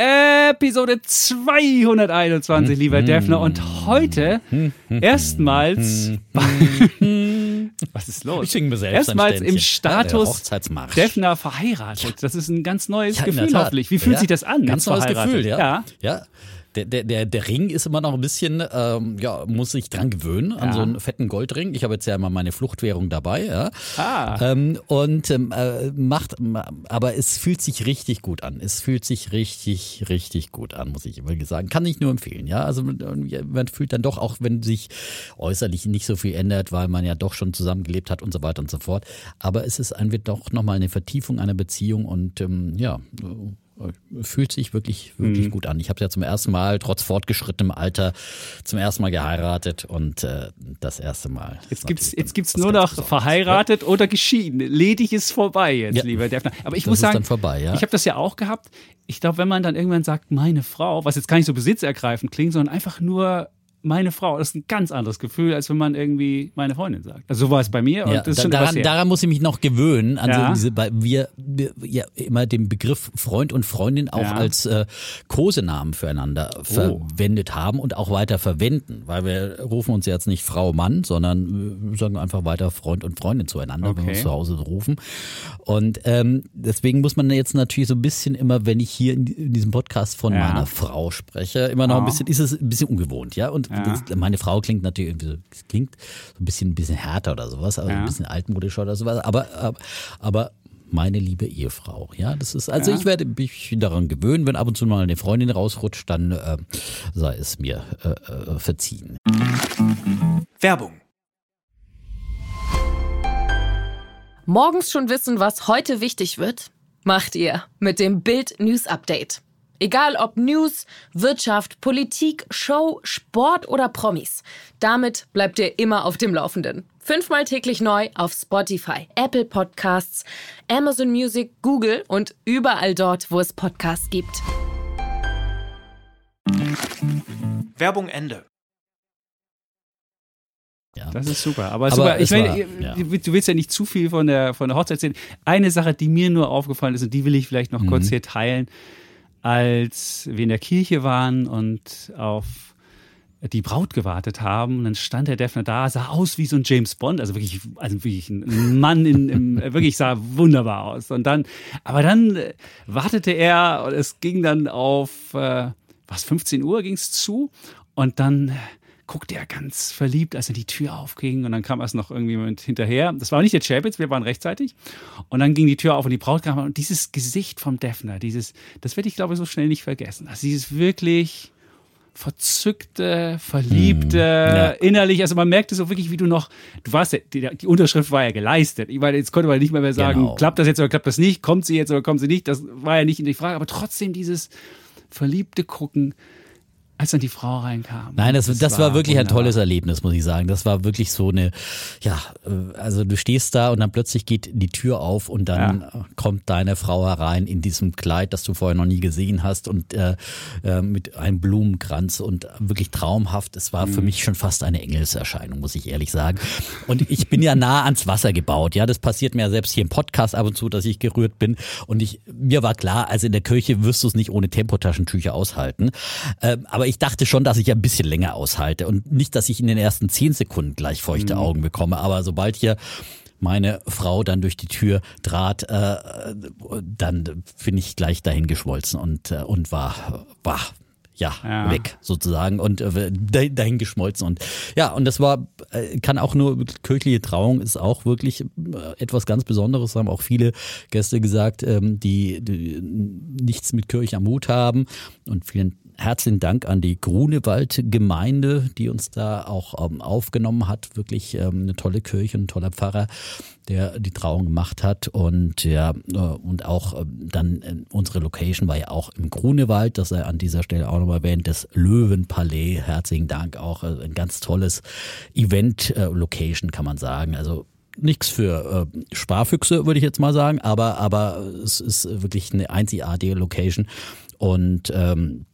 Episode 221, lieber Defner. Und heute erstmals. Was ist los? Ich mir selbst Erstmals im Status. Defner verheiratet. Das ist ein ganz neues Ja, Gefühl hoffentlich. Wie fühlt Ja, sich das an? Ganz neues verheiratet? Gefühl, ja. ja. ja. Der, der, der, der Ring ist immer noch ein bisschen, ähm, ja, muss sich dran gewöhnen an Ja. so einen fetten Goldring. Ich habe jetzt ja immer meine Fluchtwährung dabei, ja. Ah. Ähm, und ähm, äh, macht, aber es fühlt sich richtig gut an. Es fühlt sich richtig, richtig gut an, muss ich wirklich sagen. Kann ich nur empfehlen, ja. Also man fühlt dann doch, auch wenn sich äußerlich nicht so viel ändert, weil man ja doch schon zusammengelebt hat und so weiter und so fort. Aber es ist ein, wird doch nochmal eine Vertiefung einer Beziehung und ähm, ja, fühlt sich wirklich, wirklich Mhm. gut an. Ich habe ja zum ersten Mal, trotz fortgeschrittenem Alter, zum ersten Mal geheiratet und äh, das erste Mal. Jetzt gibt's, natürlich jetzt gibt's nur noch verheiratet oder geschieden. Ledig ist vorbei jetzt, Ja. lieber Defner. Aber ich Das muss sagen, vorbei, ja. ich habe das ja auch gehabt. Ich glaube, wenn man dann irgendwann sagt, meine Frau, was jetzt gar nicht so besitzergreifend klingt, sondern einfach nur meine Frau, das ist ein ganz anderes Gefühl, als wenn man irgendwie meine Freundin sagt. Also so war es bei mir und Ja, das ist da, daran, daran muss ich mich noch gewöhnen. An Ja. diese, weil wir, wir ja immer den Begriff Freund und Freundin auch Ja. als äh, Kosenamen füreinander Oh. verwendet haben und auch weiter verwenden. Weil wir rufen uns jetzt nicht Frau, Mann, sondern wir sagen einfach weiter Freund und Freundin zueinander, wenn wir Okay. uns zu Hause rufen. Und ähm, deswegen muss man jetzt natürlich so ein bisschen immer, wenn ich hier in, in diesem Podcast von meiner Frau spreche, immer noch ein Ja. bisschen, ist es ein bisschen ungewohnt, ja. Und Ja. meine Frau klingt natürlich irgendwie so, es klingt so ein bisschen, ein bisschen härter oder sowas, also Ja. ein bisschen altmodischer oder sowas. Aber, aber, aber meine liebe Ehefrau, ja, das ist, also Ja. ich werde mich daran gewöhnen, wenn ab und zu mal eine Freundin rausrutscht, dann äh, sei es mir äh, äh, verziehen. Werbung. Morgens schon wissen, was heute wichtig wird? Macht ihr mit dem Bild News Update. Egal ob News, Wirtschaft, Politik, Show, Sport oder Promis. Damit bleibt ihr immer auf dem Laufenden. Fünfmal täglich neu auf Spotify, Apple Podcasts, Amazon Music, Google und überall dort, wo es Podcasts gibt. Werbung Ende. Ja. Das ist super. Aber, Aber super. Ich meine, war- ja. du willst ja nicht zu viel von der, von der Hochzeit sehen. Eine Sache, die mir nur aufgefallen ist, und die will ich vielleicht noch Mhm. kurz hier teilen, als wir in der Kirche waren und auf die Braut gewartet haben, und dann stand der Defner da, sah aus wie so ein James Bond, also wirklich, also wirklich ein Mann in, im, wirklich sah wunderbar aus. Und dann, aber dann äh, wartete er und es ging dann auf, äh, was, 15 Uhr ging es zu und dann äh, guckte er ganz verliebt, als er die Tür aufging und dann kam erst noch irgendwie jemand hinterher. Das war nicht der Chapitz, wir waren rechtzeitig. Und dann ging die Tür auf und die Braut kam und dieses Gesicht vom Defner, dieses, das werde ich glaube ich so schnell nicht vergessen. Also dieses wirklich verzückte, verliebte, ja. innerlich, also man merkte so wirklich, wie du noch, du warst, ja, die, die Unterschrift war ja geleistet. Ich meine, jetzt konnte man nicht mehr, mehr sagen, Genau. klappt das jetzt oder klappt das nicht, kommt sie jetzt oder kommt sie nicht, das war ja nicht in die Frage, aber trotzdem dieses verliebte Gucken, als dann die Frau reinkam. Nein, das, das, war, wirklich ein wunderbar. tolles Erlebnis, muss ich sagen. Das war wirklich so eine, ja, äh, also du stehst da und dann plötzlich geht die Tür auf und dann Ja. kommt deine Frau herein in diesem Kleid, das du vorher noch nie gesehen hast und äh, äh, mit einem Blumenkranz und wirklich traumhaft. Es war Mhm. für mich schon fast eine Engelserscheinung, muss ich ehrlich sagen. Und ich bin ja nah ans Wasser gebaut. Ja, das passiert mir ja selbst hier im Podcast ab und zu, dass ich gerührt bin. Und ich, mir war klar, also in der Kirche wirst du es nicht ohne Tempotaschentücher aushalten. Ähm, aber ich dachte schon, dass ich ein bisschen länger aushalte und nicht, dass ich in den ersten zehn Sekunden gleich feuchte Augen bekomme. Aber sobald hier meine Frau dann durch die Tür trat, äh, dann bin ich gleich dahin geschmolzen und, äh, und war, war ja, Ja. weg sozusagen und äh, dahin dahin geschmolzen und ja und das war äh, kann auch nur kirchliche Trauung ist auch wirklich äh, etwas ganz Besonderes haben auch viele Gäste gesagt ähm, die, die nichts mit Kirche am Hut haben und vielen herzlichen Dank an die Grunewald-Gemeinde, die uns da auch ähm, aufgenommen hat. Wirklich ähm, eine tolle Kirche, ein toller Pfarrer, der die Trauung gemacht hat. Und ja, äh, und auch ähm, dann äh, unsere Location war ja auch im Grunewald, das er an dieser Stelle auch nochmal erwähnt, das Löwenpalais. Herzlichen Dank auch. Äh, ein ganz tolles Event-Location, kann man sagen. Also nichts für äh, Sparfüchse, würde ich jetzt mal sagen, aber, aber es ist wirklich eine einzigartige Location. Und ähm,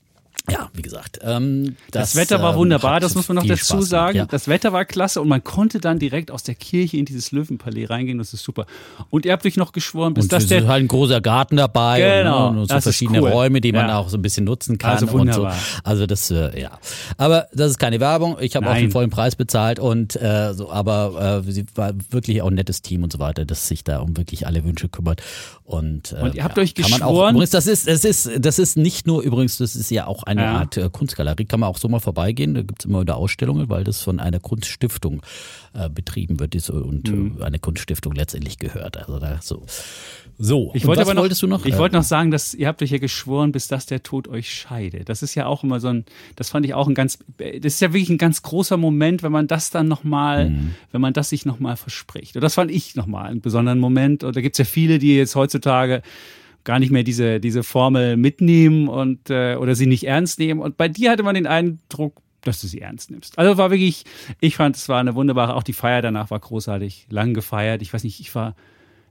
ja, wie gesagt. Ähm, das, das, Wetter war ähm, wunderbar, das muss man noch dazu Spaß sagen. Ja. Das Wetter war klasse und man konnte dann direkt aus der Kirche in dieses Löwenpalais reingehen, das ist super. Und ihr habt euch noch geschworen, bis und das der... ist halt ein großer Garten dabei Genau, und, und so verschiedene cool. Räume, die man Ja. auch so ein bisschen nutzen kann. Also und so. wunderbar. Also das, äh, ja. Aber das ist keine Werbung. Ich habe auch den vollen Preis bezahlt und äh, so, aber äh, sie war wirklich auch ein nettes Team und so weiter, das sich da um wirklich alle Wünsche kümmert. Und, äh, Und ihr habt ja, euch man auch, geschworen- übrigens, das ist, das ist, das ist nicht nur übrigens, das ist ja auch eine Ja. Art äh, Kunstgalerie, kann man auch so mal vorbeigehen. Da gibt's immer wieder Ausstellungen, weil das von einer Kunststiftung äh, betrieben wird ist und Mhm. äh, eine Kunststiftung letztendlich gehört. Also da so. So, Ich wollte was aber noch, wolltest du noch? Ich Äh, wollte noch sagen, dass ihr habt euch ja geschworen, bis dass der Tod euch scheide. Das ist ja auch immer so ein, das fand ich auch ein ganz, das ist ja wirklich ein ganz großer Moment, wenn man das dann nochmal, Mhm. wenn man das sich nochmal verspricht. Und das fand ich nochmal einen besonderen Moment. Und da gibt's ja viele, die jetzt heutzutage gar nicht mehr diese, diese Formel mitnehmen und äh, oder sie nicht ernst nehmen. Und bei dir hatte man den Eindruck, dass du sie ernst nimmst. Also war wirklich, ich fand, es war eine wunderbare, auch die Feier danach war großartig, lang gefeiert. Ich weiß nicht, ich war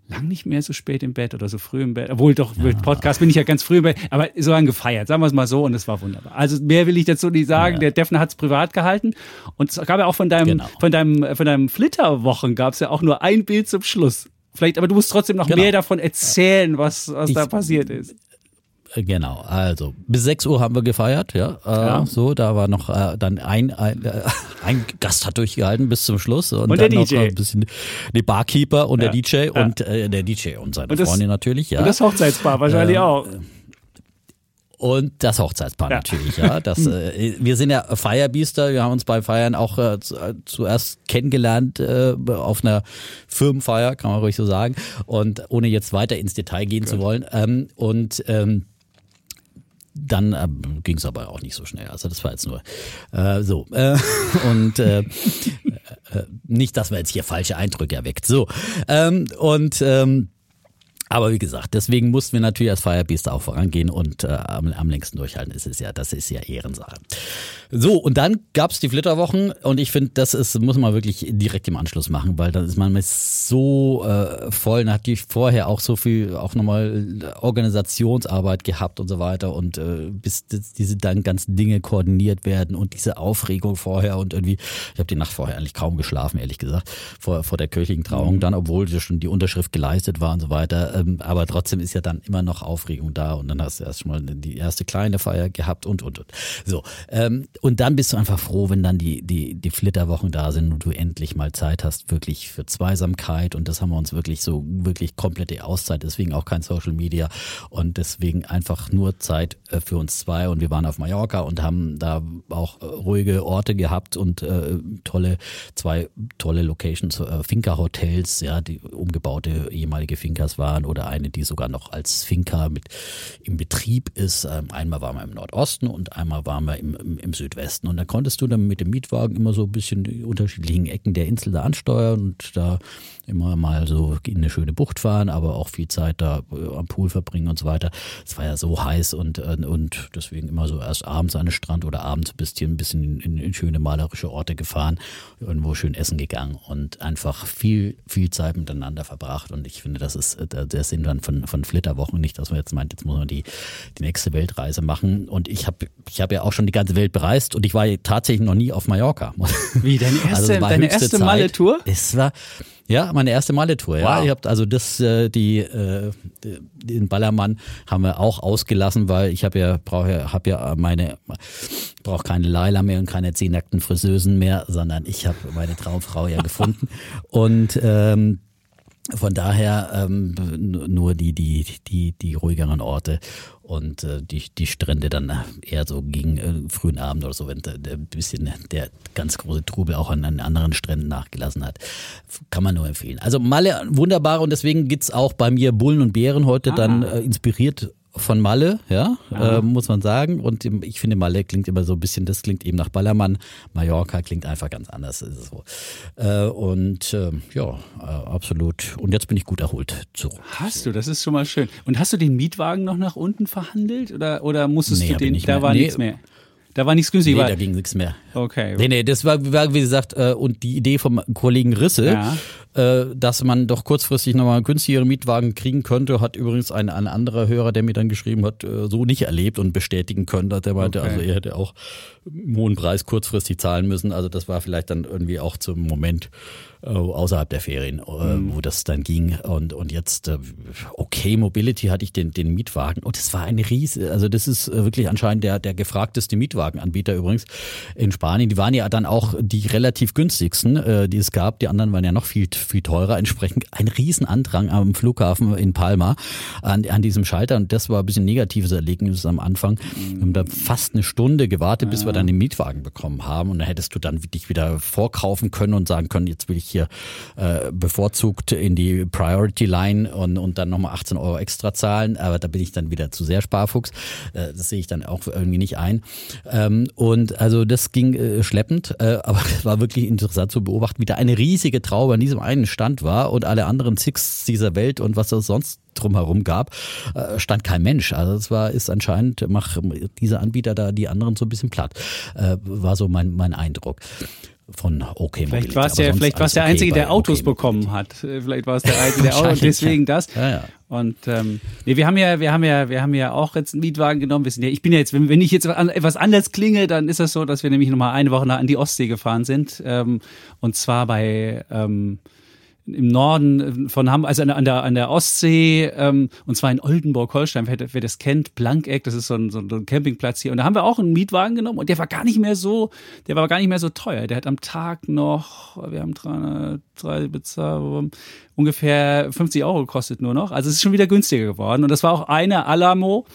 lang nicht mehr so spät im Bett oder so früh im Bett. Obwohl doch mit Podcast bin ich ja ganz früh im Bett, aber so lang gefeiert, sagen wir es mal so, und es war wunderbar. Also mehr will ich dazu nicht sagen. Ja. Der Defner hat es privat gehalten. Und es gab ja auch von deinem, Genau. von deinem, von deinem Flitterwochen gab es ja auch nur ein Bild zum Schluss. Vielleicht, aber du musst trotzdem noch Genau. mehr davon erzählen, was, was da Ich- passiert ist. Äh, Genau, also bis 6 Uhr haben wir gefeiert, ja. Äh, Ja. So, da war noch äh, dann ein, ein, äh, ein Gast hat durchgehalten bis zum Schluss und, Und dann der noch DJ. ein bisschen die Barkeeper und Ja. der DJ und äh, der DJ und seine Und das- Freundin natürlich, ja. Und das Hochzeitspaar wahrscheinlich auch. Und das Hochzeitspaar Ja. natürlich, ja. Das, äh, wir sind ja Firebeaster, wir haben uns bei Feiern auch äh, äh, zuerst kennengelernt äh, auf einer Firmenfeier, kann man ruhig so sagen. Und ohne jetzt weiter ins Detail gehen zu wollen. Ähm, und ähm, dann ähm, ging es aber auch nicht so schnell. Also das war jetzt nur äh, so. Äh, und äh, äh, nicht, dass man jetzt hier falsche Eindrücke erweckt. So. Ähm, und ähm, aber wie gesagt, deswegen mussten wir natürlich als Firebeast auch vorangehen und äh, am, am längsten durchhalten. Ist ja, das ist ja Ehrensache. So, und dann gab's die Flitterwochen und ich finde, das ist, muss man wirklich direkt im Anschluss machen, weil dann ist man mit so äh, voll, und hat natürlich vorher auch so viel, auch nochmal Organisationsarbeit gehabt und so weiter und äh, bis das, diese dann ganzen Dinge koordiniert werden und diese Aufregung vorher und irgendwie, ich habe die Nacht vorher eigentlich kaum geschlafen, ehrlich gesagt, vor, vor der kirchlichen Trauung dann, obwohl schon die Unterschrift geleistet war und so weiter. Ähm, aber trotzdem ist ja dann immer noch Aufregung da und dann hast du erst mal die erste kleine Feier gehabt und und und. So. Ähm, und dann bist du einfach froh, wenn dann die, die, die Flitterwochen da sind und du endlich mal Zeit hast, wirklich für Zweisamkeit. Und das haben wir uns wirklich so, wirklich komplette Auszeit, deswegen auch kein Social Media und deswegen einfach nur Zeit äh, für uns zwei. Und wir waren auf Mallorca und haben da auch äh, ruhige Orte gehabt und äh, tolle, zwei tolle Locations, äh, Finca-Hotels, ja, die umgebaute ehemalige Finkas waren oder eine, die sogar noch als Finca mit im Betrieb ist. Ähm, einmal waren wir im Nordosten und einmal waren wir im, im, im Südwesten. Und da konntest du dann mit dem Mietwagen immer so ein bisschen die unterschiedlichen Ecken der Insel da ansteuern und da immer mal so in eine schöne Bucht fahren, aber auch viel Zeit da äh, am Pool verbringen und so weiter. Es war ja so heiß und, äh, und deswegen immer so erst abends an den Strand oder abends ein bisschen, ein bisschen in, in schöne malerische Orte gefahren, irgendwo schön essen gegangen und einfach viel, viel Zeit miteinander verbracht. Und ich finde, das ist äh, der Sinn dann von, von Flitterwochen. Nicht, dass man jetzt meint, jetzt muss man die, die nächste Weltreise machen. Und ich habe ich hab ja auch schon die ganze Welt bereist und ich war tatsächlich noch nie auf Mallorca. Wie, deine erste, Also es war deine erste. Malle-Tour? Es war ja meine erste Malle-Tour. Ja, Wow. ich hab, also das äh, die äh, den Ballermann haben wir auch ausgelassen, weil ich habe ja brauche ja habe ja meine brauche keine Laila mehr und keine zehn nackten Friseusen mehr, sondern ich habe meine Traumfrau ja gefunden und ähm, von daher ähm, nur die, die, die, die ruhigeren Orte und äh, die, die Strände dann eher so gegen äh, frühen Abend oder so, wenn ein bisschen der ganz große Trubel auch an, an anderen Stränden nachgelassen hat. Kann man nur empfehlen. Also Malle wunderbar und deswegen gibt's auch bei mir Bullen und Bären heute dann äh, inspiriert von Malle, ja, äh, muss man sagen. Und ich finde, Malle klingt immer so ein bisschen, das klingt eben nach Ballermann. Mallorca klingt einfach ganz anders. Ist es so. Äh, und äh, ja, absolut. Und jetzt bin ich gut erholt zurück. Hast du, das ist schon mal schön. Und hast du den Mietwagen noch nach unten verhandelt oder, oder musstest Nee, du den, nicht da mehr. war Nee. nichts mehr? Da war nichts günstig. Nee, war, da ging nichts mehr. okay. Nee, nee, das war, war wie gesagt, äh, und die Idee vom Kollegen Risse, Ja. Äh, dass man doch kurzfristig nochmal günstigere Mietwagen kriegen könnte, hat übrigens ein, ein anderer Hörer, der mir dann geschrieben hat, äh, so nicht erlebt und bestätigen können. Dass Der meinte, Okay. also er hätte auch einen hohen Preis kurzfristig zahlen müssen. Also das war vielleicht dann irgendwie auch zum Moment äh, außerhalb der Ferien, äh, Mhm. wo das dann ging. Und, und jetzt, okay, Mobility hatte ich den, den Mietwagen. Und es war eine riese, also das ist wirklich anscheinend der, der gefragteste Mietwagenanbieter übrigens in Spanien. Die waren ja dann auch die relativ günstigsten, die es gab. Die anderen waren ja noch viel, viel teurer. Entsprechend ein Riesenandrang am Flughafen in Palma an, an diesem Schalter. Und das war ein bisschen negatives Erlebnis am Anfang. Wir haben da fast eine Stunde gewartet, bis wir dann den Mietwagen bekommen haben. Und da hättest du dann dich wieder vorkaufen können und sagen können, jetzt will ich hier äh, bevorzugt in die Priority Line und, und dann nochmal 18 Euro extra zahlen. Aber da bin ich dann wieder zu sehr Sparfuchs. Äh, das sehe ich dann auch irgendwie nicht ein. Ähm, und also das ging äh, schleppend, äh, aber es war wirklich interessant zu beobachten, wie da eine riesige Traube an diesem einen Stand war und alle anderen Six dieser Welt und was es sonst drumherum gab, äh, stand kein Mensch. Also es war, ist anscheinend, mach diese Anbieter da die anderen so ein bisschen platt. Äh, war so mein, mein Eindruck von OK Mobility. Vielleicht war es der, sonst vielleicht war es der okay Einzige, der Autos OK bekommen hat. Äh, Vielleicht war es der Einzige, der Autos deswegen ja. das. Ja, ja. Und ähm, nee, wir haben ja, wir haben ja, wir haben ja auch jetzt einen Mietwagen genommen. Wir sind ja, ich bin ja jetzt, wenn, wenn ich jetzt an, etwas anders klinge, dann ist das so, dass wir nämlich nochmal eine Woche nach, an die Ostsee gefahren sind. Ähm, und zwar bei ähm, im Norden von Hamburg, also an der, an der, Ostsee, ähm, und zwar in Oldenburg-Holstein, wer, wer das kennt, Blankeck, das ist so ein, so ein Campingplatz hier. Und da haben wir auch einen Mietwagen genommen und der war gar nicht mehr so, der war gar nicht mehr so teuer. Der hat am Tag noch, wir haben 300, drei bezahlt, ungefähr 50 Euro gekostet nur noch. Also es ist schon wieder günstiger geworden. Und das war auch eine Alamo.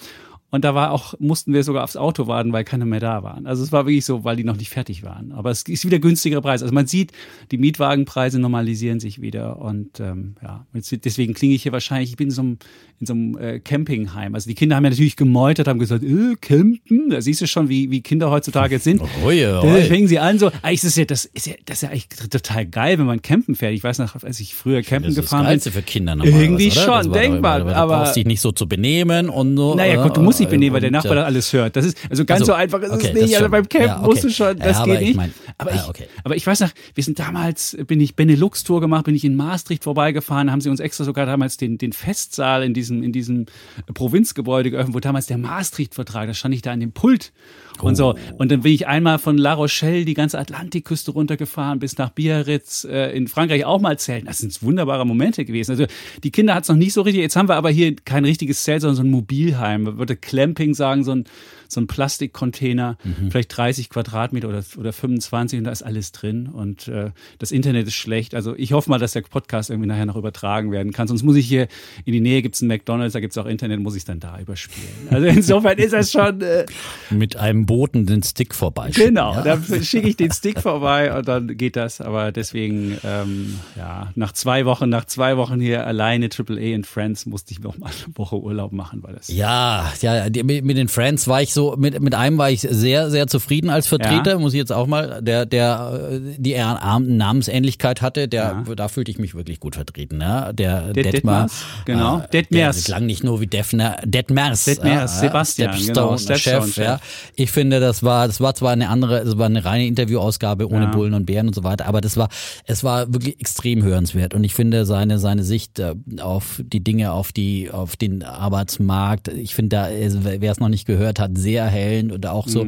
Und da war auch, mussten wir sogar aufs Auto warten, weil keine mehr da waren. Also es war wirklich so, weil die noch nicht fertig waren. Aber es ist wieder günstigere Preis. Also man sieht, die Mietwagenpreise normalisieren sich wieder. Und ähm, ja, jetzt- deswegen klinge ich hier wahrscheinlich, ich bin in so einem, in so einem äh, Campingheim. Also die Kinder haben ja natürlich gemeutert, haben gesagt, äh, campen. Da siehst du schon, wie, wie Kinder heutzutage jetzt sind. Oje, Da oje. fingen sie an so, eigentlich ist das ja, das ist ja, das ist ja eigentlich total geil, wenn man campen fährt. Ich weiß noch, als ich früher campen Das ist das gefahren bin. Geilste für Kinder Irgendwie oder? schon, Das denkbar, immer- Du aber- brauchst dich nicht so zu benehmen und so. Naja, äh, gut, du musst äh, benehmen, weil der Nachbar das alles hört. Das ist, also ganz Also, so einfach ist okay, es nicht. Also beim Campen Ja, okay. musst du schon, das Ja, geht aber ich nicht. mein- aber, ah, ich, okay. aber ich weiß noch, wir sind damals, bin ich Benelux-Tour gemacht, bin ich in Maastricht vorbeigefahren, haben sie uns extra sogar damals den, den Festsaal in diesem, in diesem Provinzgebäude geöffnet, wo damals der Maastricht-Vertrag, da stand ich da an dem Pult und so. Und dann bin ich einmal von La Rochelle die ganze Atlantikküste runtergefahren bis nach Biarritz äh, in Frankreich auch mal zelten. Das sind wunderbare Momente gewesen. Also die Kinder hat es noch nicht so richtig. Jetzt haben wir aber hier kein richtiges Zelt, sondern so ein Mobilheim. Würde Clamping sagen, so ein, so ein Plastikcontainer, vielleicht 30 Quadratmeter oder, oder 25 und da ist alles drin. Und äh, das Internet ist schlecht. Also ich hoffe mal, dass der Podcast irgendwie nachher noch übertragen werden kann. Sonst muss ich hier in die Nähe gibt es einen McDonalds, da gibt es auch Internet, muss ich dann da überspielen. Also insofern ist das schon. Äh, mit einem Boten den Stick vorbei. Genau, Ja. da schicke ich den Stick vorbei und dann geht das. Aber deswegen, ähm, ja, nach zwei Wochen, nach zwei Wochen hier alleine AAA in Friends musste ich noch mal eine Woche Urlaub machen, weil das. Ja, ja, mit den Friends war ich so, mit, mit einem war ich sehr, sehr zufrieden als Vertreter, Ja. muss ich jetzt auch mal, der, der äh, die Namensähnlichkeit hatte, der, da fühlte ich mich wirklich gut vertreten. Ja? Der Det- Detmar, Detmers, genau. äh, Detmers. Der klang nicht nur wie Defner, Detmers. Detmers, ja, Sebastian, genau, Stepstone, Stepstone Chef, Chef. ja. Ich finde, das war, das war zwar eine andere, es war eine reine Interviewausgabe ohne Ja. Bullen und Bären und so weiter, aber das war, es war wirklich extrem hörenswert und ich finde seine, seine Sicht äh, auf die Dinge, auf die, auf den Arbeitsmarkt, ich finde da, äh, wer es noch nicht gehört hat, sehr erhellend und auch so,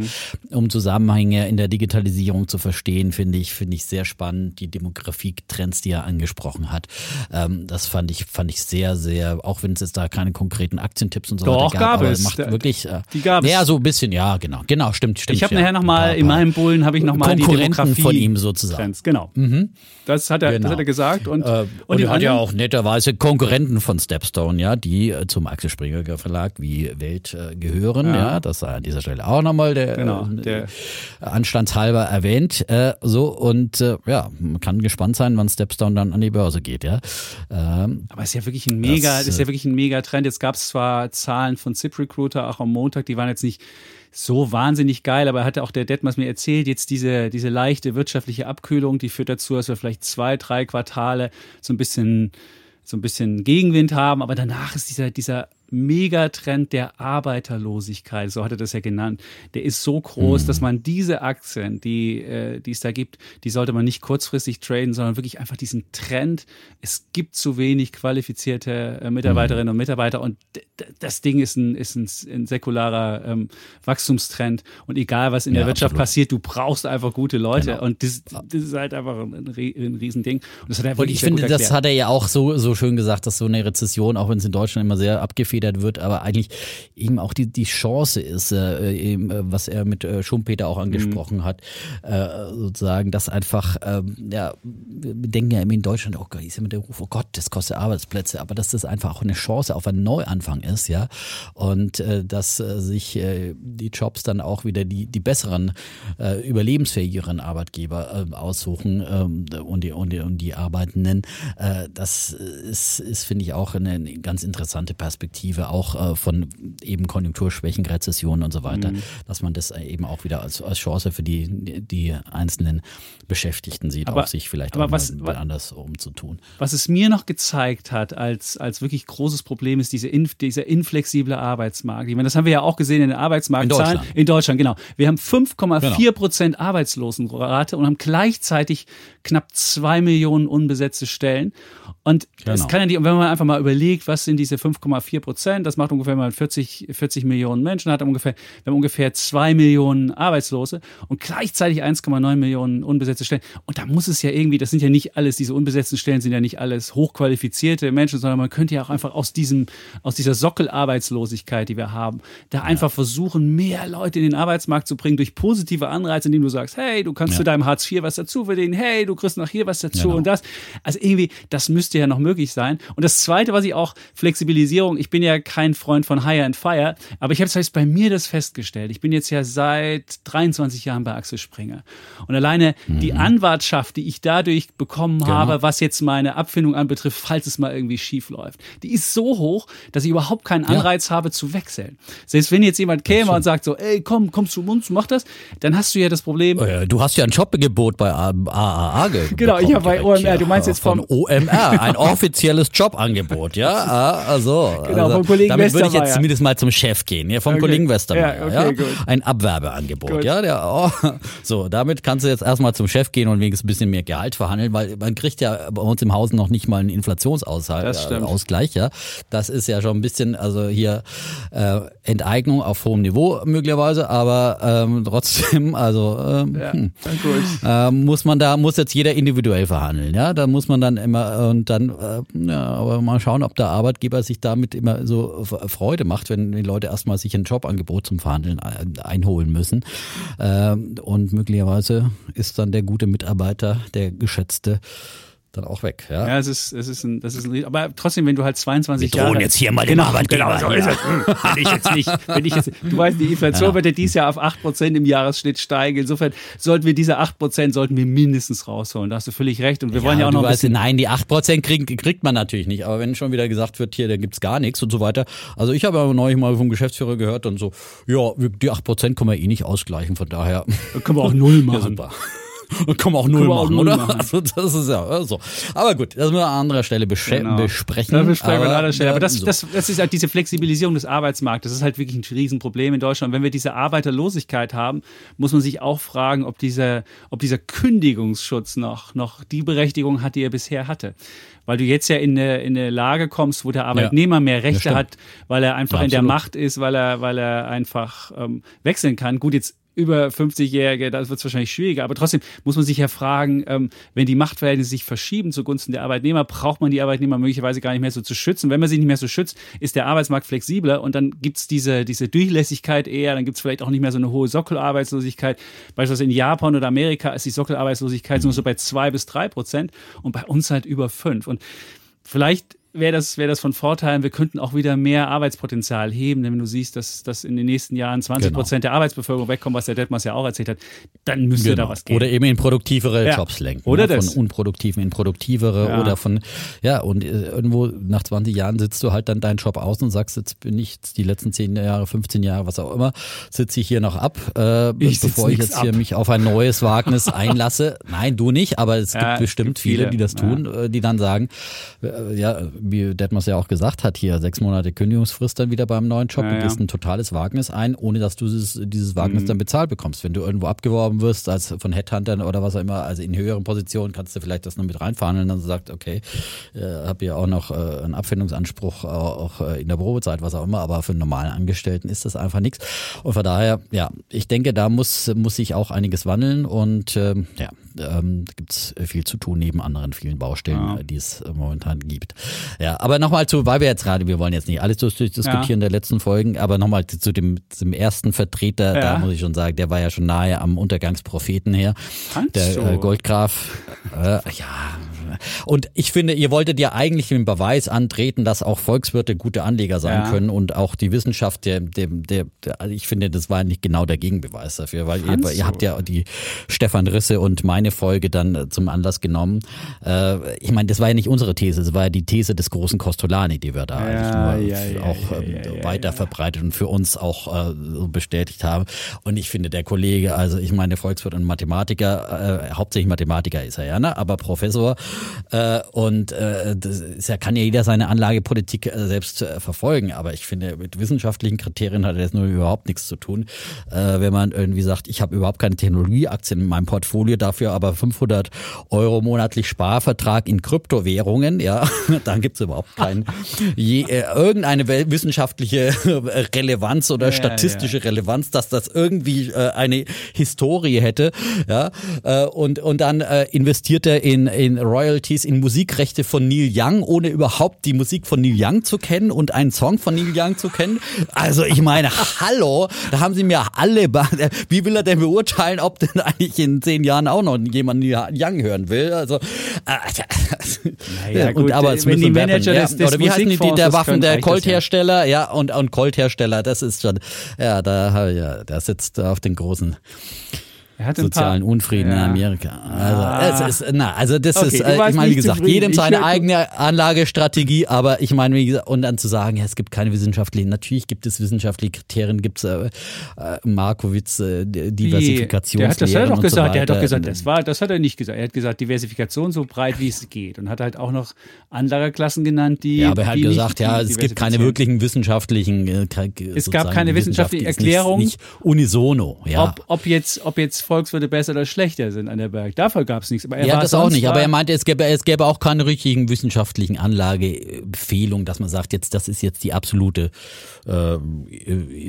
um Zusammenhänge in der Digitalisierung zu verstehen, finde ich, finde ich sehr spannend, die Demografietrends, die er angesprochen hat. Ähm, das fand ich, fand ich sehr, sehr, auch wenn es jetzt da keine konkreten Aktientipps und so Doch, weiter gab aber es. macht wirklich, äh, die gab es. Ja, so ein bisschen, ja, genau, genau, stimmt, stimmt. Ich habe ja. nachher noch mal Ein paar- in meinem Bullen habe ich noch mal die Konkurrenten Demografie von ihm sozusagen. Trends, genau. Das hat er, Genau. das hat er gesagt und Äh, und, und er hat ja auch netterweise Konkurrenten von Stepstone, ja, die äh, zum Axel Springer Verlag wie Welt äh, gehören, ja. Ja. das an dieser Stelle auch nochmal der, Genau, äh, der- anstandshalber erwähnt. erwähnt. Äh, so und äh, ja, man kann gespannt sein, wann Stepstone dann an die Börse geht, ja. Ähm, Aber es ist ja wirklich ein mega, das, ist ja wirklich ein mega Trend. Jetzt gab es zwar Zahlen von ZipRecruiter auch am Montag, die waren jetzt nicht so wahnsinnig geil, aber hatte auch der Detmers mir erzählt, jetzt diese, diese leichte wirtschaftliche Abkühlung, die führt dazu, dass wir vielleicht zwei, drei Quartale so ein bisschen, so ein bisschen Gegenwind haben, aber danach ist dieser, dieser Megatrend der Arbeiterlosigkeit, so hat er das ja genannt, der ist so groß, mhm. dass man diese Aktien, die, äh, die es da gibt, die sollte man nicht kurzfristig traden, sondern wirklich einfach diesen Trend. Es gibt zu wenig qualifizierte äh, Mitarbeiterinnen mhm. und Mitarbeiter und das Ding ist ein, ist ein, ein säkularer ähm, Wachstumstrend. Und egal, was in ja, der Wirtschaft absolut. passiert, du brauchst einfach gute Leute. Genau. Und das, das ist halt einfach ein, ein Riesending. Und das hat er und ich finde, das hat er ja auch so, so schön gesagt, dass so eine Rezession, auch wenn es in Deutschland immer sehr abgefedert abgefedert wird, aber eigentlich eben auch die, die Chance ist, äh, eben, äh, was er mit äh, Schumpeter auch angesprochen mhm. hat, äh, sozusagen, dass einfach, ähm, ja, wir denken ja immer in Deutschland, oh Gott, ist immer der Ruf, oh Gott, das kostet Arbeitsplätze, aber dass das einfach auch eine Chance auf einen Neuanfang ist, ja, und äh, dass sich die Jobs dann auch wieder die, die besseren, äh, überlebensfähigeren Arbeitgeber aussuchen äh, und, die, und, die, und die Arbeitenden, das ist, ist finde ich, auch eine, eine ganz interessante Perspektive Perspektive auch äh, von eben Konjunkturschwächen, Rezessionen und so weiter, mhm. dass man das eben auch wieder als, als Chance für die, die einzelnen Beschäftigten sieht, aber, auch sich vielleicht aber auch was, mal anders umzutun. Was es mir noch gezeigt hat, als, als wirklich großes Problem ist diese in, dieser inflexible Arbeitsmarkt. Ich meine, das haben wir ja auch gesehen in den Arbeitsmarktzahlen. In Deutschland, in Deutschland genau. Wir haben 5,4 genau. Prozent Arbeitslosenrate und haben gleichzeitig knapp zwei Millionen unbesetzte Stellen. Und genau. es kann ja nicht, wenn man einfach mal überlegt, was sind diese 5,4 Prozent, das macht ungefähr mal 40, 40 Millionen Menschen, hat ungefähr, wir haben ungefähr zwei Millionen Arbeitslose und gleichzeitig 1,9 Millionen unbesetzte Stellen. Und da muss es ja irgendwie, das sind ja nicht alles, diese unbesetzten Stellen sind ja nicht alles hochqualifizierte Menschen, sondern man könnte ja auch einfach aus diesem, aus dieser Sockelarbeitslosigkeit, die wir haben, da ja. einfach versuchen, mehr Leute in den Arbeitsmarkt zu bringen durch positive Anreize, indem du sagst, hey, du kannst ja. zu deinem Hartz IV was dazu verdienen, hey, du kriegst noch hier was dazu genau. und das. Also irgendwie, das müsste ja noch möglich sein. Und das Zweite, was ich auch, Flexibilisierung, ich bin ja kein Freund von Hire and Fire, aber ich habe es bei mir das festgestellt. Ich bin jetzt ja seit 23 Jahren bei Axel Springer. Und alleine mhm. die Anwartschaft, die ich dadurch bekommen genau. habe, was jetzt meine Abfindung anbetrifft, falls es mal irgendwie schief läuft, die ist so hoch, dass ich überhaupt keinen Anreiz ja. habe zu wechseln. Selbst wenn jetzt jemand käme und sagt so, ey, komm, komm zu uns, mach das, dann hast du ja das Problem. Oh du hast ja ein Jobangebot bei AAA Genau, ich habe bei OMR, du meinst jetzt von OMR, ein offizielles Jobangebot, ja? Ah, also, genau, also, vom Kollegen damit würde ich jetzt zumindest mal zum Chef gehen, ja, vom okay. Kollegen Westermeier, ja, okay, ja? Ein Abwerbeangebot, gut. ja? Der, oh, so, damit kannst du jetzt erstmal zum Chef gehen und wenigstens ein bisschen mehr Gehalt verhandeln, weil man kriegt ja bei uns im Haus noch nicht mal einen Inflationsausgleich, ja? Das ist ja schon ein bisschen, also hier äh, Enteignung auf hohem Niveau möglicherweise, aber ähm, trotzdem, also ähm, ja, hm, äh, muss man da, muss jetzt jeder individuell verhandeln, ja? Da muss man dann immer und dann, äh, ja, aber mal schauen, ob der Arbeitgeber sich damit immer so Freude macht, wenn die Leute erstmal sich ein Jobangebot zum Verhandeln einholen müssen. Ähm, und möglicherweise ist dann der gute Mitarbeiter, der geschätzte, dann auch weg. Ja, ja es ist, es ist ein, das ist ein, aber trotzdem, wenn du halt 22 Wir Jahre. jetzt hier mal genau, den. Genau, so ist es. wenn ich jetzt nicht, wenn ich jetzt, du weißt, die Inflation ja. wird ja dieses Jahr auf 8% im Jahresschnitt steigen. Insofern sollten wir diese 8% sollten wir mindestens rausholen. Da hast du völlig recht. Und wir ja, wollen ja auch noch. Weißt, nein, die 8% kriegt, kriegt man natürlich nicht. Aber wenn schon wieder gesagt wird, hier, da gibt's gar nichts und so weiter. Also ich habe aber neulich mal vom Geschäftsführer gehört und so, ja, die 8% können wir eh nicht ausgleichen. Von daher. Da können wir auch null machen. Ja, super. Und kann man auch null machen, oder? Machen. Also das ist ja so. Aber gut, das müssen wir an anderer Stelle genau. besprechen. Das besprechen wir an anderer Stelle. Aber das, so. das, das ist halt diese Flexibilisierung des Arbeitsmarktes. Das ist halt wirklich ein Riesenproblem in Deutschland. Wenn wir diese Arbeiterlosigkeit haben, muss man sich auch fragen, ob dieser, ob dieser Kündigungsschutz noch, noch die Berechtigung hat, die er bisher hatte weil du jetzt ja in eine, in eine Lage kommst, wo der Arbeitnehmer ja, mehr Rechte hat, weil er einfach ja, in der Macht ist, weil er, weil er einfach ähm, wechseln kann. Gut, jetzt über 50-Jährige, da wird es wahrscheinlich schwieriger. Aber trotzdem muss man sich ja fragen, ähm, wenn die Machtverhältnisse sich verschieben zugunsten der Arbeitnehmer, braucht man die Arbeitnehmer möglicherweise gar nicht mehr so zu schützen. Wenn man sie nicht mehr so schützt, ist der Arbeitsmarkt flexibler und dann gibt's diese, diese Durchlässigkeit eher, dann gibt's vielleicht auch nicht mehr so eine hohe Sockelarbeitslosigkeit. Beispielsweise in Japan oder Amerika ist die Sockelarbeitslosigkeit nur so bei zwei bis drei Prozent und bei uns halt über fünf. Und vielleicht wäre das, wäre das von Vorteil. Wir könnten auch wieder mehr Arbeitspotenzial heben, denn wenn du siehst, dass, dass in den nächsten Jahren 20 Prozent der Arbeitsbevölkerung wegkommen, was der Detmers ja auch erzählt hat, dann müsste Genau. da was gehen. Oder eben in produktivere Ja. Jobs lenken. Oder ne? das. Von unproduktiven in produktivere Ja. oder von, ja, und äh, irgendwo nach 20 Jahren sitzt du halt dann deinen Job aus und sagst, jetzt bin ich die letzten 10 Jahre, 15 Jahre, was auch immer, sitze ich hier noch ab, äh, Ich bevor ich jetzt hier ab. mich auf ein neues Wagnis einlasse. Nein, du nicht, aber es Ja, gibt bestimmt gibt viele, viele. die das tun, äh, die dann sagen, äh, ja, wie Detmers ja auch gesagt hat, hier sechs Monate Kündigungsfrist dann wieder beim neuen Job, Ja, du ja. gehst ein totales Wagnis ein, ohne dass du dieses, dieses Wagnis Mhm. dann bezahlt bekommst. Wenn du irgendwo abgeworben wirst, als von Headhuntern oder was auch immer, also in höheren Positionen, kannst du vielleicht das noch mit reinverhandeln, dann sagt, okay, äh, hab ja auch noch äh, einen Abfindungsanspruch, äh, auch äh, in der Probezeit, was auch immer, aber für einen normalen Angestellten ist das einfach nichts. Und von daher, ja, ich denke, da muss, muss sich auch einiges wandeln und ähm, ja, ähm, da gibt's viel zu tun neben anderen vielen Baustellen, Ja. äh, die es äh, momentan gibt. Ja, aber nochmal zu, weil wir jetzt gerade, wir wollen jetzt nicht alles durch- durchdiskutieren der letzten Folgen, aber nochmal zu, dem, zum ersten Vertreter, da Ja. muss ich schon sagen, der war ja schon nahe am Untergangspropheten her. Fandst der äh, Goldgraf. Äh, ja. Und ich finde, ihr wolltet ja eigentlich den Beweis antreten, dass auch Volkswirte gute Anleger sein Ja. können und auch die Wissenschaft, der, der, der, der, also ich finde, das war nicht genau der Gegenbeweis dafür, weil ihr, ihr habt ja die Stefan Risse und meine Folge dann äh, zum Anlass genommen. Äh, ich meine, das war ja nicht unsere These, das war ja die These des großen Costolani, die wir da Ja, eigentlich nur ja, auch ja, weiter verbreitet und für uns auch äh, so bestätigt haben. Und ich finde, der Kollege, also ich meine, Volkswirt und Mathematiker, äh, hauptsächlich Mathematiker ist er ja, ne? aber Professor. Äh, und äh, das ja, kann ja jeder seine Anlagepolitik äh, selbst äh, verfolgen. Aber ich finde, mit wissenschaftlichen Kriterien hat das nur überhaupt nichts zu tun. Wenn man irgendwie sagt, ich habe überhaupt keine Technologieaktien in meinem Portfolio, dafür aber 500 Euro monatlich Sparvertrag in Kryptowährungen, ja, dann gibt's überhaupt keinen je, irgendeine wissenschaftliche Relevanz oder Ja, statistische Relevanz, dass das irgendwie eine Historie hätte, ja, und und dann investiert er in in Royalties, in Musikrechte von Neil Young, ohne überhaupt die Musik von Neil Young zu kennen und einen Song von Neil Young zu kennen. Also ich meine, hallo, da haben sie mir alle, wie will er denn beurteilen, ob denn eigentlich in zehn Jahren auch noch jemand Neil Young hören will? Also, äh, Naja, und gut, aber äh, es müssen Manager des oder wie heißen die, die der Waffen, der ja. Colthersteller, ja, und, und Colthersteller, das ist schon, ja, da, ja, der sitzt auf den großen sozialen Unfrieden in Ja. Amerika. Also, Ah. es ist, na, also das Okay, ist, äh, ich meine, wie gesagt, zufrieden. jedem seine eigene Anlagestrategie, aber ich meine, wie gesagt, und dann zu sagen, ja, es gibt keine wissenschaftlichen, natürlich gibt es wissenschaftliche Kriterien, gibt es äh, äh, Markowitz, äh? Diversifikation. Der hat, das hat er doch gesagt. so der hat doch gesagt, das war, das hat er nicht gesagt. Er hat gesagt, Diversifikation so breit wie es geht und hat halt auch noch Anlageklassen genannt, die. Ja, aber er hat gesagt, ja, es gibt keine wirklichen wissenschaftlichen. Äh, Es gab keine wissenschaftliche Erklärung. Nicht, nicht unisono, ja. Ob, ob, jetzt, ob jetzt Volkswirte besser oder schlechter sind an der Berg. Dafür gab es nichts. Aber er ja, das auch nicht. Aber er meinte, es gäbe, es gäbe auch keine richtigen wissenschaftlichen Anlageempfehlungen, dass man sagt, jetzt das ist jetzt die absolute äh,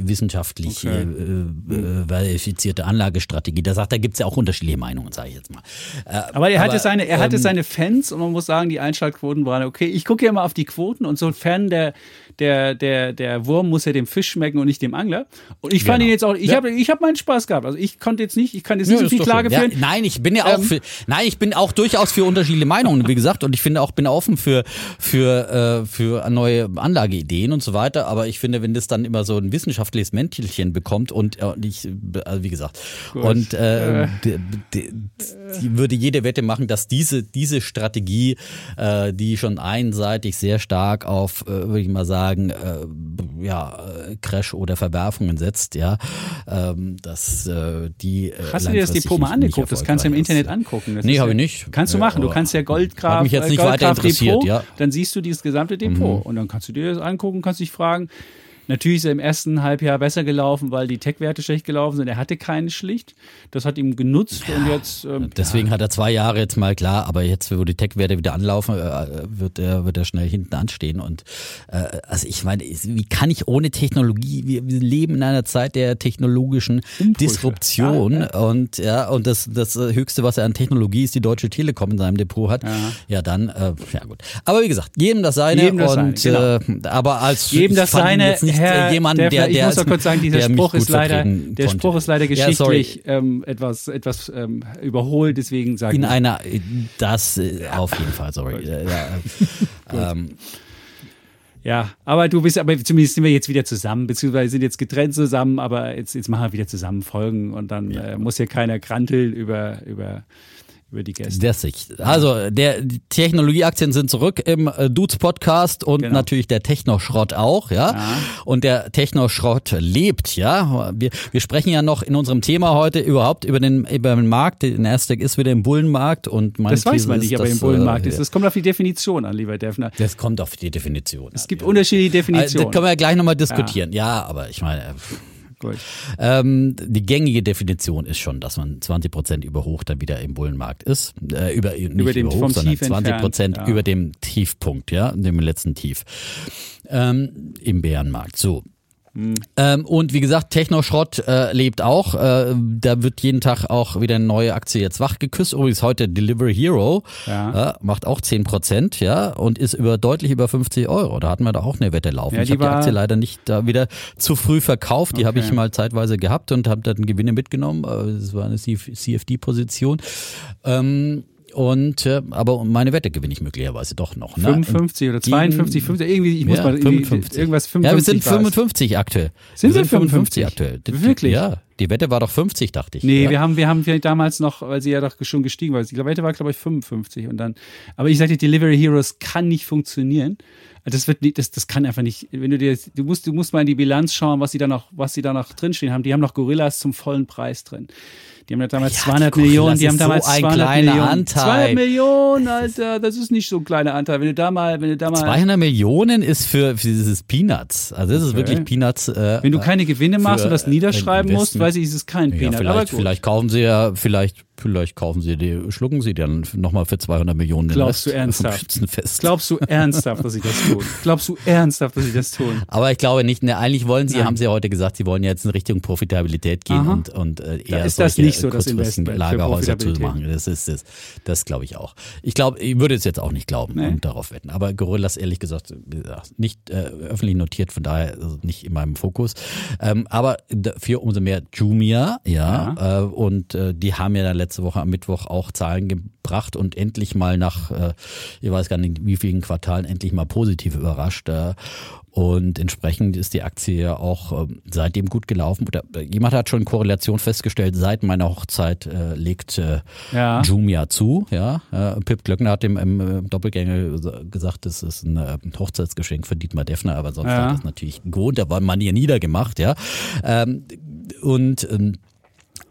wissenschaftlich Okay. äh, äh, verifizierte Anlagestrategie. Da sagt, da gibt's ja auch unterschiedliche Meinungen, sage ich jetzt mal. Äh, Aber er hatte, seine, er hatte ähm, seine Fans und man muss sagen, die Einschaltquoten waren okay. Ich gucke ja mal auf die Quoten und so ein Fan der, der, der, der Wurm muss ja dem Fisch schmecken und nicht dem Angler. Und ich fand Genau. ihn jetzt auch, ich Ja. habe ich hab meinen Spaß gehabt. Also ich konnte jetzt nicht, ich kann jetzt nicht ist die doch Klage schön. führen. Ja, nein, ich bin ja auch Ähm, für, nein, ich bin auch durchaus für unterschiedliche Meinungen, wie gesagt, und ich finde auch, bin offen für, für, äh, für neue Anlageideen und so weiter, aber ich finde, wenn das dann immer so ein wissenschaftliches Mäntelchen bekommt und, äh, ich, also wie gesagt, und äh, die würde jede Wette machen, dass diese, diese Strategie, äh, die schon einseitig sehr stark auf, äh, würde ich mal sagen, äh, ja, äh, Crash oder Verwerfungen setzt, ja, ähm, dass äh, die äh, Hast du dir das Depot mal angeguckt? Das kannst du im Internet angucken. Das Nee, habe ich nicht. Kannst du Ja, machen. Du kannst ja Goldgraf, mich jetzt äh, nicht weiter Goldgraf interessiert, Depot, ja. Mhm. dann siehst du dieses gesamte Depot und dann kannst du dir das angucken, kannst dich fragen. Natürlich ist er im ersten Halbjahr besser gelaufen, weil die Tech-Werte schlecht gelaufen sind. Er hatte keine schlicht. Das hat ihm genutzt und jetzt. Ähm, Deswegen hat er zwei Jahre jetzt mal klar, aber jetzt, wo die Tech-Werte wieder anlaufen, äh, wird er, wird er schnell hinten anstehen. Und äh, also ich meine, wie kann ich ohne Technologie, wir, wir leben in einer Zeit der technologischen Disruption und ja, und das, das Höchste, was er an Technologie ist, die Deutsche Telekom in seinem Depot hat. Ja, dann, äh, ja gut. Aber wie gesagt, jedem das seine Jedem das und seine, äh, aber als Jedem das seine, nicht, Herr äh, jemand, Deffler, der, der ich muss doch kurz sagen, dieser der Spruch ist leider, der konnte. Spruch ist leider Ja, geschichtlich ähm, etwas, etwas ähm, überholt, deswegen sage In ich. einer, das äh, auf jeden Fall, sorry. Ja, ja, ähm, Ja, aber du bist, aber zumindest sind wir jetzt wieder zusammen, beziehungsweise sind jetzt getrennt zusammen, aber jetzt, jetzt machen wir wieder zusammen Folgen und dann äh, muss hier keiner kranteln über, über über die Gäste. Der Sicht. Also der die Technologieaktien sind zurück im äh, Dudes Podcast und Genau. natürlich der Technoschrott auch, ja? Ja. Und der Technoschrott lebt, ja. Wir, wir sprechen ja noch in unserem Thema heute überhaupt über den über den Markt. Der Nasdaq ist wieder im Bullenmarkt und meine Das weiß man ist, nicht, aber dass, im Bullenmarkt äh, ist. Das kommt auf die Definition an, lieber Defner. Das kommt auf die Definition. Es gibt unterschiedliche Das Definitionen. können wir ja gleich nochmal diskutieren. Ja. aber ich meine, Gut. ähm, die gängige Definition ist schon, dass man 20 Prozent über hoch dann wieder im Bullenmarkt ist. Äh, über, nicht Über dem- über hoch, sondern Tief 20 Prozent ja. über dem Tiefpunkt, ja, dem letzten Tief. Ähm, Im Bärenmarkt. So. Hm. Ähm, und wie gesagt, Technoschrott äh, lebt auch. Äh, da wird jeden Tag auch wieder eine neue Aktie jetzt wach geküsst. Übrigens heute Delivery Hero Ja. äh, macht auch 10 Prozent, ja, und ist über deutlich über 50 Euro. Da hatten wir da auch eine Wette laufen. Ja, ich habe die Aktie leider nicht da wieder zu früh verkauft. Die habe Okay. ich mal zeitweise gehabt und habe dann Gewinne mitgenommen. Äh, Das war eine CFD-Position. Ähm, und äh, aber meine Wette gewinne ich möglicherweise doch noch. Ne? 55 oder Gegen- 52, 50, irgendwie, ich muss ja, mal irgendwie, 55. irgendwas 55 Ja, wir sind war's. 55 aktuell. Sind wir 55? aktuell. Die- die- Wirklich? Ja, die Wette war doch 50, dachte ich. Nee, ja. wir haben, wir haben vielleicht damals noch, weil sie ja doch schon gestiegen war. Die Wette war, glaube ich, 55 und dann, aber ich sagte, Delivery Heroes kann nicht funktionieren. Das wird nicht, das, das kann einfach nicht. Wenn du dir, du musst, du musst mal in die Bilanz schauen, was sie da noch, was sie da noch drinstehen haben. Die haben noch Gorillas zum vollen Preis drin. Die haben ja damals Ja, die 200 Gorillas Millionen, die haben damals so ein 200 kleiner Millionen. Anteil. 200 Millionen, Alter, das ist nicht so ein kleiner Anteil. Wenn du da mal, wenn du da mal, 200 Millionen ist für, für dieses Peanuts. Also das ist Okay. wirklich Peanuts. Äh, wenn du keine Gewinne machst und das äh, niederschreiben musst, weiß ich, ist es kein ja, Peanut. aber vielleicht, vielleicht kaufen sie ja, vielleicht, vielleicht kaufen sie die, schlucken sie dann nochmal für 200 Millionen den Glaubst du ernsthaft? Glaubst du ernsthaft, dass sie das tun? Glaubst du ernsthaft, dass sie das tun? Aber ich glaube nicht, ne, eigentlich wollen sie, Nein. haben sie ja heute gesagt, sie wollen jetzt in Richtung Profitabilität gehen Aha. und, und äh, eher ist das nicht so das Investment Lagerhäuser zu machen. Das ist das, das glaube ich auch. Ich glaube, ich würde es jetzt auch nicht glauben Nee. und darauf wetten. Aber Gorillas ehrlich gesagt nicht äh, öffentlich notiert, von daher nicht in meinem Fokus. Ähm, aber dafür umso mehr Jumia, ja, Äh, und äh, die haben ja dann letzte Woche am Mittwoch auch Zahlen gebracht und endlich mal nach, äh, ich weiß gar nicht wie vielen Quartalen, endlich mal positiv überrascht. Äh, und entsprechend ist die Aktie ja auch ähm, seitdem gut gelaufen. Oder, äh, jemand hat schon Korrelation festgestellt, seit meiner Hochzeit äh, legt äh, Ja. Jumia zu. Ja, äh, Pip Glöckner hat im, im äh, Doppelgänger gesagt, das ist ein äh, Hochzeitsgeschenk für Dietmar Defner, aber sonst Ja. hat das natürlich gewohnt, da war man hier niedergemacht, ja. Ähm, und ähm,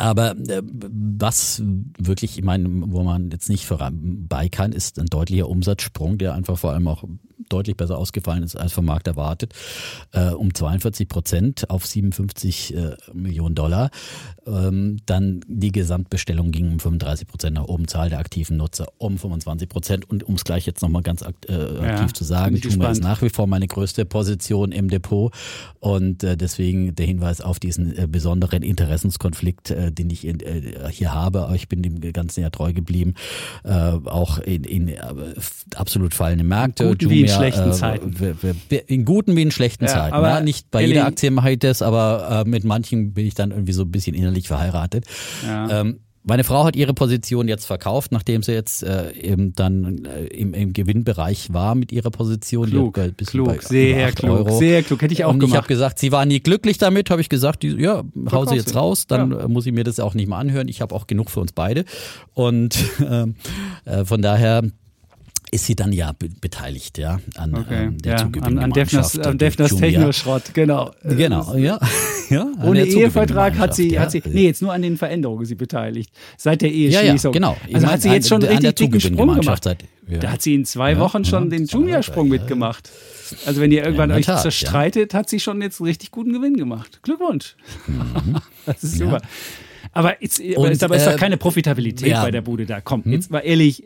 aber äh, was wirklich, ich meine, wo man jetzt nicht vorbei kann, ist ein deutlicher Umsatzsprung, der einfach vor allem auch deutlich besser ausgefallen ist als vom Markt erwartet, äh, um 42 Prozent auf 57 äh, Millionen Dollar. Ähm, dann die Gesamtbestellung ging um 35 Prozent nach oben, Zahl der aktiven Nutzer um 25 Prozent. Und um es gleich jetzt nochmal ganz akt äh, aktiv zu sagen, Juma ist nach wie vor meine größte Position im Depot und äh, deswegen der Hinweis auf diesen äh, besonderen Interessenskonflikt, äh, den ich in, hier habe. Aber ich bin dem ganzen Jahr treu geblieben, auch in, in absolut fallende Märkte. guten wie in schlechten Zeiten. w- w- In guten wie in schlechten Ja, Zeiten. aber Ja, nicht bei jeder Aktie mache ich das, aber äh, mit manchen bin ich dann irgendwie so ein bisschen innerlich verheiratet. Ja. Ähm, meine Frau hat ihre Position jetzt verkauft, nachdem sie jetzt äh, eben dann äh, im, im Gewinnbereich war mit ihrer Position. Klug, klug, sehr 8 klug, Euro. sehr klug. Hätte ich auch Und ich habe gemacht. gesagt, sie war nie glücklich damit, habe ich gesagt, die, ja, hau Verkauf sie jetzt sie. raus, dann Ja. äh, muss ich mir das auch nicht mehr anhören. Ich habe auch genug für uns beide. Und ähm, äh, von daher ist sie dann ja be beteiligt, ja, an Okay, ähm, der ja, an, Defners, an. Technoschrott, genau. Äh, Genau, ja. ja Ohne Ehevertrag hat sie, Zugewinngemeinschaft, hat sie, ja. nee, jetzt nur an den Veränderungen sie beteiligt. Seit der Ja, ja, Eheschließung. genau. Ich Also meine, hat sie jetzt schon an- richtig dicken Sprung gemacht. seit- ja. Da hat sie in zwei Ja, Wochen schon ja, den ja. mitgemacht. Also wenn ihr irgendwann euch Tat, ja. zerstreitet, hat sie schon jetzt einen richtig guten Gewinn gemacht. Glückwunsch. das ist super. Aber, jetzt, aber, Mhm. Und, ist, aber ist doch äh, keine Profitabilität ja. Hm? bei der Bude da. Komm, jetzt mal ehrlich,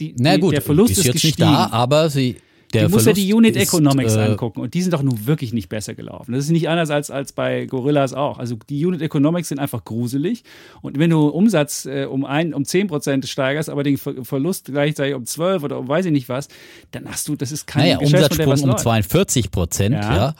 die, Na die, gut, der Verlust ist jetzt nicht da, aber sie. Der Du musst ja die Unit ist, Economics äh, angucken und die sind doch nun wirklich nicht besser gelaufen. Das ist nicht anders als, als bei Gorillas auch. Also die Unit Economics sind einfach gruselig und wenn du Umsatz äh, um, ein, um 10% steigerst, aber den Ver Verlust gleichzeitig um 12 oder um weiß ich nicht was, dann hast du, das ist kein Naja, Umsatzsprung um läuft. 42 Prozent, Ja. ja.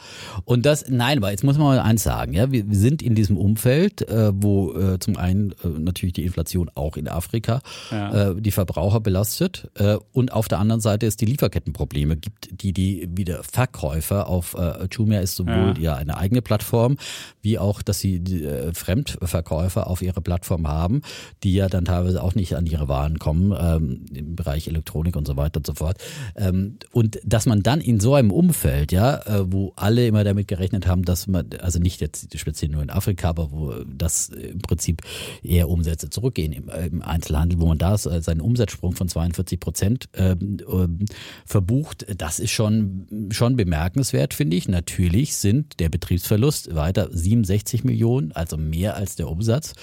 Und das, nein, aber jetzt muss man mal eins sagen, ja, wir, wir sind in diesem Umfeld, äh, wo äh, zum einen äh, natürlich die Inflation auch in Afrika Ja. äh, die Verbraucher belastet äh, und auf der anderen Seite es die Lieferkettenprobleme gibt, die die wieder Verkäufer auf äh, Jumia ist sowohl ja. ja eine eigene Plattform, wie auch, dass sie die, äh, Fremdverkäufer auf ihre Plattform haben, die ja dann teilweise auch nicht an ihre Waren kommen, ähm, im Bereich Elektronik und so weiter und so fort. Ähm, und dass man dann in so einem Umfeld, ja, äh, wo alle immer damit gerechnet haben, dass man, also nicht jetzt speziell nur in Afrika, aber wo das im Prinzip eher Umsätze zurückgehen im, im Einzelhandel, wo man da äh, seinen Umsatzsprung von 42 Prozent ähm, ähm, verbucht, das ist schon, schon bemerkenswert, finde ich. Natürlich sind der Betriebsverlust weiter 67 Millionen, also mehr als der Umsatz.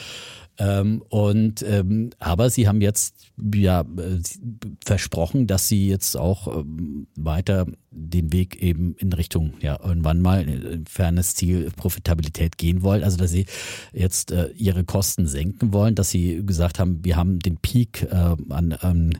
Ähm, und ähm, aber sie haben jetzt ja äh, versprochen, dass sie jetzt auch ähm, weiter den Weg eben in Richtung ja irgendwann mal äh, fernes Ziel Profitabilität gehen wollen, also dass sie jetzt äh, ihre Kosten senken wollen, dass sie gesagt haben, wir haben den Peak äh, an, an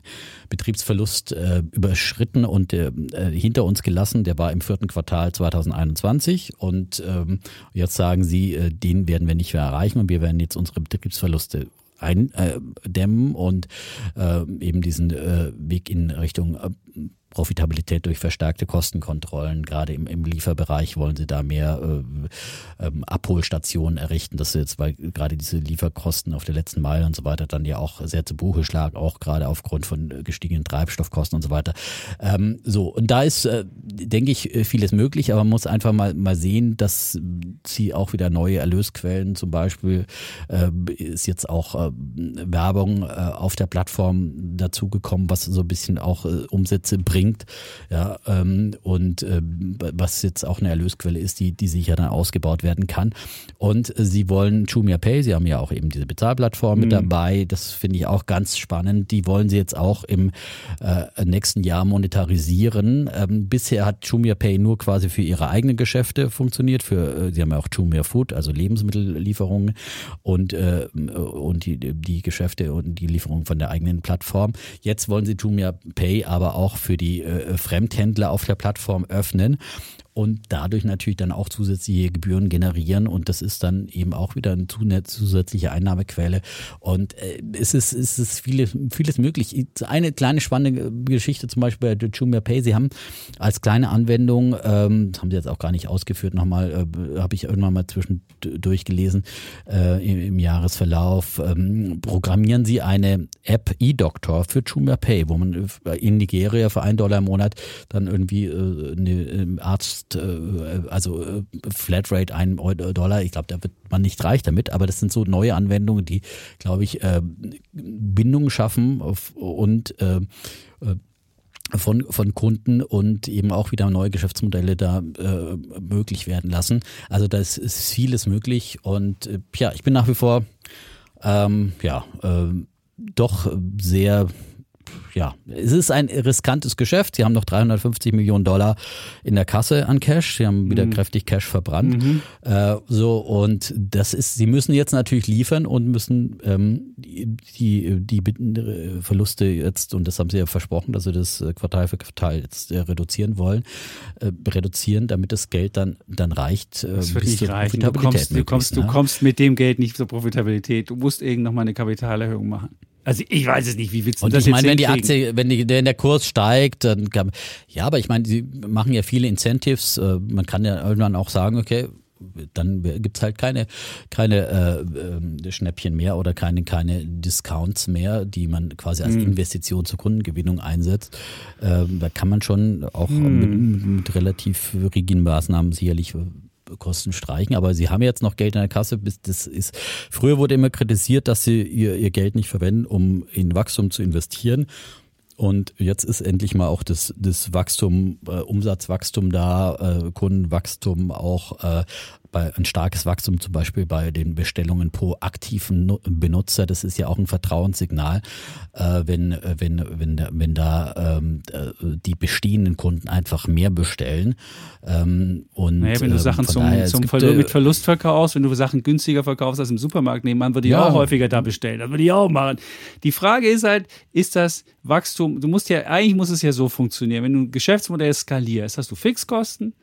Betriebsverlust äh, überschritten und äh, hinter uns gelassen, der war im vierten Quartal 2021 und ähm, jetzt sagen sie, äh, den werden wir nicht mehr erreichen und wir werden jetzt unsere Betriebsverluste eindämmen und äh, eben diesen äh, Weg in Richtung Profitabilität durch verstärkte Kostenkontrollen. Gerade im, im Lieferbereich wollen sie da mehr äh, ähm, Abholstationen errichten, dass sie jetzt, weil gerade diese Lieferkosten auf der letzten Meile und so weiter dann ja auch sehr zu Buche schlagen, auch gerade aufgrund von gestiegenen Treibstoffkosten und so weiter. Ähm, so, und da ist, äh, denke ich, vieles möglich, aber man muss einfach mal, mal sehen, dass sie auch wieder neue Erlösquellen, zum Beispiel äh, ist jetzt auch äh, Werbung äh, auf der Plattform dazugekommen, was so ein bisschen auch äh, Umsätze bringt bringt. Ja, ähm, und äh, was jetzt auch eine Erlösquelle ist, die, die sicher dann ausgebaut werden kann. Und äh, sie wollen Jumia Pay, sie haben ja auch eben diese Bezahlplattform mhm. mit dabei. Das finde ich auch ganz spannend. Die wollen sie jetzt auch im äh, nächsten Jahr monetarisieren. Ähm, bisher hat Jumia Pay nur quasi für ihre eigenen Geschäfte funktioniert. Für, äh, sie haben ja auch Jumia Food, also Lebensmittellieferungen und, äh, und die, die Geschäfte und die Lieferung von der eigenen Plattform. Jetzt wollen sie Jumia Pay aber auch für die die äh, Fremdhändler auf der Plattform öffnen und dadurch natürlich dann auch zusätzliche Gebühren generieren und das ist dann eben auch wieder eine zusätzliche Einnahmequelle und äh, es ist es ist vieles vieles möglich. Eine kleine spannende Geschichte zum Beispiel bei Jumia Pay. Sie haben als kleine Anwendung, ähm, das haben Sie jetzt auch gar nicht ausgeführt, nochmal äh, habe ich irgendwann mal zwischendurch gelesen äh, im, im, Jahresverlauf ähm, programmieren Sie eine App e-Doctor für Jumia Pay, wo man in Nigeria für einen Dollar im Monat dann irgendwie äh, eine Arzt äh, also äh, Flatrate ein Dollar. Ich glaube, da wird man nicht reich damit, aber das sind so neue Anwendungen, die, glaube ich, äh, Bindungen schaffen und von, von Kunden und eben auch wieder neue Geschäftsmodelle da äh, möglich werden lassen. Also da ist, ist vieles möglich und äh, ja, ich bin nach wie vor ähm, ja äh, doch sehr ja, es ist ein riskantes Geschäft. Sie haben noch 350 Millionen Dollar in der Kasse an Cash. Sie haben wieder mhm. kräftig Cash verbrannt. Mhm. Äh, so und das ist, sie müssen jetzt natürlich liefern und müssen ähm, die, die, die Verluste jetzt und das haben sie ja versprochen, dass sie das äh, Quartal für Quartal jetzt äh, reduzieren wollen, äh, reduzieren, damit das Geld dann dann reicht. Äh, das wird nicht reichen. Du kommst, du kommst, ne? du kommst mit dem Geld nicht zur Profitabilität. Du musst irgend noch mal eine Kapitalerhöhung machen. Also ich weiß es nicht, wie willst du Und das ich meine, wenn die Aktie, wenn, die, wenn der Kurs steigt, dann kann ja, aber ich meine, sie machen ja viele Incentives. Äh, man kann ja irgendwann auch sagen, okay, dann gibt's halt keine, keine äh, äh, Schnäppchen mehr oder keine, keine Discounts mehr, die man quasi als mhm. Investition zur Kundengewinnung einsetzt. Äh, da kann man schon auch mhm. mit, mit relativ rigiden Maßnahmen sicherlich Kosten streichen, aber sie haben jetzt noch Geld in der Kasse. Das ist, früher wurde immer kritisiert, dass sie ihr, ihr Geld nicht verwenden, um in Wachstum zu investieren. Und jetzt ist endlich mal auch das, das Wachstum, äh, Umsatzwachstum da, äh, Kundenwachstum auch äh, bei ein starkes Wachstum zum Beispiel bei den Bestellungen pro aktiven Benutzer. Das ist ja auch ein Vertrauenssignal, äh, wenn, wenn, wenn, wenn da ähm, äh, die bestehenden Kunden einfach mehr bestellen. Ähm, und, naja, wenn du ähm, Sachen zum, daher, zum gibt, mit Verlust verkaufst, wenn du Sachen günstiger verkaufst als im Supermarkt nebenan, würde ich ja. auch häufiger da bestellen. Das würde ich auch machen. Die Frage ist halt, ist das Wachstum, du musst ja, eigentlich muss es ja so funktionieren, wenn du ein Geschäftsmodell skalierst, hast du Fixkosten,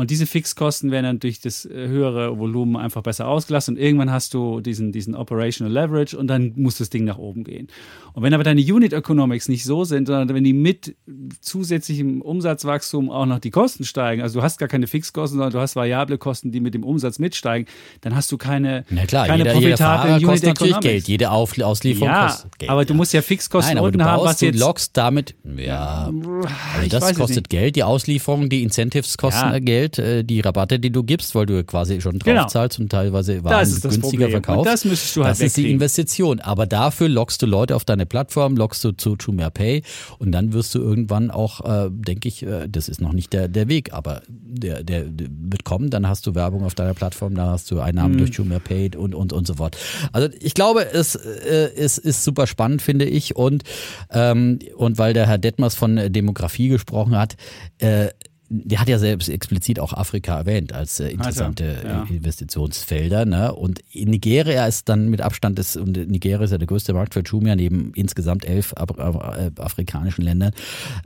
Und diese Fixkosten werden dann durch das äh, höhere Volumen einfach besser ausgelassen. Und irgendwann hast du diesen, diesen Operational Leverage und dann muss das Ding nach oben gehen. Und wenn aber deine Unit Economics nicht so sind, sondern wenn die mit zusätzlichem Umsatzwachstum auch noch die Kosten steigen, also du hast gar keine Fixkosten, sondern du hast variable Kosten, die mit dem Umsatz mitsteigen, dann hast du keine, Na klar, keine jeder, jeder profitablen Unit kostet natürlich Economics. Geld. Jede Auf Auslieferung Ja, kostet Geld. aber du musst ja Fixkosten Nein, unten haben, was du jetzt lockst damit, ja, also das kostet. Geld, die Auslieferung, die Incentives kosten Ja. Geld, äh, die Rabatte, die du gibst, weil du quasi schon drauf Genau. zahlst und teilweise Waren Das ist das günstiger Problem. verkaufst. Und das müsstest du halt Das ist die. Investition. Aber dafür lockst du Leute auf deine Plattform, lockst du zu Jumia Pay und dann wirst du irgendwann auch, äh, denke ich, äh, das ist noch nicht der, der Weg, aber der, der, der wird kommen, dann hast du Werbung auf deiner Plattform, dann hast du Mhm. Einnahmen durch Jumia Pay und, und, und so fort. Also ich glaube, es, äh, es ist super spannend, finde ich. Und, ähm, und weil der Herr Detmers von Demografie gesprochen hat, äh, der hat ja selbst explizit auch Afrika erwähnt als äh, interessante ja. äh, Investitionsfelder. Ne? Und in Nigeria ist dann mit Abstand des, und Nigeria ist ja der größte Markt für Jumia neben insgesamt elf Ab äh, afrikanischen Ländern.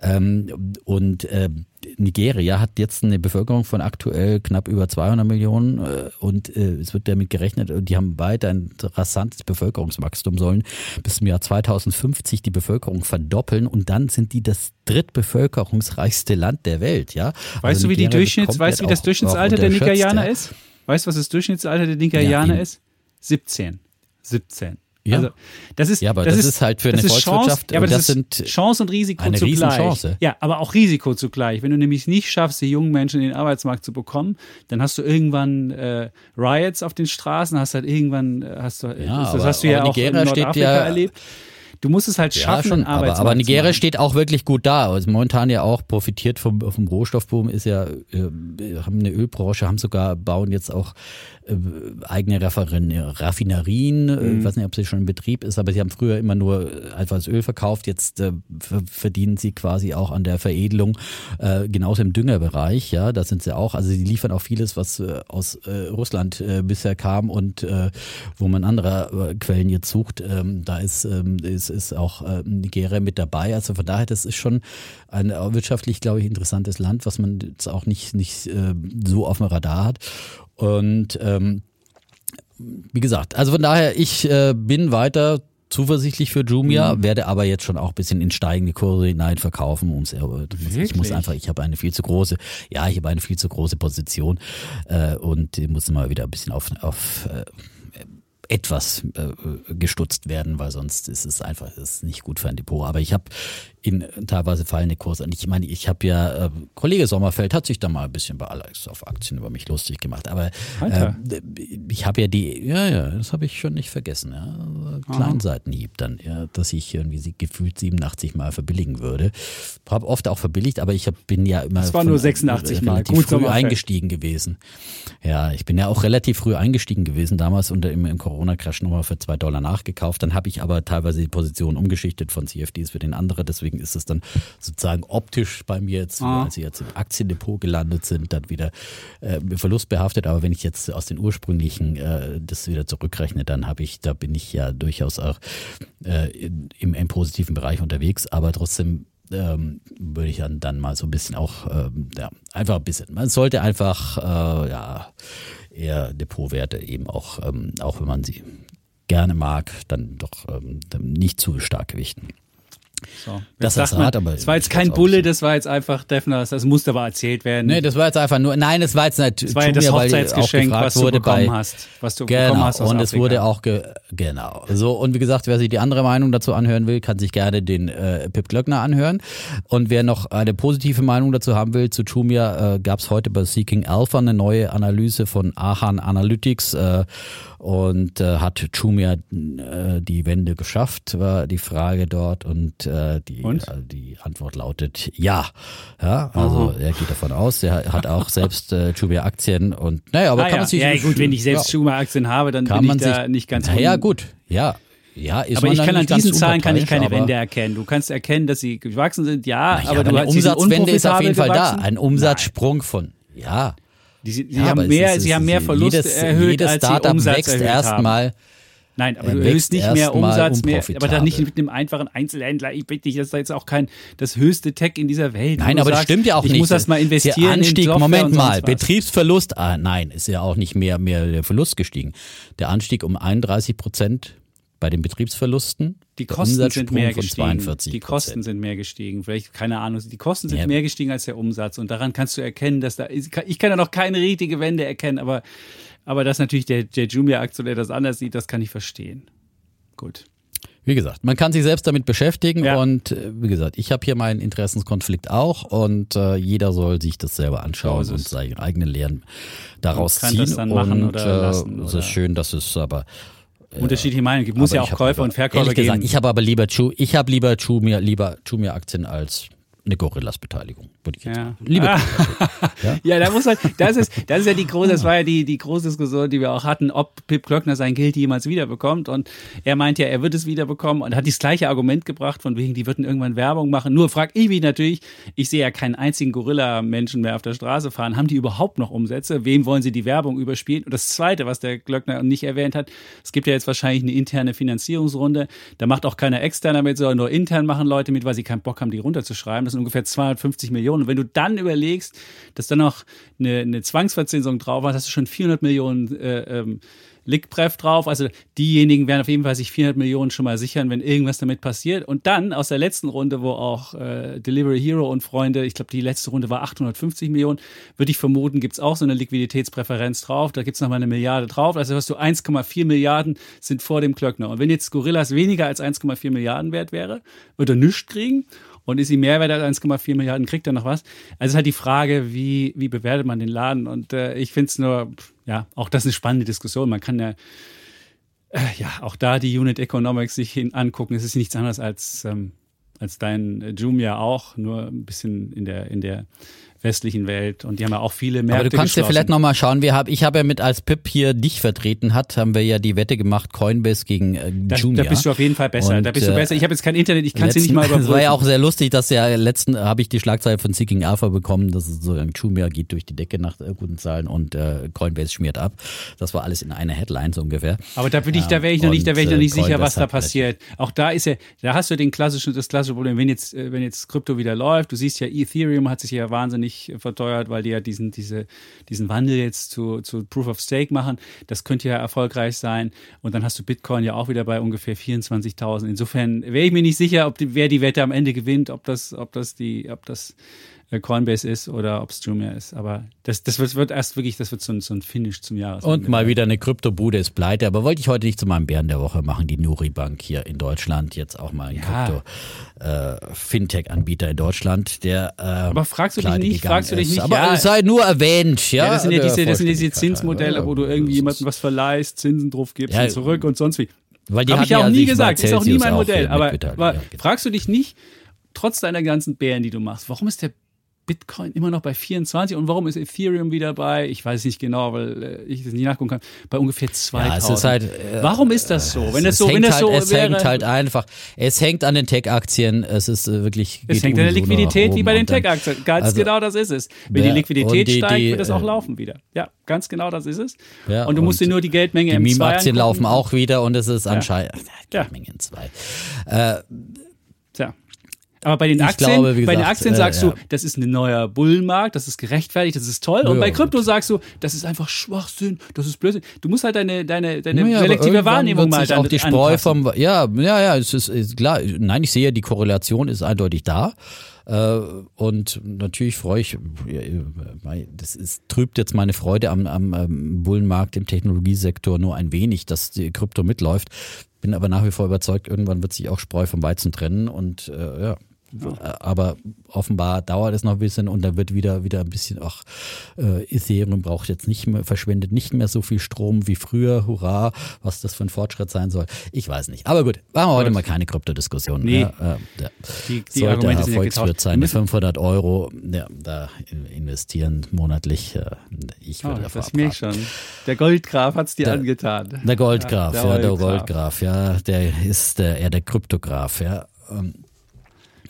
Ähm, und äh, Nigeria hat jetzt eine Bevölkerung von aktuell knapp über 200 Millionen äh, und äh, es wird damit gerechnet, und die haben weiter ein rasantes Bevölkerungswachstum, sollen bis zum Jahr 2050 die Bevölkerung verdoppeln und dann sind die das drittbevölkerungsreichste Land der Welt, ja. Weißt Also du, wie die Durchschnitts, weißt wie das auch- Durchschnittsalter auch der Nigerianer ja. ist? Weißt du, was das Durchschnittsalter der Nigerianer Ja, ist? 17. 17. Ja. Also, das ist, Ja, aber das ist halt für das eine ist Volkswirtschaft, Chance, ja, aber und das, das ist sind Chance und Risiko eine zugleich. Riesenchance. Ja, aber auch Risiko zugleich. Wenn du nämlich nicht schaffst, die jungen Menschen in den Arbeitsmarkt zu bekommen, dann hast du irgendwann äh, Riots auf den Straßen, hast halt irgendwann, äh, hast du, das aber- hast du ja auch in Nigeria steht Nordafrika ja- erlebt. Du musst es halt Ja, schaffen, schon, einen aber, aber Nigeria steht auch wirklich gut da. Also momentan ja auch profitiert vom, vom Rohstoffboom, ist ja, äh, haben eine Ölbranche, haben sogar, bauen jetzt auch äh, eigene Raffinerin- Raffinerien. Äh, Mhm. Ich weiß nicht, ob sie schon in Betrieb ist, aber sie haben früher immer nur äh, einfach das Öl verkauft. Jetzt äh, ver- verdienen sie quasi auch an der Veredelung, äh, genauso im Düngerbereich. Ja, da sind sie auch. Also sie liefern auch vieles, was äh, aus äh, Russland äh, bisher kam und äh, wo man andere äh, Quellen jetzt sucht. Ähm, da ist, ähm, ist, ist auch äh, Nigeria mit dabei. Also von daher, das ist schon ein äh, wirtschaftlich, glaube ich, interessantes Land, was man jetzt auch nicht, nicht äh, so auf dem Radar hat. Und ähm, wie gesagt, also von daher, ich äh, bin weiter zuversichtlich für Jumia, werde aber jetzt schon auch ein bisschen in steigende Kurse hinein verkaufen. Um's, äh, ich muss einfach, ich habe eine viel zu große, ja, ich habe eine viel zu große Position äh, und muss mal wieder ein bisschen auf, auf äh, etwas äh, gestutzt werden, weil sonst ist es einfach ist nicht gut für ein Depot. Aber ich habe in teilweise fallende Kurse. Und ich meine, ich habe ja, äh, Kollege Sommerfeld hat sich da mal ein bisschen bei Alex auf Aktien über mich lustig gemacht. Aber äh, ich habe ja die, ja, ja, das habe ich schon nicht vergessen. Ja. Kleinen Seitenhieb dann, ja, dass ich irgendwie sie gefühlt 87 Mal verbilligen würde. Habe oft auch verbilligt, aber ich hab, bin ja immer. Das war nur 86 Mal. relativ Gut, früh eingestiegen gewesen. Ja, ich bin ja auch relativ früh eingestiegen gewesen, damals unter im, im Corona-Crash nochmal für zwei Dollar nachgekauft. Dann habe ich aber teilweise die Position umgeschichtet von CFDs für den anderen. Deswegen ist es dann sozusagen optisch bei mir jetzt, Ah. als sie jetzt im Aktiendepot gelandet sind, dann wieder äh, verlustbehaftet. Aber wenn ich jetzt aus den ursprünglichen äh, das wieder zurückrechne, dann habe ich, da bin ich ja durchaus auch äh, in, im, im positiven Bereich unterwegs. Aber trotzdem ähm, würde ich dann, dann mal so ein bisschen auch, ähm, ja, einfach ein bisschen. Man sollte einfach, äh, ja, eher Depotwerte eben auch, ähm, auch wenn man sie gerne mag, dann doch ähm, nicht zu stark gewichten. So. Das man, Rat, aber das war jetzt kein Bulle, das war jetzt einfach Defners, das musste aber erzählt werden. Nee, das war jetzt einfach nur, nein, es war jetzt nicht das war ja das Hochzeitsgeschenk, was du bekommen bei, hast. Was du Genau, bekommen hast und es wurde auch, ge genau. So, und wie gesagt, wer sich die andere Meinung dazu anhören will, kann sich gerne den äh, Pip Glöckner anhören. Und wer noch eine positive Meinung dazu haben will, zu Jumia, äh, gab es heute bei Seeking Alpha eine neue Analyse von Ahan Analytics äh, und äh, hat Jumia äh, die Wende geschafft, war die Frage dort und, äh, die, Und? äh, die Antwort lautet ja. Ja, also er geht davon aus, er hat auch selbst äh, Jumia-Aktien und naja, aber ah, kann ja. man sich ja gut, wenn ich selbst ja Schuma-Aktien habe, dann kann bin man ich da sich nicht ganz Na ja un- gut ja ja ist Aber ich kann an diesen Zahlen kann ich keine Wende aber- erkennen. Du kannst erkennen, dass sie gewachsen sind, ja, Na ja, aber du hast Umsatzwende ist auf jeden Fall da unprofitabel ein gewachsen. Umsatzsprung von ja Die, sie, sie ja, haben mehr, ist- sie haben mehr Verluste jedes, erhöht, jedes als sie Startup Umsatz wächst erstmal Nein, aber Er du erhöhst nicht mehr Umsatz mehr, aber dann nicht mit einem einfachen Einzelhändler. Ich bitte dich, das ist jetzt auch kein das höchste Tech in dieser Welt. Nein, aber das sagst, stimmt ja auch ich nicht. muss das mal investieren Der Anstieg, in Moment mal. Betriebsverlust, ah, nein, ist ja auch nicht mehr, mehr der Verlust gestiegen. Der Anstieg um 31 Prozent bei den Betriebsverlusten. Die der Kosten sind mehr gestiegen. 42 Die Kosten sind mehr gestiegen. Vielleicht, keine Ahnung, die Kosten sind Ja. mehr gestiegen als der Umsatz. Und daran kannst du erkennen, dass da, ich kann- ja noch keine richtige Wende erkennen, aber, aber dass natürlich der, der Jumia-Aktionär das anders sieht, das kann ich verstehen. Gut. Wie gesagt, man kann sich selbst damit beschäftigen Ja. und äh, wie gesagt, ich habe hier meinen Interessenskonflikt auch und äh, jeder soll sich das selber anschauen So und es. seine eigenen Lehren daraus ziehen. das dann machen und oder äh, lassen, es oder- ist schön, dass es aber Unterschiedliche Meinungen gibt. Muss ja auch Käufer lieber, und Verkäufer ehrlich gesagt, geben. Ich habe aber lieber Chu, ich habe lieber Chumia, lieber Chumia Aktien als eine Gorillas-Beteiligung, würde ich jetzt Ja. sagen. Liebe Ah. ja, da muss halt, das ist, das ist ja die große, das war ja die, die große Diskussion, die wir auch hatten, ob Pip Klöckner sein Geld jemals wiederbekommt. Und er meint ja, er wird es wiederbekommen und hat das gleiche Argument gebracht, von wegen, die würden irgendwann Werbung machen. Nur frag ich mich natürlich, ich sehe ja keinen einzigen Gorilla-Menschen mehr auf der Straße fahren. Haben die überhaupt noch Umsätze? Wem wollen sie die Werbung überspielen? Und das Zweite, was der Klöckner nicht erwähnt hat, es gibt ja jetzt wahrscheinlich eine interne Finanzierungsrunde. Da macht auch keiner externer mit, sondern nur intern machen Leute mit, weil sie keinen Bock haben, die runterzuschreiben. Das sind ungefähr 250 Millionen. Und wenn du dann überlegst, dass dann noch eine, eine Zwangsverzinsung drauf war, hast du schon 400 Millionen äh, ähm, Lickbref drauf. Also diejenigen werden auf jeden Fall sich 400 Millionen schon mal sichern, wenn irgendwas damit passiert. Und dann aus der letzten Runde, wo auch äh, Delivery Hero und Freunde, ich glaube, die letzte Runde war 850 Millionen, würde ich vermuten, gibt's auch so eine Liquiditätspräferenz drauf. Da gibt's noch mal eine Milliarde drauf. Also hast du 1,4 Milliarden sind vor dem Klöckner. Und wenn jetzt Gorillas weniger als 1,4 Milliarden wert wäre, würde er nichts kriegen. Und ist sie Mehrwert als 1,4 Milliarden, kriegt er noch was? Also ist halt die Frage, wie, wie bewertet man den Laden? Und äh, ich finde es nur, ja, auch das ist eine spannende Diskussion. Man kann ja, äh, ja, auch da die Unit Economics sich hin angucken. Es ist nichts anderes als, ähm, als dein Jumia auch, nur ein bisschen in der, in der westlichen Welt. Und die haben ja auch viele Märkte Aber du kannst ja vielleicht nochmal schauen, wir hab, ich habe ja mit, als Pip hier dich vertreten hat, haben wir ja die Wette gemacht, Coinbase gegen äh, da, Jumia. da bist du auf jeden Fall besser. Und, da bist du äh, besser. Ich habe jetzt kein Internet, ich kann es dir nicht mal überprüfen. Es war ja auch sehr lustig, dass ja letzten habe ich die Schlagzeile von Seeking Alpha bekommen, dass es so ein Jumia geht durch die Decke nach äh, guten Zahlen und äh, Coinbase schmiert ab. Das war alles in einer Headline so ungefähr. Aber da bin ich, da wäre ich noch nicht, da wäre ich noch und, nicht äh, sicher, was da passiert. Auch da ist ja, da hast du den klassischen, das klassische Problem, wenn jetzt, äh, wenn jetzt Krypto wieder läuft, du siehst ja, Ethereum hat sich ja wahnsinnig äh, verteuert, weil die ja diesen, diese, diesen Wandel jetzt zu, zu Proof of Stake machen. Das könnte ja erfolgreich sein. Und dann hast du Bitcoin ja auch wieder bei ungefähr 24.000. Insofern wäre ich mir nicht sicher, ob die, wer die Wette am Ende gewinnt, ob das, ob das die, ob das Coinbase ist oder ob es Jumia ist. Aber das, das wird, wird erst wirklich, das wird so ein, so ein Finish zum Jahresende. Und mal wieder eine Kryptobude ist pleite, aber wollte ich heute nicht zu meinem Bären der Woche machen, die Nuri Bank hier in Deutschland, jetzt auch mal ein Ja. Krypto äh, in Deutschland, der äh, Aber fragst du dich nicht, fragst du dich ist. nicht, Aber ja. es sei nur erwähnt, ja. Ja, das sind ja diese, das sind diese Zinsmodelle, wo du irgendwie jemandem was verleihst, Zinsen drauf gibst und zurück und sonst wie. Weil die Habe hatten ich ja auch nie gesagt, bei ist auch nie Celsius mein auch Modell. hier Aber, aber genau. fragst du dich nicht, trotz deiner ganzen Bären, die du machst, warum ist der Bitcoin immer noch bei 24 und warum ist Ethereum wieder bei, ich weiß nicht genau, weil äh, ich das nicht nachgucken kann, bei ungefähr 2000? Ja, es halt, äh, warum ist das so? Wenn das es so, wenn hängt das halt, so es wäre, hängt halt einfach, es hängt an den Tech-Aktien, es ist äh, wirklich. es hängt an der Liquidität wie bei den Tech-Aktien. Ganz also, genau das ist es. Wenn die Liquidität die- steigt, die, wird es auch äh, laufen wieder. Ja, ganz genau das ist es. Ja, und du musst dir nur die Geldmenge Die M2 Meme-Aktien angucken. laufen auch wieder und es ist anscheinend. Ja. Geldmenge in zwei. Äh. Aber bei den Ich Aktien, glaube, wie bei den gesagt, Aktien äh, sagst ja. du, das ist ein neuer Bullenmarkt, das ist gerechtfertigt, das ist toll. Und Ja, bei gut. Krypto sagst du, das ist einfach Schwachsinn, das ist Blödsinn. Du musst halt deine, deine, deine aber selektive Wahrnehmung mal dann auch die Spreu anpassen. vom ja ja ja es ist, ist klar nein ich sehe die Korrelation ist eindeutig da äh, und natürlich freue ich äh, das ist, trübt jetzt meine Freude am, am Bullenmarkt im Technologiesektor nur ein wenig dass die Krypto mitläuft bin aber nach wie vor überzeugt irgendwann wird sich auch Spreu vom Weizen trennen und äh, ja aber offenbar dauert es noch ein bisschen und dann wird wieder wieder ein bisschen ach äh, Ethereum braucht jetzt nicht mehr verschwendet nicht mehr so viel Strom wie früher hurra was das für ein Fortschritt sein soll ich weiß nicht aber gut machen wir heute mal keine Kryptodiskussion Nee. ja, äh, ja. Die, die sollte Argumente Herr ja Volkswirt getauscht. seine Wir müssen- 500 Euro ja, da investieren monatlich äh, ich Oh, würde davon das abraten. schon. Der Goldgraf hat es dir Der- angetan. Der Goldgraf, Ja, ja, der der Goldgraf. Goldgraf, ja, der ist der, eher der Kryptograf, ja. Ähm,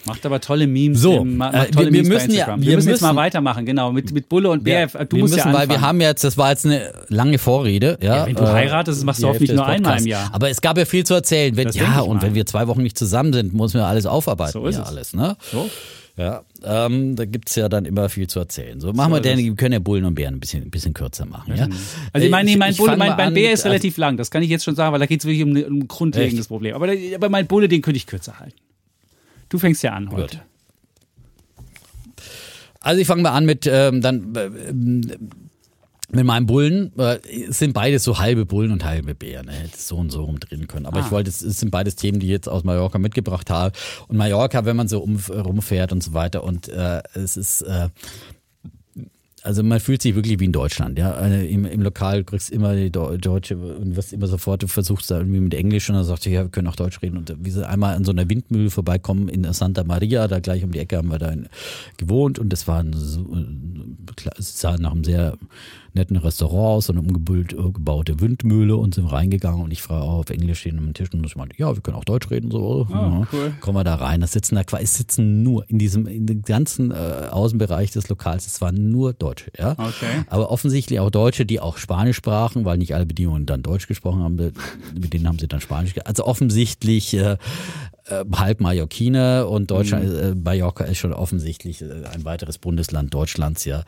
Macht aber tolle Memes. So, im- äh, tolle wir- Memes bei müssen ja- wir wir müssen jetzt mal weitermachen, genau. Mit, mit Bulle und Bär. Ja, du wir musst müssen, ja weil anfangen. wir haben jetzt, das war jetzt eine lange Vorrede. Ja, Ja, wenn du heiratest, das machst du hoffentlich nur einmal im. Jahr. Aber es gab ja viel zu erzählen. Wenn, ja, und mal. wenn wir zwei Wochen nicht zusammen sind, muss man alles aufarbeiten. So ist ja, es. alles, ne? So. Ja, ähm, da gibt's ja dann immer viel zu erzählen. So, machen So wir es. wir können ja Bullen und Bären ein bisschen, ein bisschen kürzer machen. Ja? Also ich meine, nee, mein, ich Bulle, mein, mein Bär ist relativ lang, das kann ich jetzt schon sagen, weil da geht es wirklich um, um ein grundlegendes Echt? Problem. Aber, aber mein Bulle, den könnte ich kürzer halten. Du fängst ja an heute. Gut. Also ich fange mal an mit ähm, dann äh, ähm, mit meinem Bullen. Äh, es sind beides so halbe Bullen und halbe Bären. Ne? Hätte so und so rumdrehen können. Aber Ah. ich wollte, es, es sind beides Themen, die ich jetzt aus Mallorca mitgebracht habe. Und Mallorca, wenn man so um, rumfährt und so weiter. Und äh, es ist äh, also man fühlt sich wirklich wie in Deutschland, ja. Äh, Im, im Lokal kriegst immer die Deu- Deutsche und wirst immer sofort, du versuchst da irgendwie mit Englisch und dann sagst du, ja, wir können auch Deutsch reden. Und wie sie einmal an so einer Windmühle vorbeikommen in Santa Maria, da gleich um die Ecke haben wir da gewohnt und das war ein, so, sah nach einem sehr netten Restaurant aus, so eine umgebaute Windmühle und sind reingegangen und ich frage auch auf Englisch stehen am Tisch und ich meinte, ja, wir können auch Deutsch reden, so. ja. cool. Kommen wir da rein, da sitzen da quasi, es sitzen nur in diesem, in dem ganzen äh, Außenbereich des Lokals, es waren nur Deutsche, ja. Okay. Aber offensichtlich auch Deutsche, die auch Spanisch sprachen, weil nicht alle Bedienungen dann Deutsch gesprochen haben, mit denen haben sie dann Spanisch, also offensichtlich äh, äh, halb Mallorquiner und Deutschland, Mhm. äh, Mallorca ist schon offensichtlich äh, ein weiteres Bundesland Deutschlands, ja,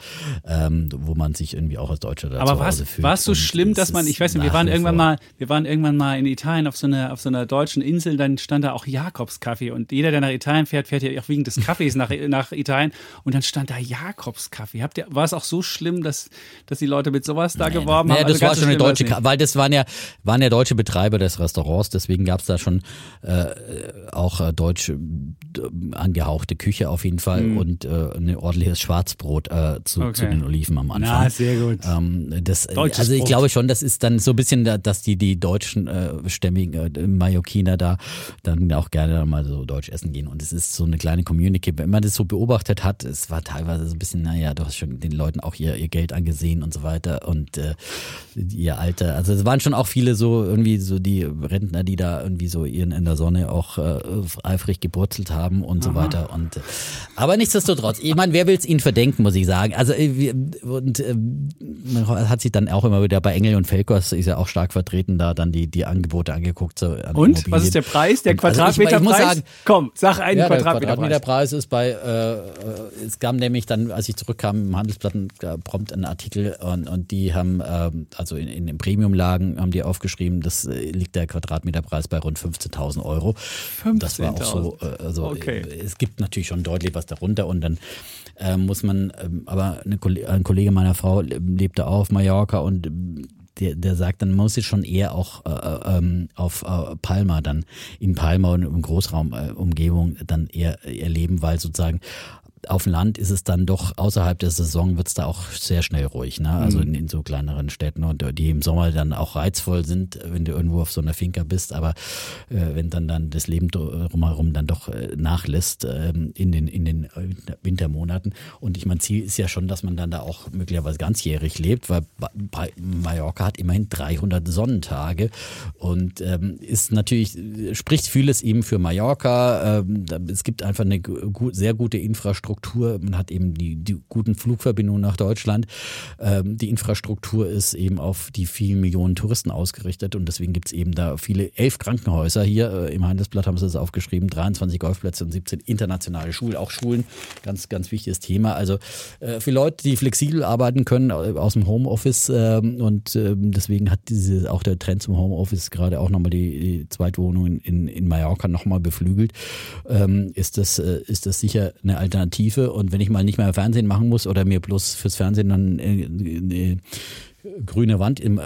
ähm, wo man sich irgendwie auch als Deutscher da Aber zu war Hause es fühlt. war es so schlimm, dass man, ich weiß nicht, wir waren irgendwann vor- mal, wir waren irgendwann mal in Italien auf so einer auf so einer deutschen Insel, dann stand da auch Jakobskaffee und jeder, der nach Italien fährt, fährt ja auch wegen des Kaffees nach, nach Italien und dann stand da Jakobskaffee. Habt ihr, war es auch so schlimm, dass, dass die Leute mit sowas da geworben naja, haben? das Also war so schon eine deutsche, weil das waren ja, waren ja deutsche Betreiber des Restaurants, deswegen gab es da schon äh, auch äh, deutsche äh, angehauchte Küche auf jeden Fall und äh, ein ordentliches Schwarzbrot äh, zu, Okay. zu den Oliven am Anfang. Na, sehr gut. Ähm, das, Deutsches also ich Brot. glaube schon, das ist dann so ein bisschen, da, dass die die deutschen äh, stämmigen äh, Mallorquiner da dann auch gerne mal so deutsch essen gehen und es ist so eine kleine Community. Wenn man das so beobachtet hat, es war teilweise so ein bisschen, naja, du hast schon den Leuten auch ihr, ihr Geld angesehen und so weiter und äh, ihr Alter. Also es waren schon auch viele so irgendwie so die Rentner, die da irgendwie so ihren in der Sonne auch äh, eifrig geburzelt haben und so weiter. Und äh, aber nichtsdestotrotz, ich meine, wer will es ihnen verdenken, muss ich sagen. Also äh, und äh, man hat sich dann auch immer wieder bei Engel und Felkos ist ja auch stark vertreten, da dann die die Angebote angeguckt. So an Und? Was ist der Preis? Der also ich- Quadratmeterpreis? ich sagen, Komm, sag einen ja, der Quadratmeterpreis. Quadratmeterpreis ist bei, äh, äh, es gab nämlich dann, als ich zurückkam im Handelsblatt, äh, prompt ein Artikel und, und die haben, ähm, also in, in den Premiumlagen haben die aufgeschrieben, das äh, liegt der Quadratmeterpreis bei rund 15.000 Euro. Das war auch so, äh, also Okay. äh, es gibt natürlich schon deutlich was darunter und dann äh, muss man, ähm, aber Kolle- ein Kollege meiner Frau lebt da auch auf Mallorca und ähm, der, der sagt, dann muss ich schon eher auch äh, ähm, auf äh, Palma dann in Palma und im Großraumumgebung äh, dann eher erleben, weil sozusagen auf dem Land ist es dann doch außerhalb der Saison wird es da auch sehr schnell ruhig, ne? Also in, in so kleineren Städten und die im Sommer dann auch reizvoll sind, wenn du irgendwo auf so einer Finca bist, aber äh, wenn dann dann das Leben drumherum dann doch äh, nachlässt ähm, in den in den äh, Wintermonaten und ich mein Ziel ist ja schon, dass man dann da auch möglicherweise ganzjährig lebt, weil Ba- Mallorca hat immerhin 300 Sonnentage und ähm, ist natürlich spricht vieles eben für Mallorca. Ähm, es gibt einfach eine sehr gute Infrastruktur. Man hat eben die, die guten Flugverbindungen nach Deutschland. Ähm, die Infrastruktur ist eben auf die vielen Millionen Touristen ausgerichtet und deswegen gibt es eben da viele, elf Krankenhäuser hier. Äh, Im Handelsblatt haben sie das aufgeschrieben, 23 Golfplätze und 17 internationale Schulen, auch Schulen, ganz, ganz wichtiges Thema. Also äh, für Leute, die flexibel arbeiten können äh, aus dem Homeoffice ähm, und ähm, deswegen hat diese auch der Trend zum Homeoffice gerade auch nochmal die, die Zweitwohnung in, in, in Mallorca nochmal beflügelt, ähm, ist, das, äh, ist das sicher eine Alternative. Und wenn ich mal nicht mehr Fernsehen machen muss oder mir bloß fürs Fernsehen dann äh, äh, grüne Wand im äh,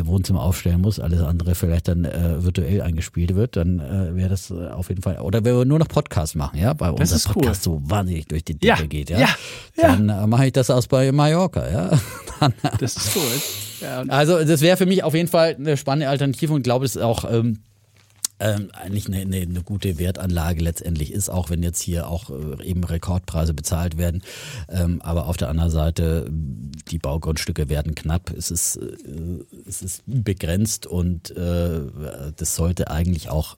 äh, Wohnzimmer aufstellen muss, alles andere vielleicht dann äh, virtuell eingespielt wird, dann äh, wäre das äh, auf jeden Fall. Oder wenn wir nur noch Podcasts machen, ja, weil Das unser ist cool. Podcast so wahnsinnig durch die Decke Ja, geht, ja, ja, ja. dann äh, mache ich das aus bei Mallorca, ja. dann, Das ist cool. Ja, also das wäre für mich auf jeden Fall eine spannende Alternative und glaube, es ist auch ähm, ähm, eigentlich eine, eine, eine gute Wertanlage letztendlich ist, auch wenn jetzt hier auch äh, eben Rekordpreise bezahlt werden. Ähm, aber auf der anderen Seite, die Baugrundstücke werden knapp, es ist, äh, es ist begrenzt und äh, das sollte eigentlich auch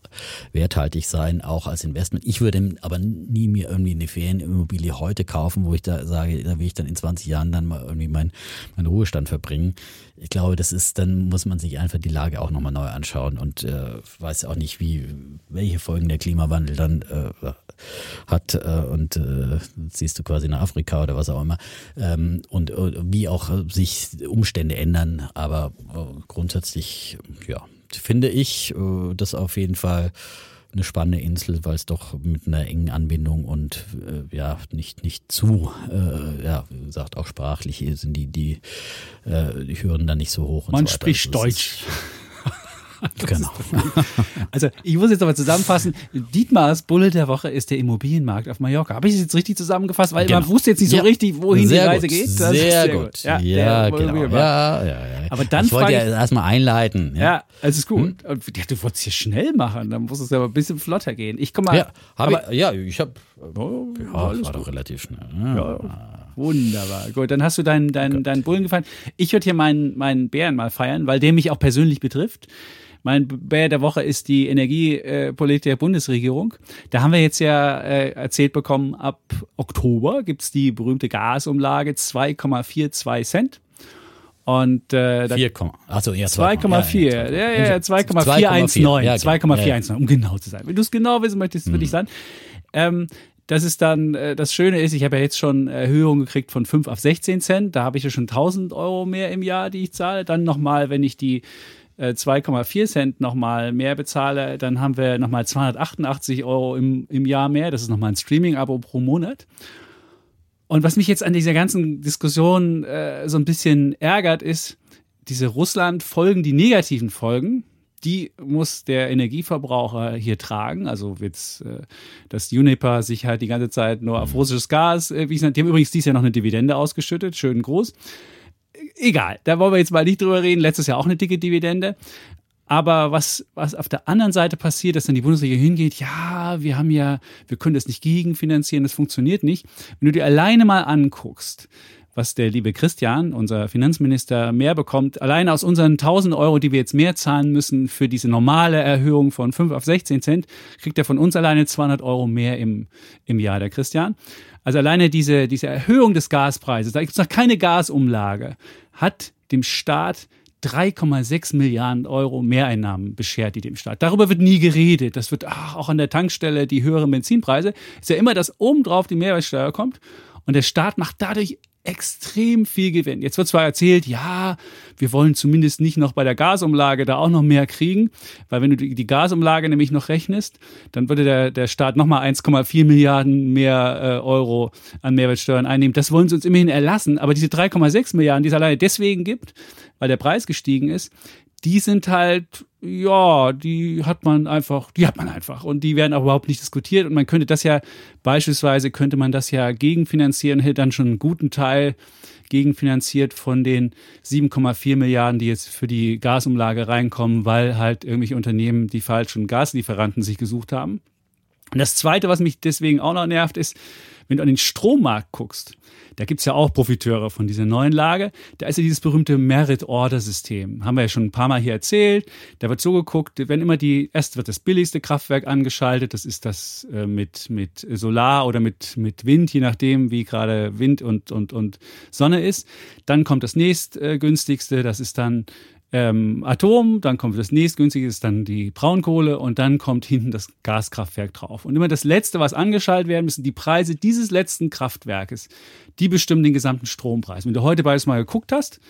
werthaltig sein, auch als Investment. Ich würde aber nie mir irgendwie eine Ferienimmobilie heute kaufen, wo ich da sage, da will ich dann in 20 Jahren dann mal irgendwie meinen mein Ruhestand verbringen. Ich glaube, das ist, dann muss man sich einfach die Lage auch nochmal neu anschauen und äh, weiß auch nicht, wie, welche Folgen der Klimawandel dann äh, hat äh, und äh, siehst du quasi nach Afrika oder was auch immer. Ähm, und wie auch sich Umstände ändern, aber äh, grundsätzlich, ja, finde ich äh, das auf jeden Fall eine spannende Insel, weil es doch mit einer engen Anbindung und äh, ja nicht nicht zu äh, ja wie gesagt auch sprachlich sind die die äh, die Hürden dann nicht so hoch. Man so spricht also Deutsch. Genau. Also ich muss jetzt aber zusammenfassen, Dietmars Bulle der Woche ist der Immobilienmarkt auf Mallorca. Habe ich das jetzt richtig zusammengefasst? Weil Genau. man wusste jetzt nicht so Ja. richtig, wohin sehr die Reise gut, geht. Das Sehr, ist gut. Ja, der genau. Ja, ja, ja. Aber dann ich wollte ja erstmal einleiten. Ja, alles ist gut. Hm? Und ja, du wolltest hier schnell machen, dann muss es aber ein bisschen flotter gehen. Ich komme mal. Ja, hab ich, ja, ich habe Oh, ja, alles war gut. doch relativ schnell. Ja, wunderbar. Gut, dann hast du deinen, deinen, deinen Bullen gefallen. Ich würde hier meinen, meinen Bären mal feiern, weil der mich auch persönlich betrifft. Mein Bär der Woche ist die Energiepolitik der Bundesregierung. Da haben wir jetzt ja äh, erzählt bekommen, ab Oktober gibt's die berühmte Gasumlage 2,42 Cent. Und äh, da 4, achso, ja, 2,4. Ja, ja, ja, 2,419. 2,4, ja, 2,419, um genau zu sein. Wenn du es genau wissen möchtest, würde Mhm. ich sagen. Ähm, das ist dann, äh, das Schöne ist, ich habe ja jetzt schon Erhöhungen gekriegt von 5 auf 16 Cent. Da habe ich ja schon 1000 Euro mehr im Jahr, die ich zahle. Dann nochmal, wenn ich die äh, 2,4 Cent nochmal mehr bezahle, dann haben wir nochmal 288 Euro im, im Jahr mehr. Das ist nochmal ein Streaming-Abo pro Monat. Und was mich jetzt an dieser ganzen Diskussion äh, so ein bisschen ärgert, ist, diese Russland-Folgen, die negativen Folgen, die muss der Energieverbraucher hier tragen. Also jetzt, äh, dass Uniper sich halt die ganze Zeit nur auf russisches Gas, äh, wie gesagt, die haben übrigens dieses Jahr noch eine Dividende ausgeschüttet, schön groß. Egal, da wollen wir jetzt mal nicht drüber reden. Letztes Jahr auch eine dicke Dividende. Aber was, was auf der anderen Seite passiert, dass dann die Bundesregierung hingeht, ja, wir haben ja, wir können das nicht gegenfinanzieren, das funktioniert nicht. Wenn du dir alleine mal anguckst, was der liebe Christian, unser Finanzminister, mehr bekommt, alleine aus unseren 1000 Euro, die wir jetzt mehr zahlen müssen für diese normale Erhöhung von 5 auf 16 Cent, kriegt er von uns alleine 200 Euro mehr im, im Jahr, der Christian. Also alleine diese, diese Erhöhung des Gaspreises, da gibt es noch keine Gasumlage, hat dem Staat 3,6 Milliarden Euro Mehreinnahmen beschert die dem Staat. Darüber wird nie geredet. Das wird ach, auch an der Tankstelle die höheren Benzinpreise. Ist ja immer, dass obendrauf die Mehrwertsteuer kommt und der Staat macht dadurch extrem viel Gewinn. Jetzt wird zwar erzählt, ja, wir wollen zumindest nicht noch bei der Gasumlage da auch noch mehr kriegen, weil wenn du die, die Gasumlage nämlich noch rechnest, dann würde der, der Staat nochmal 1,4 Milliarden mehr äh, Euro an Mehrwertsteuern einnehmen. Das wollen sie uns immerhin erlassen, aber diese 3,6 Milliarden, die es alleine deswegen gibt, weil der Preis gestiegen ist, die sind halt, ja, die hat man einfach, die hat man einfach und die werden auch überhaupt nicht diskutiert und man könnte das ja, beispielsweise könnte man das ja gegenfinanzieren, hätte dann schon einen guten Teil gegenfinanziert von den 7,4 Milliarden, die jetzt für die Gasumlage reinkommen, weil halt irgendwelche Unternehmen die falschen Gaslieferanten sich gesucht haben. Und das Zweite, was mich deswegen auch noch nervt, ist, wenn du an den Strommarkt guckst, da gibt's ja auch Profiteure von dieser neuen Lage. Da ist ja dieses berühmte Merit-Order-System. Haben wir ja schon ein paar Mal hier erzählt. Da wird so geguckt, wenn immer die, erst wird das billigste Kraftwerk angeschaltet, das ist das äh, mit, mit Solar oder mit, mit Wind, je nachdem, wie gerade Wind und, und, und Sonne ist. Dann kommt das nächstgünstigste, das ist dann ähm, Atom, dann kommt das nächstgünstige, ist dann die Braunkohle und dann kommt hinten das Gaskraftwerk drauf. Und immer das Letzte, was angeschaltet werden müssen, die Preise dieses letzten Kraftwerkes, die bestimmen den gesamten Strompreis. Wenn du heute beides mal geguckt hast,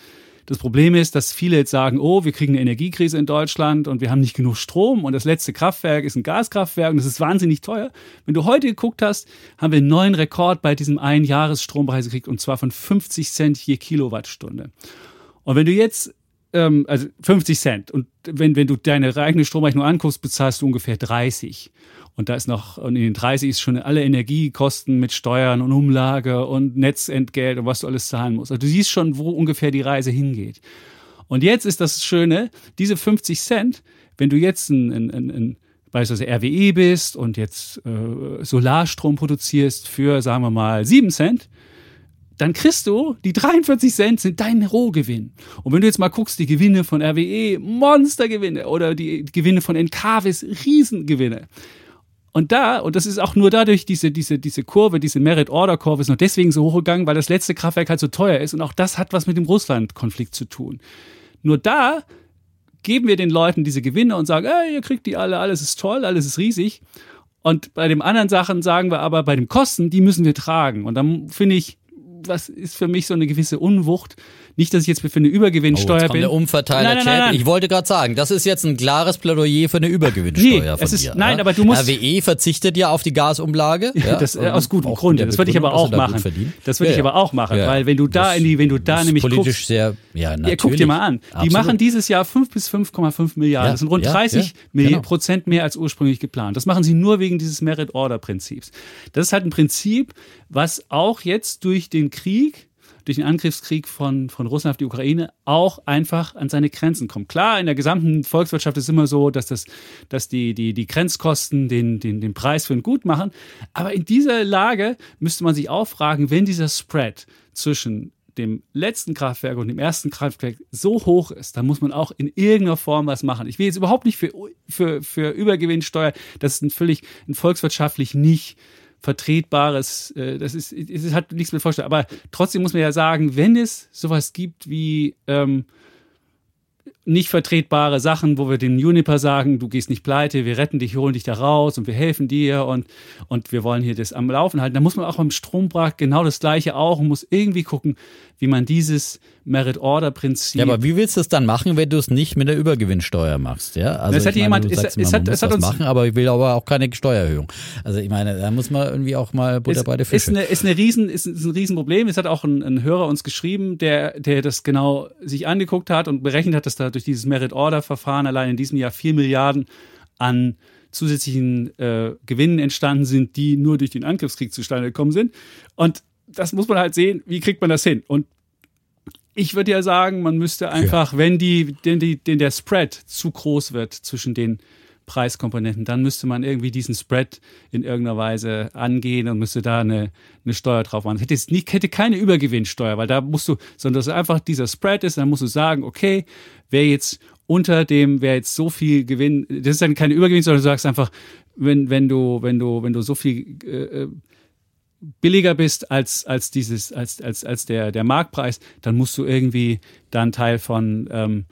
das Problem ist, dass viele jetzt sagen, oh, wir kriegen eine Energiekrise in Deutschland und wir haben nicht genug Strom und das letzte Kraftwerk ist ein Gaskraftwerk und das ist wahnsinnig teuer. Wenn du heute geguckt hast, haben wir einen neuen Rekord bei diesem Einjahresstrompreis gekriegt und zwar von 50 Cent je Kilowattstunde. Und wenn du jetzt ähm, also 50 Cent. Und wenn, wenn du deine eigene Stromrechnung anguckst, bezahlst du ungefähr 30. Und da ist noch, und in den 30 ist schon alle Energiekosten mit Steuern und Umlage und Netzentgelt und was du alles zahlen musst. Also du siehst schon, wo ungefähr die Reise hingeht. Und jetzt ist das Schöne, diese 50 Cent, wenn du jetzt ein, ein, ein, ein beispielsweise RWE bist und jetzt äh, Solarstrom produzierst für, sagen wir mal, 7 Cent, dann kriegst du, die 43 Cent sind dein Rohgewinn. Und wenn du jetzt mal guckst, die Gewinne von RWE, Monstergewinne oder die, Gewinne von Encarvis, Riesengewinne. Und da, und das ist auch nur dadurch, diese, diese, diese Kurve, diese Merit-Order-Kurve ist nur deswegen so hochgegangen, weil das letzte Kraftwerk halt so teuer ist. Und auch das hat was mit dem Russland-Konflikt zu tun. Nur da geben wir den Leuten diese Gewinne und sagen, hey, ihr kriegt die alle, alles ist toll, alles ist riesig. Und bei den anderen Sachen sagen wir aber, bei den Kosten, die müssen wir tragen. Und dann finde ich, was ist für mich so eine gewisse Unwucht. Nicht, dass ich jetzt für eine Übergewinnsteuer oh, bin. Der Umverteiler Nein, nein, nein. Ich wollte gerade sagen, das ist jetzt ein klares Plädoyer für eine Übergewinnsteuer Nee, von ist- dir. nein, ja? aber du musst- RWE verzichtet ja auf die Gasumlage. Ja, das, äh, und aus gutem der Das würde ich aber auch machen. Das würde Ja, ich aber auch machen, weil wenn du da in die, wenn du da nämlich politisch guckst, sehr, ja, natürlich. Guck dir mal an. Die Absolut. machen dieses Jahr 5 bis 5,5 Milliarden. Das sind rund ja, 30 ja, Milli- genau. Prozent mehr als ursprünglich geplant. Das machen sie nur wegen dieses Merit-Order-Prinzips. Das ist halt ein Prinzip, was auch jetzt durch den Krieg durch den Angriffskrieg von, von Russland auf die Ukraine auch einfach an seine Grenzen kommt. Klar, in der gesamten Volkswirtschaft ist immer so, dass, das, dass die, die, die Grenzkosten den, den, den Preis für ein Gut machen. Aber in dieser Lage müsste man sich auch fragen, wenn dieser Spread zwischen dem letzten Kraftwerk und dem ersten Kraftwerk so hoch ist, dann muss man auch in irgendeiner Form was machen. Ich will jetzt überhaupt nicht für, für, für Übergewinnsteuer, das ist ein völlig ein volkswirtschaftlich nicht vertretbares, äh, das ist, es hat nichts mit Vorstellung. Aber trotzdem muss man ja sagen, wenn es sowas gibt wie ähm, nicht vertretbare Sachen, wo wir dem Juniper sagen, du gehst nicht pleite, wir retten dich, holen dich da raus und wir helfen dir und, und wir wollen hier das am Laufen halten. Da muss man auch beim Strombrach genau das Gleiche auch und muss irgendwie gucken, wie man dieses Merit-Order-Prinzip. Ja, aber wie willst du es dann machen, wenn du es nicht mit der Übergewinnsteuer machst? Ja, also Es hat ich jemand- es- sagst es immer, hat- es hat uns- machen, aber ich will aber auch keine Steuererhöhung. Also ich meine, da muss man irgendwie auch mal Butter ist, bei der ist, Fische. eine, ist, eine riesen, ist, ist ein Riesenproblem. Es hat auch ein, ein Hörer uns geschrieben, der, der das genau sich angeguckt hat und berechnet hat, dass da durch dieses Merit-Order-Verfahren allein in diesem Jahr 4 Milliarden an zusätzlichen äh, Gewinnen entstanden sind, die nur durch den Angriffskrieg zustande gekommen sind. Und das muss man halt sehen, wie kriegt man das hin? Und ich würde ja sagen, man müsste einfach, wenn die, den, die, den der Spread zu groß wird zwischen den Preiskomponenten, dann müsste man irgendwie diesen Spread in irgendeiner Weise angehen und müsste da eine, eine Steuer drauf machen. Hätte, jetzt nicht, hätte keine Übergewinnsteuer, weil da musst du, sondern dass einfach dieser Spread ist, dann musst du sagen, okay, wer jetzt unter dem, wer jetzt so viel Gewinn, das ist dann keine Übergewinn, sondern du sagst einfach, wenn, wenn du, wenn du, wenn du so viel äh, billiger bist als, als dieses, als, als, als der, der Marktpreis, dann musst du irgendwie da einen Teil von, ähm,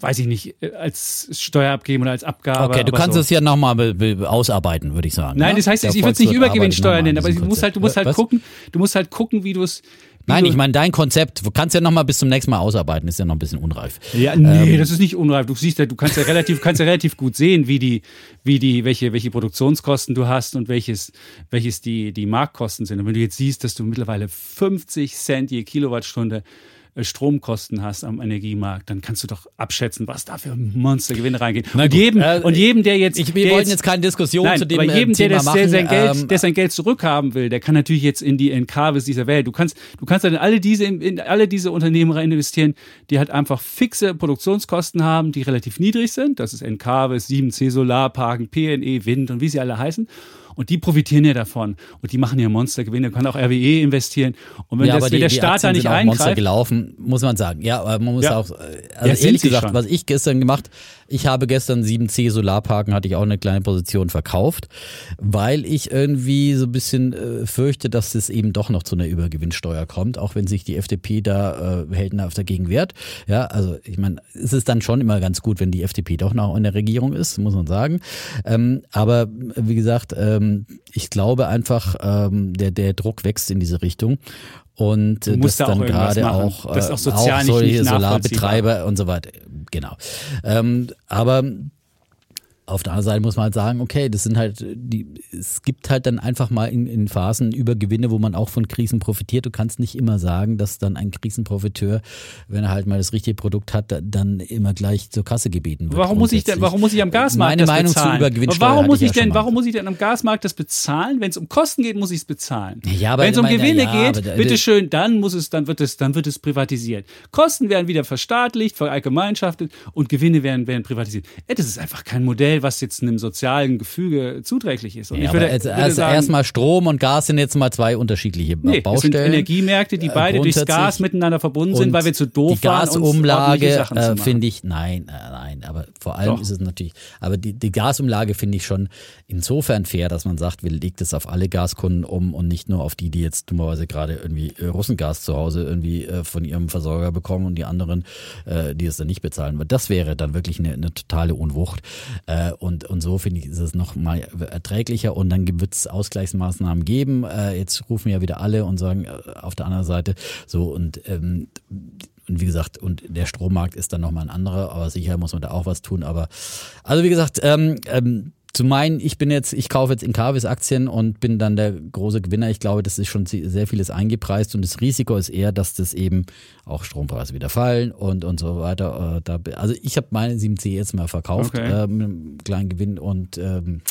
weiß ich nicht, äh, als Steuer abgeben oder als Abgabe. Okay, du kannst so. es ja nochmal be- be- ausarbeiten, würde ich sagen. Nein, ja? das heißt, Der ich würde es nicht Übergewinnsteuer nennen, aber du musst halt, du musst halt gucken, du musst halt gucken, wie du es. Nein, ich meine, dein Konzept, du kannst ja nochmal bis zum nächsten Mal ausarbeiten, ist ja noch ein bisschen unreif. Ja, nee, Ähm, das ist nicht unreif. Du siehst ja, du kannst ja relativ, kannst ja relativ gut sehen, wie die, wie die, welche, welche Produktionskosten du hast und welches, welches die, die Marktkosten sind. Und wenn du jetzt siehst, dass du mittlerweile 50 Cent je Kilowattstunde Stromkosten hast am Energiemarkt, dann kannst du doch abschätzen, was da für Monstergewinne reingehen. Na Und gut, jedem, äh, und jedem, der jetzt, Ich, wir der wollten jetzt keine Diskussion Nein, zu dem aber äh, jedem, der, Thema das, machen. der, sein Geld, ähm, der sein Geld zurückhaben will, der kann natürlich jetzt in die Encarvis dieser Welt. Du kannst, du kannst dann in alle diese, in alle diese Unternehmen rein investieren, die halt einfach fixe Produktionskosten haben, die relativ niedrig sind. Das ist Encarvis, 7C Solarparken, PNE, Wind und wie sie alle heißen. Und die profitieren ja davon. Und die machen ja Monstergewinne. kann auch RWE investieren. Und wenn, ja, das, aber wenn der Staat da nicht sind auch Monster eingreift, gelaufen, muss man sagen. Ja, aber man muss Ja. auch, äh, also Ja, ehrlich gesagt, schon. was ich gestern gemacht, ich habe gestern 7C Solarparken, hatte ich auch eine kleine Position verkauft, weil ich irgendwie so ein bisschen äh, fürchte, dass es eben doch noch zu einer Übergewinnsteuer kommt, auch wenn sich die FDP da äh, heldenhaft dagegen wehrt. Ja, also ich meine, es ist dann schon immer ganz gut, wenn die FDP doch noch in der Regierung ist, muss man sagen. Ähm, aber wie gesagt, ähm, ich glaube einfach, ähm, der, der Druck wächst in diese Richtung. Und äh, dass da auch dann gerade auch, Das äh, auch sozial nicht- solche Solarbetreiber und so weiter. Genau. Ähm, aber auf der anderen Seite muss man halt sagen, okay, das sind halt die, es gibt halt dann einfach mal in, in Phasen Übergewinne, wo man auch von Krisen profitiert. Du kannst nicht immer sagen, dass dann ein Krisenprofiteur, wenn er halt mal das richtige Produkt hat, da- dann immer gleich zur Kasse gebeten wird. Warum muss ich denn, warum muss ich am Gasmarkt Meine das Meinung bezahlen? zu Übergewinnsteuer warum muss ich ich ja denn, warum muss ich denn am Gasmarkt das bezahlen? Wenn es um Kosten geht, muss ich es bezahlen. Ja, aber Wenn es um meine, Gewinne ja, geht, bitteschön, dann muss es, dann wird es, dann wird es privatisiert. Kosten werden wieder verstaatlicht, verallgemeinschaftet und Gewinne werden, werden privatisiert. Ey, das ist einfach kein Modell, Modell, was jetzt einem sozialen Gefüge zuträglich ist. Und Ja, ich würde, erst, sagen, erstmal Strom und Gas sind jetzt mal zwei unterschiedliche Nee, das sind Baustellen. Energiemärkte, die Äh, beide durchs Gas miteinander verbunden sind, weil wir zu doof die waren, Gasumlage äh, finde ich nein äh, nein aber vor allem Doch. ist es natürlich aber die, die Gasumlage finde ich schon insofern fair dass man sagt wir legt es auf alle Gaskunden um und nicht nur auf die die jetzt dummerweise gerade irgendwie Russengas zu Hause irgendwie äh, von ihrem Versorger bekommen und die anderen äh, die es dann nicht bezahlen das wäre dann wirklich eine, eine totale Unwucht äh, und und so finde ich ist es noch mal erträglicher und dann wird es Ausgleichsmaßnahmen geben äh, jetzt rufen ja wieder alle und sagen äh, auf der anderen Seite so und ähm, und wie gesagt, und der Strommarkt ist dann nochmal ein anderer, aber sicher muss man da auch was tun. Aber also wie gesagt, ähm, ähm, zu meinen, ich bin jetzt, ich kaufe jetzt in Carvis Aktien und bin dann der große Gewinner. Ich glaube, das ist schon sehr vieles eingepreist und das Risiko ist eher, dass das eben auch Strompreise wieder fallen und und so weiter. Äh, also ich habe meine 7C jetzt mal verkauft Okay. äh, mit einem kleinen Gewinn und ähm,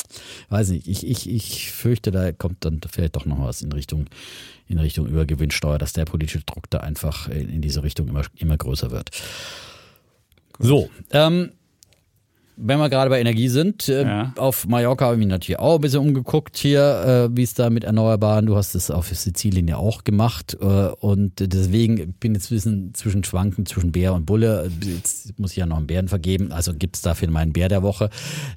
weiß nicht, ich, ich, ich fürchte, da kommt dann vielleicht doch noch was in Richtung in Richtung Übergewinnsteuer, dass der politische Druck da einfach in, in diese Richtung immer, immer größer wird. So, ähm, wenn wir gerade bei Energie sind, äh, Ja. auf Mallorca habe ich mich natürlich auch ein bisschen umgeguckt hier, äh, wie es da mit Erneuerbaren, du hast es auf Sizilien ja auch gemacht äh, und deswegen bin jetzt ein bisschen zwischen Schwanken, zwischen Bär und Bulle. Jetzt muss ich ja noch einen Bären vergeben, also gibt es dafür meinen Bär der Woche,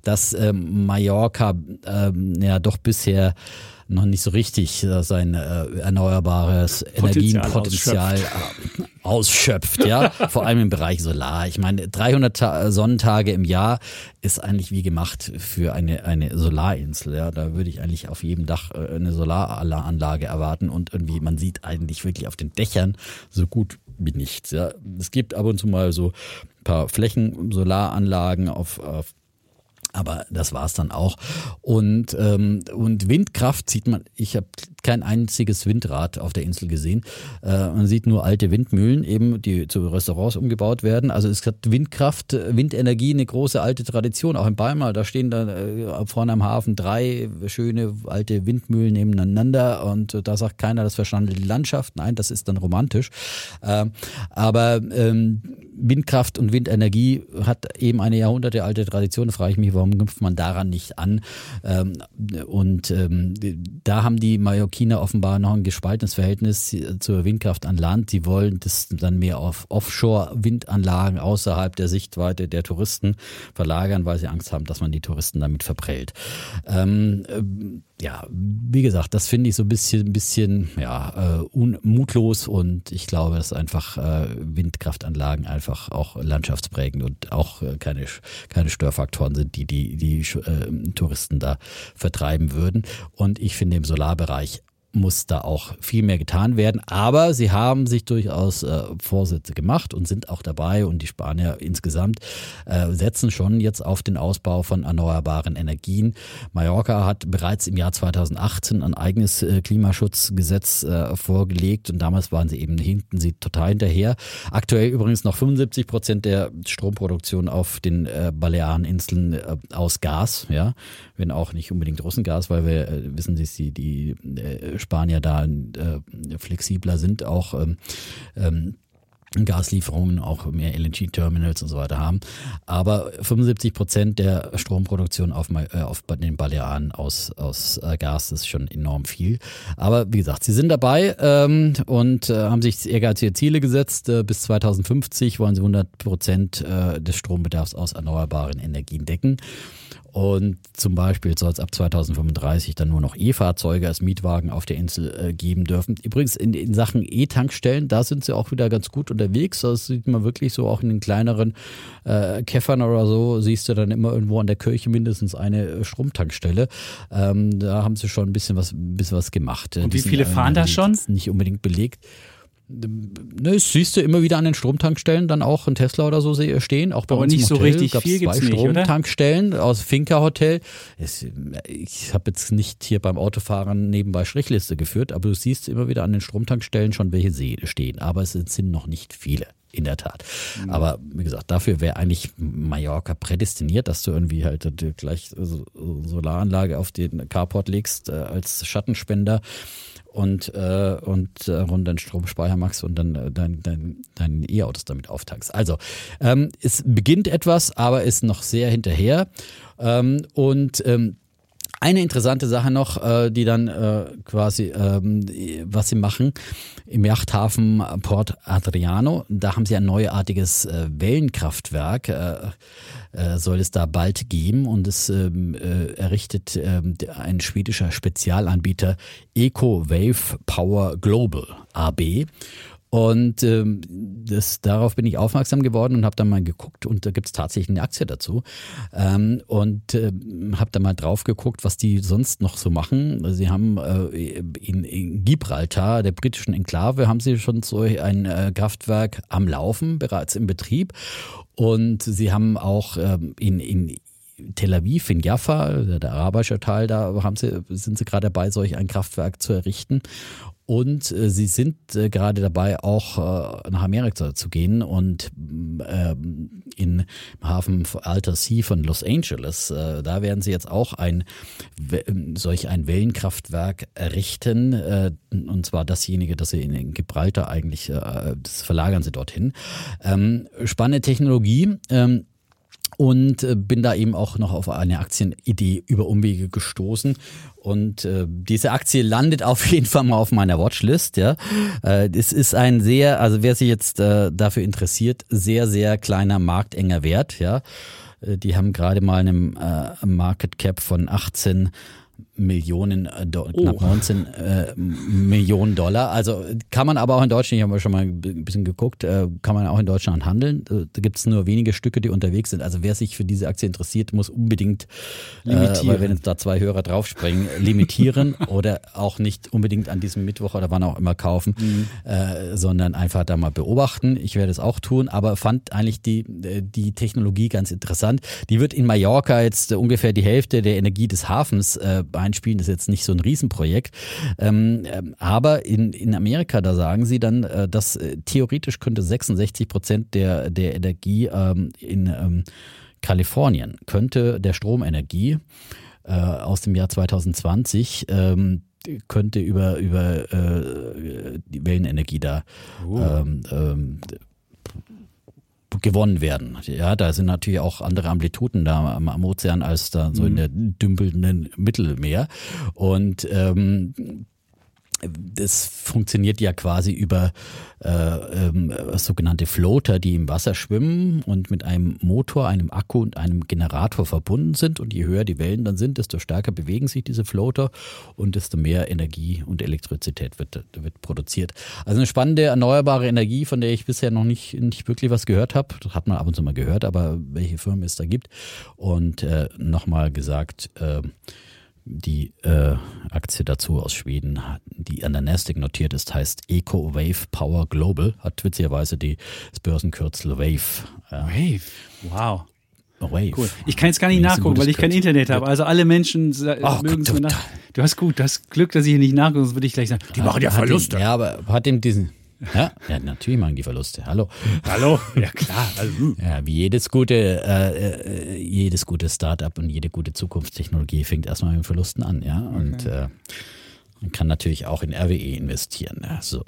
dass ähm, Mallorca ähm, ja doch bisher noch nicht so richtig äh, sein äh, erneuerbares Energienpotenzial äh, ausschöpft, ja, vor allem im Bereich Solar. Ich meine, 300 Ta Sonnentage im Jahr ist eigentlich wie gemacht für eine eine Solarinsel, ja. Da würde ich eigentlich auf jedem Dach äh, eine Solaranlage erwarten und irgendwie man sieht eigentlich wirklich auf den Dächern so gut wie nichts, ja. Es gibt ab und zu mal so ein paar Flächen Solaranlagen auf, auf aber das war's dann auch. Und, ähm, und Windkraft sieht man, ich habe kein einziges Windrad auf der Insel gesehen. Äh, man sieht nur alte Windmühlen, eben, die zu Restaurants umgebaut werden. Also es hat Windkraft, Windenergie eine große alte Tradition. Auch in Palma, da stehen da äh, vorne am Hafen drei schöne alte Windmühlen nebeneinander und da sagt keiner, das verschandelt die Landschaft. Nein, das ist dann romantisch. Ähm, aber ähm, Windkraft und Windenergie hat eben eine jahrhundertealte Tradition. Da frage ich mich, warum knüpft man daran nicht an? Ähm, und ähm, da haben die Mallorquiner offenbar noch ein gespaltenes Verhältnis zur Windkraft an Land. Die wollen das dann mehr auf Offshore-Windanlagen außerhalb der Sichtweite der Touristen verlagern, weil sie Angst haben, dass man die Touristen damit verprellt. Ähm, ähm, ja, wie gesagt, das finde ich so ein bisschen, bisschen ja, äh, unmutlos und ich glaube, dass einfach äh, Windkraftanlagen einfach auch landschaftsprägend und auch äh, keine, keine Störfaktoren sind, die die, die äh, Touristen da vertreiben würden. Und ich finde im Solarbereich muss da auch viel mehr getan werden. Aber sie haben sich durchaus äh, Vorsätze gemacht und sind auch dabei und die Spanier insgesamt äh, setzen schon jetzt auf den Ausbau von erneuerbaren Energien. Mallorca hat bereits im Jahr 2018 ein eigenes äh, Klimaschutzgesetz äh, vorgelegt und damals waren sie eben hinten sie total hinterher. Aktuell übrigens noch 75 Prozent der Stromproduktion auf den äh, Baleareninseln äh, aus Gas, ja, wenn auch nicht unbedingt Russengas, weil wir wissen, dass die, die Spanier da äh, flexibler sind, auch ähm, ähm, Gaslieferungen, auch mehr LNG-Terminals und so weiter haben. Aber 75 Prozent der Stromproduktion auf, äh, auf den Balearen aus, aus äh, Gas ist schon enorm viel. Aber wie gesagt, sie sind dabei ähm, und äh, haben sich ehrgeizige Ziele gesetzt. Äh, bis 2050 wollen sie 100 Prozent äh, des Strombedarfs aus erneuerbaren Energien decken. Und zum Beispiel soll es ab 2035 dann nur noch E-Fahrzeuge als Mietwagen auf der Insel äh, geben dürfen. Übrigens in, in Sachen E-Tankstellen, da sind sie auch wieder ganz gut unterwegs. Das sieht man wirklich so auch in den kleineren äh, Käffern oder so, siehst du dann immer irgendwo an der Kirche mindestens eine äh, Stromtankstelle. Ähm, da haben sie schon ein bisschen was, ein bisschen was gemacht. Und Die wie sind, viele äh, fahren da die schon? Nicht unbedingt belegt. Ne, das siehst du immer wieder an den Stromtankstellen, dann auch ein Tesla oder so stehen. Auch bei Aber uns nicht im so Hotel richtig gab's viel zwei gibt's nicht? Stromtankstellen aus Finca Hotel. Ich habe jetzt nicht hier beim Autofahren nebenbei Strichliste geführt, aber du siehst immer wieder an den Stromtankstellen schon welche stehen. Aber es sind noch nicht viele. In der Tat. Mhm. Aber wie gesagt, dafür wäre eigentlich Mallorca prädestiniert, dass du irgendwie halt gleich so- Solaranlage auf den Carport legst äh, als Schattenspender und, äh, und äh, rund deinen Stromspeicher machst und dann äh, dein, dein, dein E-Autos damit auftankst. Also ähm, es beginnt etwas, aber ist noch sehr hinterher. Ähm, und ähm, eine interessante Sache noch, äh, die dann äh, quasi, ähm, was sie machen im Yachthafen Port Adriano, da haben sie ein neuartiges äh, Wellenkraftwerk, äh, äh, soll es da bald geben und es ähm, äh, errichtet äh, ein schwedischer Spezialanbieter Eco Wave Power Global AB. Und ähm, das, darauf bin ich aufmerksam geworden und habe dann mal geguckt und da gibt es tatsächlich eine Aktie dazu. Ähm, und äh, habe da mal drauf geguckt, was die sonst noch so machen. Sie haben äh, in, in Gibraltar, der britischen Enklave, haben sie schon so ein äh, Kraftwerk am Laufen, bereits im Betrieb. Und sie haben auch ähm, in, in Tel Aviv, in Jaffa, der arabische Teil, da haben sie, sind sie gerade dabei, solch ein Kraftwerk zu errichten. Und äh, sie sind äh, gerade dabei, auch äh, nach Amerika zu gehen und äh, in Hafen Alter Sea von Los Angeles, äh, da werden sie jetzt auch ein solch ein Wellenkraftwerk errichten. Äh, und zwar dasjenige, das sie in Gibraltar eigentlich, äh, das verlagern sie dorthin. Ähm, spannende Technologie. Ähm, und äh, bin da eben auch noch auf eine Aktienidee über Umwege gestoßen. Und äh, diese Aktie landet auf jeden Fall mal auf meiner Watchlist. Ja, äh, es ist ein sehr, also wer sich jetzt äh, dafür interessiert, sehr sehr kleiner marktenger Wert. Ja, äh, die haben gerade mal einen äh, Market Cap von 18 Millionen, äh, oh. knapp 19 äh, Millionen Dollar. Also kann man aber auch in Deutschland, ich habe schon mal ein bisschen geguckt, äh, kann man auch in Deutschland handeln. Äh, da gibt es nur wenige Stücke, die unterwegs sind. Also wer sich für diese Aktie interessiert, muss unbedingt, äh, weil wenn jetzt da zwei Hörer draufspringen, limitieren oder auch nicht unbedingt an diesem Mittwoch oder wann auch immer kaufen, mhm. äh, sondern einfach da mal beobachten. Ich werde es auch tun, aber fand eigentlich die, die Technologie ganz interessant. Die wird in Mallorca jetzt ungefähr die Hälfte der Energie des Hafens äh, einspielen, ist jetzt nicht so ein Riesenprojekt. Ähm, ähm, aber in, in Amerika, da sagen sie dann, äh, dass äh, theoretisch könnte 66 Prozent der, der Energie ähm, in ähm, Kalifornien, könnte der Stromenergie äh, aus dem Jahr 2020 ähm, könnte über, über äh, die Wellenenergie da oh. ähm, ähm, gewonnen werden. Ja, da sind natürlich auch andere Amplituden da am, am Ozean als da so in mhm. der dümpelnden Mittelmeer. Und ähm, das funktioniert ja quasi über äh, ähm, sogenannte Floater, die im Wasser schwimmen und mit einem Motor, einem Akku und einem Generator verbunden sind. Und je höher die Wellen dann sind, desto stärker bewegen sich diese Floater und desto mehr Energie und Elektrizität wird, wird produziert. Also eine spannende erneuerbare Energie, von der ich bisher noch nicht, nicht wirklich was gehört habe. Das hat man ab und zu mal gehört, aber welche Firmen es da gibt. Und äh, nochmal gesagt, äh, die äh, Aktie dazu aus Schweden, die an der Nasdaq notiert ist, heißt Eco Wave Power Global, hat witzigerweise die, das Börsenkürzel Wave. Ja. Wave, wow. Wave. Cool. Ich kann jetzt gar nicht nachgucken, weil ich kein Internet habe. Also alle Menschen oh, mögen es nach. Du hast gut, du hast Glück, dass ich hier nicht nachgucke, sonst würde ich gleich sagen, die machen ja Verluste. ja, aber hat dem diesen ja, ja, natürlich machen die Verluste. Hallo. Hallo, ja klar. Also, hm. ja, wie jedes gute, äh, äh, jedes gute Startup und jede gute Zukunftstechnologie fängt erstmal mit Verlusten an, ja. Okay. Und äh, man kann natürlich auch in RWE investieren. Ja, so.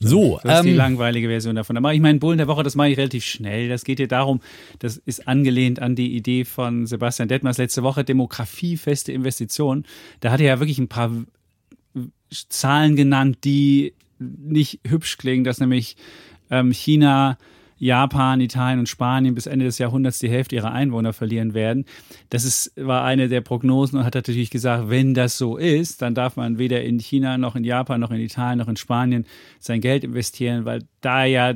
So, das ist ähm, die langweilige Version davon. Da mache ich meinen Bullen der Woche, das mache ich relativ schnell. Das geht hier darum, das ist angelehnt an die Idee von Sebastian Detmers letzte Woche, demografiefeste Investitionen. Da hat er ja wirklich ein paar Zahlen genannt, die nicht hübsch klingen, dass nämlich ähm, China, Japan, Italien und Spanien bis Ende des Jahrhunderts die Hälfte ihrer Einwohner verlieren werden. Das ist, war eine der Prognosen und hat natürlich gesagt, wenn das so ist, dann darf man weder in China noch in Japan noch in Italien noch in Spanien sein Geld investieren, weil da ja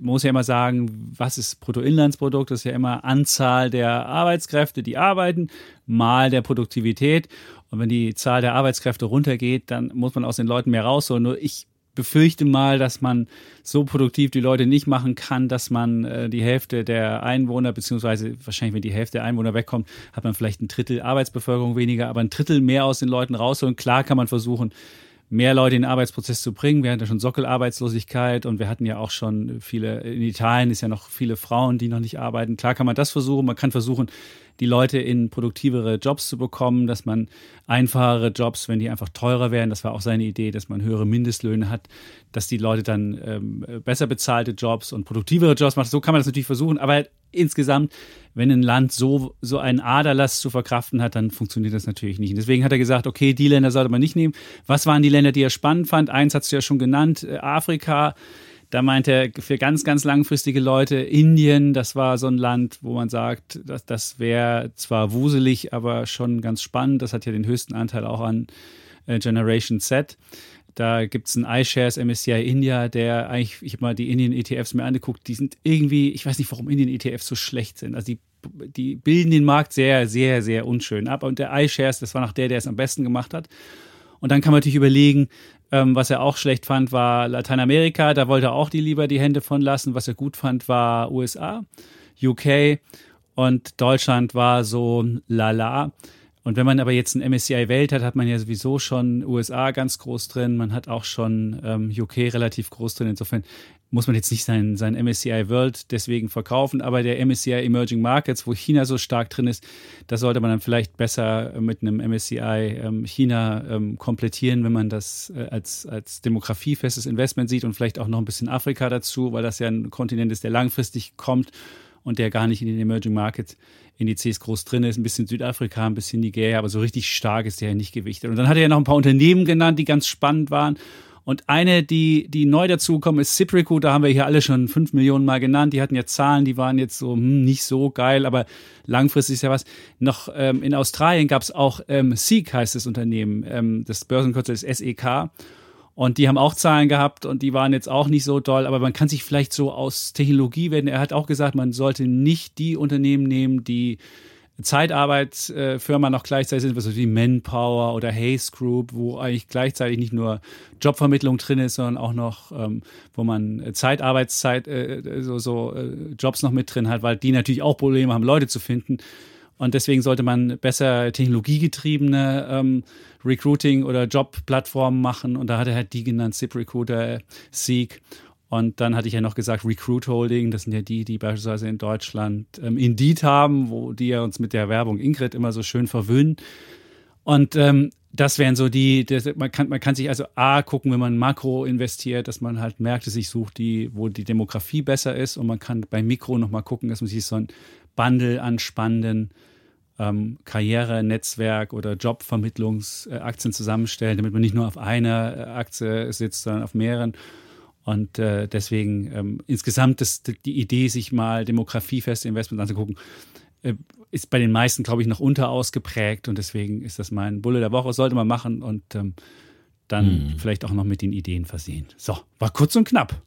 muss ja immer sagen, was ist Bruttoinlandsprodukt? Das ist ja immer Anzahl der Arbeitskräfte, die arbeiten, mal der Produktivität. Und wenn die Zahl der Arbeitskräfte runtergeht, dann muss man aus den Leuten mehr rausholen. Nur ich befürchte mal, dass man so produktiv die Leute nicht machen kann, dass man äh, die Hälfte der Einwohner, beziehungsweise wahrscheinlich, wenn die Hälfte der Einwohner wegkommt, hat man vielleicht ein Drittel Arbeitsbevölkerung weniger, aber ein Drittel mehr aus den Leuten rausholen. Klar kann man versuchen, mehr Leute in den Arbeitsprozess zu bringen. Wir hatten ja schon Sockelarbeitslosigkeit und wir hatten ja auch schon viele, in Italien ist ja noch viele Frauen, die noch nicht arbeiten. Klar kann man das versuchen. Man kann versuchen, die Leute in produktivere Jobs zu bekommen, dass man einfachere Jobs, wenn die einfach teurer wären, das war auch seine Idee, dass man höhere Mindestlöhne hat, dass die Leute dann ähm, besser bezahlte Jobs und produktivere Jobs machen. So kann man das natürlich versuchen, aber insgesamt, wenn ein Land so, so einen Aderlass zu verkraften hat, dann funktioniert das natürlich nicht. Und deswegen hat er gesagt, okay, die Länder sollte man nicht nehmen. Was waren die Länder, die er spannend fand? Eins hast du ja schon genannt, äh, Afrika. Da meint er für ganz, ganz langfristige Leute Indien, das war so ein Land, wo man sagt, das, das wäre zwar wuselig, aber schon ganz spannend. Das hat ja den höchsten Anteil auch an äh, Generation Z. Da gibt es einen iShares MSCI India, der eigentlich, ich habe mal die Indien-ETFs mir angeguckt, die sind irgendwie, ich weiß nicht, warum Indien-ETFs so schlecht sind. Also die, die bilden den Markt sehr, sehr, sehr unschön ab. Und der iShares, das war noch der, der es am besten gemacht hat. Und dann kann man natürlich überlegen, ähm, was er auch schlecht fand, war Lateinamerika. Da wollte er auch die lieber die Hände von lassen. Was er gut fand, war USA, UK und Deutschland war so lala. Und wenn man aber jetzt ein MSCI Welt hat, hat man ja sowieso schon USA ganz groß drin, man hat auch schon ähm, UK relativ groß drin. Insofern muss man jetzt nicht sein, sein MSCI World deswegen verkaufen, aber der MSCI Emerging Markets, wo China so stark drin ist, da sollte man dann vielleicht besser mit einem MSCI ähm, China ähm, komplettieren, wenn man das äh, als, als demografiefestes Investment sieht und vielleicht auch noch ein bisschen Afrika dazu, weil das ja ein Kontinent ist, der langfristig kommt und der gar nicht in den Emerging Markets Indizes groß drin ist, ein bisschen Südafrika, ein bisschen Nigeria, aber so richtig stark ist der ja nicht gewichtet. Und dann hat er ja noch ein paar Unternehmen genannt, die ganz spannend waren. Und eine, die, die neu dazugekommen ist, Ciprico, da haben wir hier alle schon fünf Millionen Mal genannt. Die hatten ja Zahlen, die waren jetzt so hm, nicht so geil, aber langfristig ist ja was. Noch ähm, in Australien gab es auch ähm, Seek, heißt das Unternehmen. Ähm, das Börsenkürzel ist SEK. Und die haben auch Zahlen gehabt und die waren jetzt auch nicht so doll, aber man kann sich vielleicht so aus Technologie werden. Er hat auch gesagt, man sollte nicht die Unternehmen nehmen, die Zeitarbeitsfirma noch gleichzeitig sind, was wie Manpower oder Hayes Group, wo eigentlich gleichzeitig nicht nur Jobvermittlung drin ist, sondern auch noch, ähm, wo man Zeitarbeitszeit, äh, so, so äh, Jobs noch mit drin hat, weil die natürlich auch Probleme haben, Leute zu finden. Und deswegen sollte man besser technologiegetriebene ähm, Recruiting- oder Jobplattformen machen. Und da hat er halt die genannt, ZipRecruiter, Seek. Und dann hatte ich ja noch gesagt, Recruit Holding, das sind ja die, die beispielsweise in Deutschland ähm, Indeed haben, wo die ja uns mit der Werbung Ingrid immer so schön verwöhnen. Und ähm, das wären so die, das, man, kann, man kann sich also A gucken, wenn man Makro investiert, dass man halt Märkte sich sucht, die, wo die Demografie besser ist. Und man kann bei Mikro nochmal gucken, dass man sich so ein Bundle an spannenden ähm, Karriere, oder Jobvermittlungsaktien zusammenstellt, damit man nicht nur auf einer äh, Aktie sitzt, sondern auf mehreren. Und äh, deswegen ähm, insgesamt das, die Idee, sich mal demografiefeste Investments anzugucken, äh, ist bei den meisten, glaube ich, noch unterausgeprägt. Und deswegen ist das mein Bulle der Woche. Sollte man machen und ähm, dann hm. vielleicht auch noch mit den Ideen versehen. So, war kurz und knapp.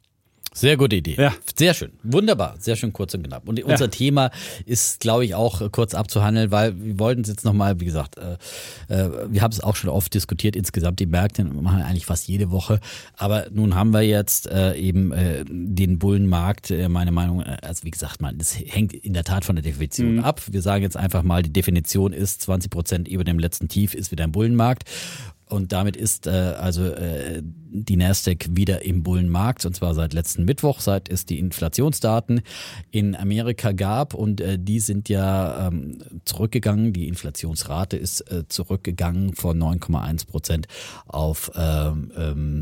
Sehr gute Idee. Ja. Sehr schön. Wunderbar. Sehr schön kurz und knapp. Und unser ja. Thema ist, glaube ich, auch äh, kurz abzuhandeln, weil wir wollten es jetzt nochmal, wie gesagt, äh, äh, wir haben es auch schon oft diskutiert, insgesamt die Märkte machen eigentlich fast jede Woche. Aber nun haben wir jetzt äh, eben äh, den Bullenmarkt, äh, meine Meinung, also wie gesagt, man, es hängt in der Tat von der Definition mhm. ab. Wir sagen jetzt einfach mal, die Definition ist 20 Prozent über dem letzten Tief ist wieder ein Bullenmarkt. Und damit ist äh, also äh, die Nasdaq wieder im Bullenmarkt und zwar seit letzten Mittwoch, seit es die Inflationsdaten in Amerika gab und äh, die sind ja ähm, zurückgegangen. Die Inflationsrate ist äh, zurückgegangen von 9,1 Prozent auf ähm,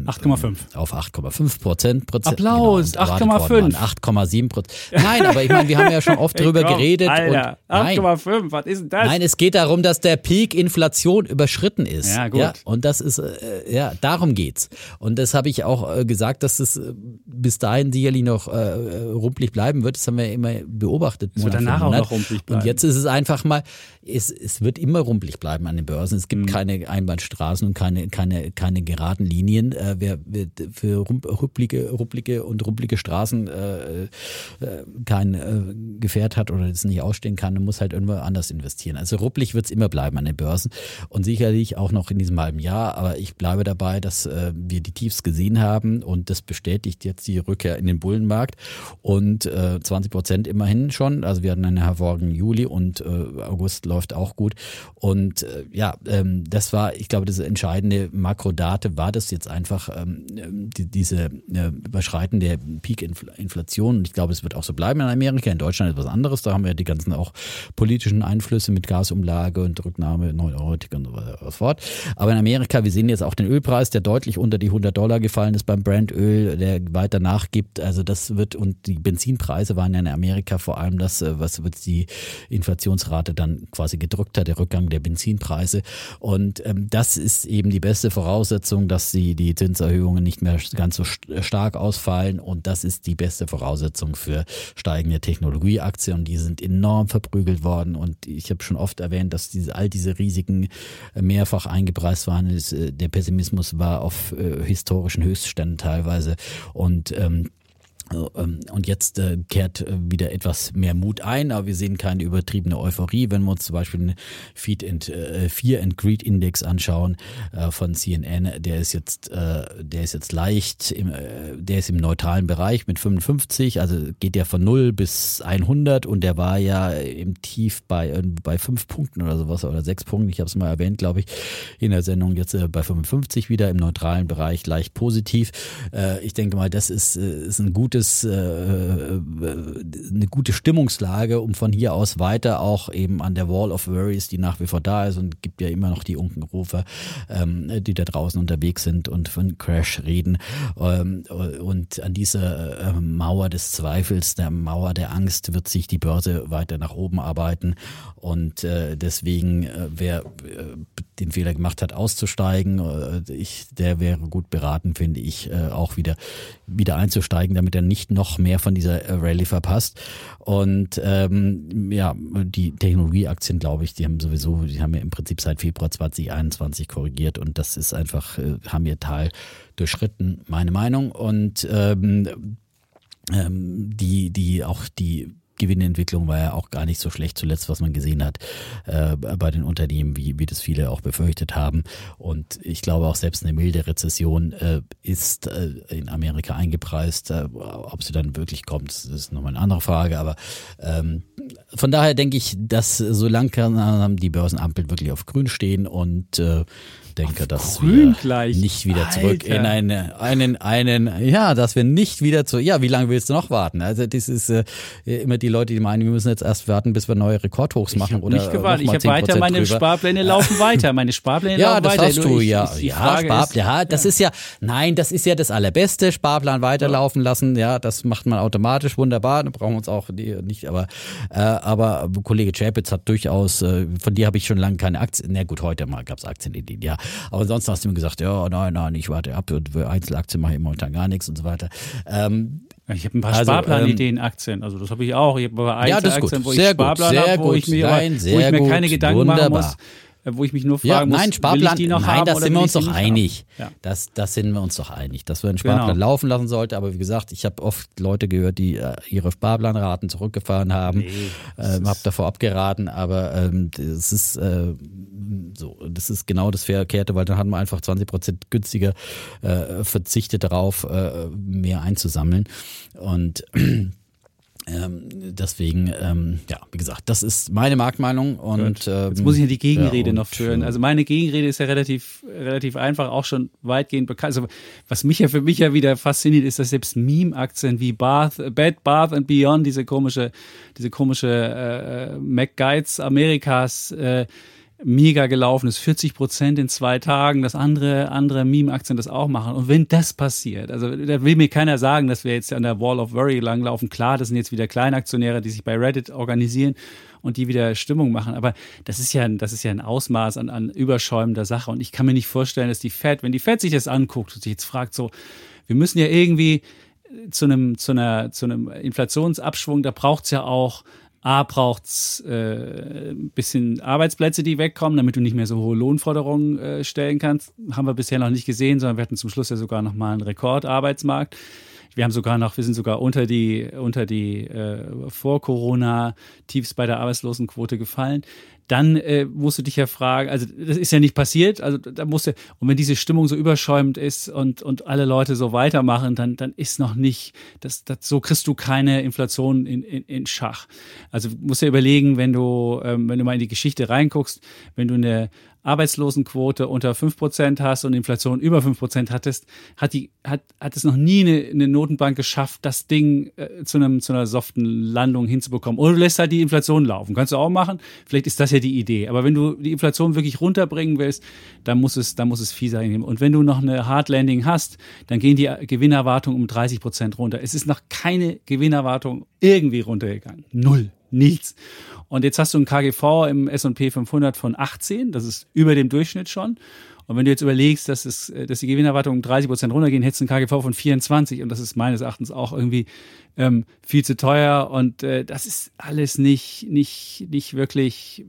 8,5 ähm, auf 8,5 Prozent. Applaus, genau, 8,5. 8,7 Prozent. Nein, aber ich meine, wir haben ja schon oft drüber komm, geredet. Alter, 8,5, was ist denn das? Nein, es geht darum, dass der Peak Inflation überschritten ist. Ja, gut. Ja, und das ist, äh, ja, darum geht's. Und das habe ich auch äh, gesagt, dass es äh, bis dahin sicherlich noch äh, rumpelig bleiben wird. Das haben wir immer beobachtet. Es wird danach auch noch rumpelig bleiben. Und jetzt ist es einfach mal, es, es wird immer rumpelig bleiben an den Börsen. Es gibt mhm. keine Einbahnstraßen und keine, keine, keine geraden Linien. Äh, wer, wer für ruppelige, ruppelige und rumpelige Straßen äh, äh, kein äh, Gefährt hat oder das nicht ausstehen kann, muss halt irgendwo anders investieren. Also ruppelig wird es immer bleiben an den Börsen und sicherlich auch noch in diesem halben Jahr. Aber ich bleibe dabei, dass äh, wir die Tiefs gesehen haben und das bestätigt jetzt die Rückkehr in den Bullenmarkt und äh, 20 Prozent immerhin schon. Also wir hatten einen hervorragenden Juli und äh, August läuft auch gut und äh, ja, ähm, das war, ich glaube, das entscheidende Makrodate war das jetzt einfach ähm, die, diese äh, Überschreiten Peak-Inflation und ich glaube, es wird auch so bleiben in Amerika. In Deutschland ist was anderes, da haben wir die ganzen auch politischen Einflüsse mit Gasumlage und Rücknahme, Neurotik und so weiter und so fort. Aber in Amerika, wir sehen jetzt auch den Ölpreis, der deutlich unter die 100 Dollar gefallen ist beim Brandöl, der weiter nachgibt. Also das wird, und die Benzinpreise waren ja in Amerika vor allem das, äh, was wird die Inflationsrate dann quasi gedrückt hat, der Rückgang der Benzinpreise. Und ähm, das ist eben die beste Voraussetzung, dass die, die Zinserhöhungen nicht mehr ganz so stark ausfallen. Und das ist die beste Voraussetzung für steigende Technologieaktien. Die sind enorm verprügelt worden. Und ich habe schon oft erwähnt, dass diese, all diese Risiken mehrfach eingepreist waren. Äh, der Pessimismus war auf äh, historischen Höchstständen teilweise. Und ähm, und jetzt äh, kehrt äh, wieder etwas mehr Mut ein, aber wir sehen keine übertriebene Euphorie. Wenn wir uns zum Beispiel den Feed and, äh, Fear and Greed Index anschauen äh, von CNN, der ist jetzt, äh, der ist jetzt leicht, im, der ist im neutralen Bereich mit 55, also geht der von 0 bis 100 und der war ja im Tief bei, bei 5 Punkten oder sowas oder 6 Punkten. Ich habe es mal erwähnt, glaube ich, in der Sendung jetzt bei 55 wieder im neutralen Bereich leicht positiv. Ich denke mal, das ist, ist ein gutes gutes, äh, äh, eine gute Stimmungslage, um von hier aus weiter auch eben an der Wall of Worries, die nach wie vor da ist und gibt ja immer noch die Unkenrufe, ähm, die da draußen unterwegs sind und von Crash reden. Ähm, und an dieser äh, Mauer des Zweifels, der Mauer der Angst, wird sich die Börse weiter nach oben arbeiten. Und deswegen, wer den Fehler gemacht hat, auszusteigen, ich, der wäre gut beraten, finde ich, auch wieder, wieder einzusteigen, damit er nicht noch mehr von dieser äh, Rallye verpasst. Und ähm, ja, die Technologieaktien, glaube ich, die haben sowieso, die haben ja im Prinzip seit Februar 2021 korrigiert und das ist einfach, äh, haben ihr Tal durchschritten, meine Meinung. Und ähm, ähm, die, die auch die Gewinnentwicklung war ja auch gar nicht so schlecht zuletzt, was man gesehen hat äh, bei den Unternehmen, wie, wie das viele auch befürchtet haben. Und ich glaube auch selbst eine milde Rezession äh, ist äh, in Amerika eingepreist. Äh, ob sie dann wirklich kommt, das ist nochmal eine andere Frage. Aber ähm, von daher denke ich, dass solange die Börsenampeln wirklich auf grün stehen und äh, denke, Auf dass wir gleich. nicht wieder zurück Alter. in eine, einen, einen, ja, dass wir nicht wieder zu, ja, wie lange willst du noch warten? Also das ist äh, immer die Leute, die meinen, wir müssen jetzt erst warten, bis wir neue Rekordhochs machen. Ich oder nicht gewartet, ich habe weiter, meine drüber. Sparpläne laufen weiter, meine Sparpläne ja, laufen weiter. Ja, das hast du, ja. Ja, Spar, ja, das ja. ist ja, nein, das ist ja das Allerbeste, Sparplan weiterlaufen lassen, ja, das macht man automatisch, wunderbar, da brauchen wir uns auch nicht, aber, äh, aber Kollege Chapitz hat durchaus, äh, von dir habe ich schon lange keine Aktien, na gut, heute mal gab es Aktienideen, ja, aber ansonsten hast du mir gesagt, ja, nein, nein, ich warte ab und Einzelaktien mache ich momentan gar nichts und so weiter. Ähm, ich habe ein paar also, Sparplanideen, ähm, Aktien. Also das habe ich auch. Ich habe aber Einzelaktien, ja, wo ich sehr Sparplan habe, wo ich mir, Nein, wo ich mir gut, keine Gedanken wunderbar. machen muss wo ich mich nur fragen ja, nein, muss, Sparplan, die noch nein, haben das sind wir uns doch einig. Ja. Das, das sind wir uns doch einig, dass wir einen Sparplan genau. laufen lassen sollten. Aber wie gesagt, ich habe oft Leute gehört, die äh, ihre Sparplanraten zurückgefahren haben. Nee, ähm, habe davor abgeraten, aber ähm, das ist äh, so, das ist genau das Verkehrte, weil dann hat man einfach 20 Prozent günstiger äh, verzichtet darauf, äh, mehr einzusammeln. Und ähm, deswegen, ähm, ja, wie gesagt, das ist meine Marktmeinung und ähm, jetzt muss ich ja die Gegenrede ja, noch führen. Also meine Gegenrede ist ja relativ, relativ einfach, auch schon weitgehend bekannt. Also was mich ja für mich ja wieder fasziniert, ist, dass selbst Meme-Aktien wie Bath, Bad Bath and Beyond, diese komische, diese komische äh, MacGuides Amerikas, äh, mega gelaufen ist, 40 Prozent in zwei Tagen, dass andere, andere Meme-Aktien das auch machen. Und wenn das passiert, also da will mir keiner sagen, dass wir jetzt an der Wall of Worry langlaufen. Klar, das sind jetzt wieder Kleinaktionäre, die sich bei Reddit organisieren und die wieder Stimmung machen. Aber das ist ja, das ist ja ein Ausmaß an, an überschäumender Sache. Und ich kann mir nicht vorstellen, dass die Fed, wenn die Fed sich das anguckt und sich jetzt fragt so, wir müssen ja irgendwie zu einem, zu einer, zu einem Inflationsabschwung, da braucht es ja auch A, braucht es äh, ein bisschen Arbeitsplätze, die wegkommen, damit du nicht mehr so hohe Lohnforderungen äh, stellen kannst. Haben wir bisher noch nicht gesehen, sondern wir hatten zum Schluss ja sogar noch mal einen Rekordarbeitsmarkt. Wir haben sogar noch, wir sind sogar unter die, unter die äh, vor Corona-Tiefs bei der Arbeitslosenquote gefallen. Dann äh, musst du dich ja fragen, also das ist ja nicht passiert, also da musst du, und wenn diese Stimmung so überschäumend ist und, und alle Leute so weitermachen, dann, dann ist noch nicht, das, das, so kriegst du keine Inflation in, in, in Schach. Also musst du überlegen, wenn du, ähm, wenn du mal in die Geschichte reinguckst, wenn du eine Arbeitslosenquote unter 5% hast und Inflation über 5% hattest, hat, die, hat, hat es noch nie eine, eine Notenbank geschafft, das Ding äh, zu, einem, zu einer soften Landung hinzubekommen. Oder du lässt halt die Inflation laufen. Kannst du auch machen. Vielleicht ist das ja die Idee. Aber wenn du die Inflation wirklich runterbringen willst, dann muss es, dann muss es viel sein. Und wenn du noch eine Hard Landing hast, dann gehen die Gewinnerwartungen um 30% runter. Es ist noch keine Gewinnerwartung irgendwie runtergegangen. Null. Nichts. Und jetzt hast du ein KGV im S&P 500 von 18, das ist über dem Durchschnitt schon. Und wenn du jetzt überlegst, dass, es, dass die Gewinnerwartungen um 30 Prozent runtergehen, hättest du ein KGV von 24 und das ist meines Erachtens auch irgendwie ähm, viel zu teuer und äh, das ist alles nicht, nicht, nicht wirklich,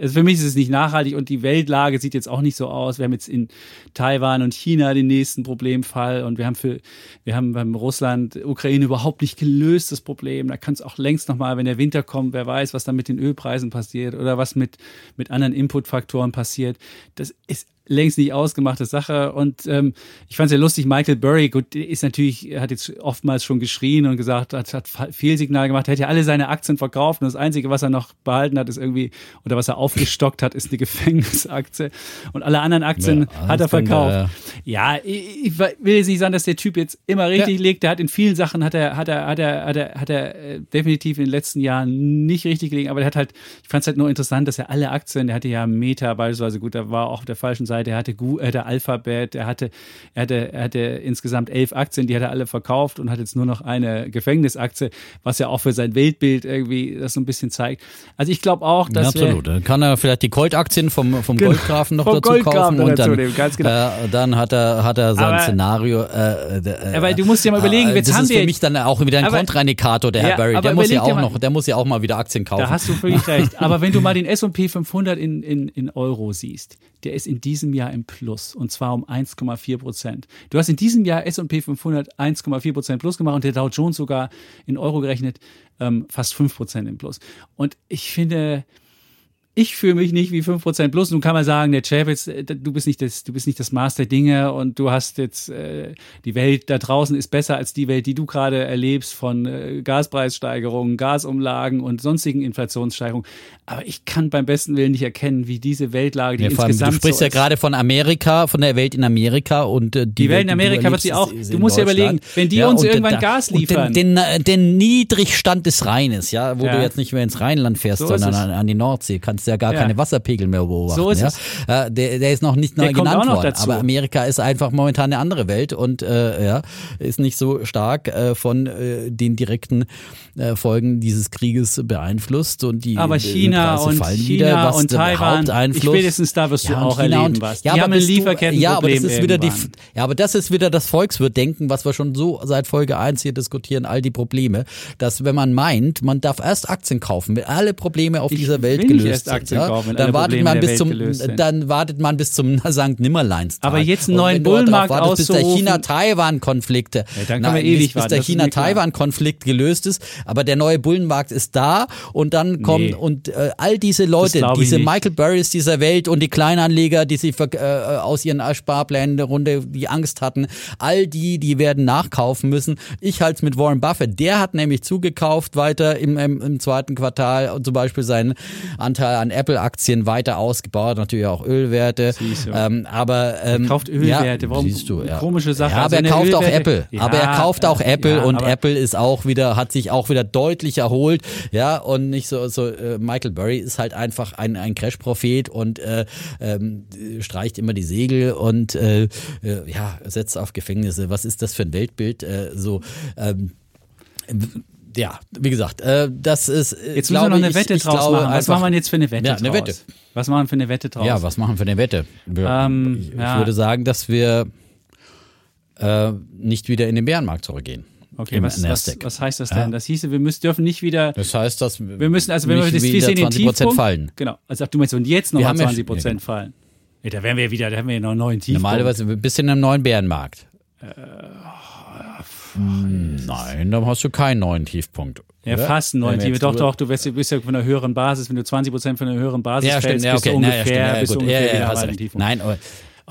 also für mich ist es nicht nachhaltig und die Weltlage sieht jetzt auch nicht so aus. Wir haben jetzt in Taiwan und China den nächsten Problemfall und wir haben für, wir haben beim Russland, Ukraine überhaupt nicht gelöst, das Problem. Da kann es auch längst nochmal, wenn der Winter kommt, wer weiß, was da mit den Ölpreisen passiert oder was mit, mit anderen Inputfaktoren passiert. Das ist längst nicht ausgemachte Sache. Und ähm, ich fand es ja lustig, Michael Burry, gut, ist natürlich, hat jetzt oftmals schon geschrien und gesagt, hat, hat Fehlsignal gemacht, er hat ja alle seine Aktien verkauft und das Einzige, was er noch behalten hat, ist irgendwie, oder was er aufgestockt hat, ist eine Gefängnisaktie. Und alle anderen Aktien ja, hat er verkauft. Dann, äh ja, ich, ich, will jetzt nicht sagen, dass der Typ jetzt immer richtig ja. liegt. Der hat in vielen Sachen hat er, hat er, hat er, hat er, hat er äh, definitiv in den letzten Jahren nicht richtig gelegen, aber er hat halt, ich fand es halt nur interessant, dass er alle Aktien, der hatte ja Meta beispielsweise, gut, da war auch auf der falschen Seite er hatte, Gu, er hatte Alphabet, er hatte, er hatte, er hatte insgesamt elf Aktien, die hat er alle verkauft und hat jetzt nur noch eine Gefängnisaktie, was ja auch für sein Weltbild irgendwie das so ein bisschen zeigt. Also ich glaube auch, dass ja, absolut. Dann kann er vielleicht die Goldaktien vom, vom genau, Goldgrafen noch dazu kaufen und dann, nehmen, genau. äh, dann hat er, hat er sein aber, Szenario. Äh, äh, aber du musst dir mal überlegen, jetzt das haben ist für mich dann auch wieder ein aber, Kontraindikator, der ja, Herr Barry. Der muss ja auch noch, der muss ja auch mal wieder Aktien kaufen. Da hast du völlig recht. Aber wenn du mal den S&P 500 in, in, in Euro siehst, der ist in diesem Jahr im Plus und zwar um 1,4 Prozent. Du hast in diesem Jahr S&P 500 1,4 Prozent Plus gemacht und der Dow Jones sogar in Euro gerechnet ähm, fast 5 Prozent im Plus. Und ich finde, ich fühle mich nicht wie 5% plus. Nun kann man sagen, der Chapitz, äh, du bist nicht das, du bist nicht das Maß der Dinge und du hast jetzt, äh, die Welt da draußen ist besser als die Welt, die du gerade erlebst von äh, Gaspreissteigerungen, Gasumlagen und sonstigen Inflationssteigerungen. Aber ich kann beim besten Willen nicht erkennen, wie diese Weltlage, die ja, insgesamt allem, Du sprichst so ja gerade von Amerika, von der Welt in Amerika und äh, die, die Welt in Amerika wird sie auch, du musst ja überlegen, wenn die ja, uns irgendwann da, Gas liefern. Den, den, den, Niedrigstand des Rheines, ja, wo ja. du jetzt nicht mehr ins Rheinland fährst, so sondern an, an die Nordsee, kannst ja gar ja. keine Wasserpegel mehr beobachten. So ist ja? es. Äh, der, der ist noch nicht neu genannt worden. Dazu. Aber Amerika ist einfach momentan eine andere Welt und äh, ja, ist nicht so stark äh, von äh, den direkten äh, Folgen dieses Krieges beeinflusst. Und die aber China Preise und fallen China wieder, was und Taiwan, spätestens da wirst du ja, auch erleben und, was. Ja, die haben ein Lieferkettenproblem ja, aber das ist wieder die, ja, aber das ist wieder das Volkswirtdenken, was wir schon so seit Folge 1 hier diskutieren, all die Probleme, dass wenn man meint, man darf erst Aktien kaufen, wenn alle Probleme auf ich dieser Welt gelöst sind. Ja? Kaufen, dann wartet man bis zum, dann wartet man bis zum Sankt Nimmerleins. Aber jetzt einen neuen Bullenmarkt wartest, bis der China-Taiwan-Konflikt, ja, dann kann man ewig bis, bis der China-Taiwan-Konflikt gelöst ist. Aber der neue Bullenmarkt ist da und dann kommen nee. und äh, all diese Leute, diese Michael Burrys dieser Welt und die Kleinanleger, die sich äh, aus ihren Sparplänen der Runde die Angst hatten, all die, die werden nachkaufen müssen. Ich halte es mit Warren Buffett. Der hat nämlich zugekauft weiter im, im, im zweiten Quartal und zum Beispiel seinen Anteil an Apple-Aktien weiter ausgebaut, natürlich auch Ölwerte. Ähm, aber ähm, er kauft Ölwerte. Ja, Warum? Siehst du, ja. Komische Sache. Ja, aber also er kauft Ölwerte. auch Apple. Ja, aber er kauft auch Apple und Apple ist auch wieder, hat sich auch wieder deutlich erholt. Ja, und nicht so, so äh, Michael Burry ist halt einfach ein, ein Crash-Prophet und äh, ähm, streicht immer die Segel und äh, äh, ja, setzt auf Gefängnisse. Was ist das für ein Weltbild? Äh, so ähm, ja, wie gesagt, äh, das ist. Äh, jetzt müssen wir noch eine Wette ich, draus ich machen. Was machen wir jetzt für eine Wette? Ja, eine Wette. Was machen wir für eine Wette draus? Ja, was machen wir für eine Wette? Ähm, ich, ja. würde sagen, dass wir äh, nicht wieder in den Bärenmarkt zurückgehen. Okay, was, was, was, heißt das denn? Ja. Das hieße, wir müssen, dürfen nicht wieder. Das heißt, dass wir müssen, also wenn wir das wir sehen den Tiefpunkt, fallen. Genau. Also du meinst, und jetzt noch 20 Prozent ja, fallen. Ja, da wären wir wieder, da haben wir ja noch einen neuen Tiefpunkt. Normalerweise ein bisschen im neuen Bärenmarkt. Äh, Nein, dann hast du keinen neuen Tiefpunkt. Ja, oder? fast ein Wenn neuen jetzt Doch, doch, du bist, bist ja von einer höheren Basis. Wenn du 20 Prozent von einer höheren Basis Ja, stimmt, fällst, ja, bist okay. du Na, ungefähr, ja, stimmt, ja, bist du ungefähr ja, ja, wieder du. Tiefpunkt. Nein, aber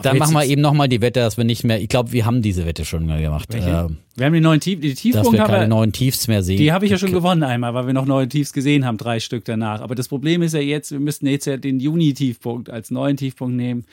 dann machen wir eben nochmal die Wette, dass wir nicht mehr, ich glaube, wir haben diese Wette schon mal gemacht, äh, Wir haben den neuen Tief, die dass Tiefpunkt wir haben keine neuen Tiefs mehr sehen. die habe ich ja schon gewonnen einmal, weil wir noch neue Tiefs gesehen haben, drei Stück danach. Aber das Problem ist ja jetzt, wir müssten jetzt ja den Juni-Tiefpunkt als neuen Tiefpunkt nehmen.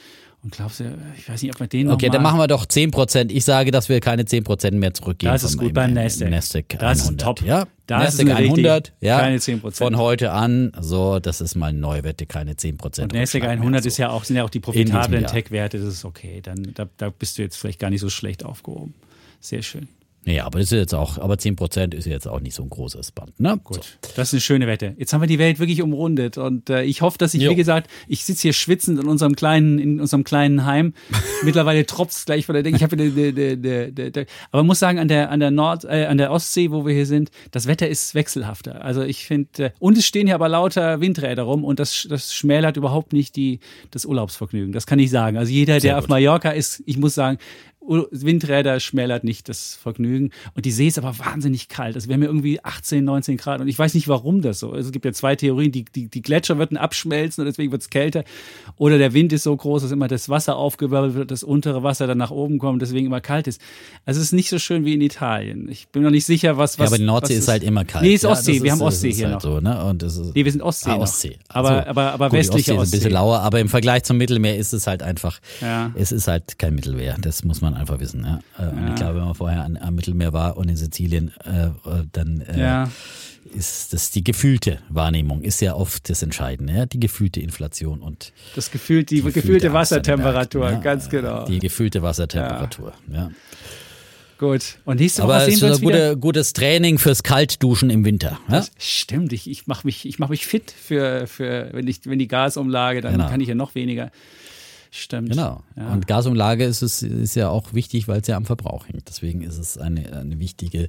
Und glaubst du, ich weiß nicht, ob wir den Okay, noch dann mal- machen wir doch 10%. Ich sage, dass wir keine 10% mehr zurückgeben. Das ist gut im- beim im- Nasdaq. Nasdaq Das ist 100. top. Ja, Das ist Nasdaq richtige- 100, ja. keine 10%. Von heute an, so, das ist mal eine neue Wette, keine 10%. Und Nasdaq Rückschlag 100 mehr, ist ja auch, sind ja auch die profitablen. Tech-Werte, das ist okay. Dann, da, da bist du jetzt vielleicht gar nicht so schlecht aufgehoben. Sehr schön. Ja, aber das ist jetzt auch, aber 10% ist jetzt auch nicht so ein großes Band, ne? Gut, das ist eine schöne Wette. Jetzt haben wir die Welt wirklich umrundet und äh, ich hoffe, dass ich, Jo. wie gesagt, ich sitze hier schwitzend in unserem kleinen, in unserem kleinen Heim. Mittlerweile tropft es gleich von der Decke. Ich habe eine, eine, eine, aber muss sagen, an der an der Nord, äh, an der Ostsee, wo wir hier sind, das Wetter ist wechselhafter. Also ich finde, äh, und es stehen hier aber lauter Windräder rum und das, das schmälert überhaupt nicht die das Urlaubsvergnügen. Das kann ich sagen. Also jeder, Sehr der auf. Mallorca ist, ich muss sagen, Windräder schmälert nicht das Vergnügen. Und die See ist aber wahnsinnig kalt. Also wir haben ja irgendwie 18, 19 Grad. Und ich weiß nicht, warum das so ist. Es gibt ja zwei Theorien. Die, die, die Gletscher würden abschmelzen und deswegen wird es kälter. Oder der Wind ist so groß, dass immer das Wasser aufgewirbelt wird, das untere Wasser dann nach oben kommt, deswegen immer kalt ist. Also es ist nicht so schön wie in Italien. Ich bin noch nicht sicher, was... was Ja, aber die Nordsee ist halt immer kalt. Nee, ist ja, Ostsee. das Wir haben Ostsee ist hier halt noch. So, ne? Und das ist, Nee, wir sind Ostsee ah. Ostsee. Aber, Also, aber, aber gut, die westliche Ostsee ist ein bisschen lauer, aber im Vergleich zum Mittelmeer ist es halt einfach, Ja. es ist halt kein Mittelmeer. Das muss man einfach wissen. Ja? Äh, Und ich glaube, wenn man vorher an, am Mittelmeer war und in Sizilien, äh, äh, dann äh, Ja. ist das die gefühlte Wahrnehmung, ist ja oft das Entscheidende, ja? die gefühlte Inflation und Das gefühlt, die, gefühlte gefühlte den Wassertemperatur, ja? ganz genau. Die gefühlte Wassertemperatur. Ja. Gut. Und nächste Woche Aber es sehen ist wir ein uns wieder. gute, gutes Training fürs Kaltduschen im Winter. Ja? Das stimmt, ich, ich mache mich, ich mach mich fit für, für wenn, ich, wenn die Gasumlage, dann Genau. kann ich ja noch weniger. Stimmt. Genau. Ja. Und Gasumlage ist es ist ja auch wichtig, weil es ja am Verbrauch hängt. Deswegen ist es eine, eine wichtige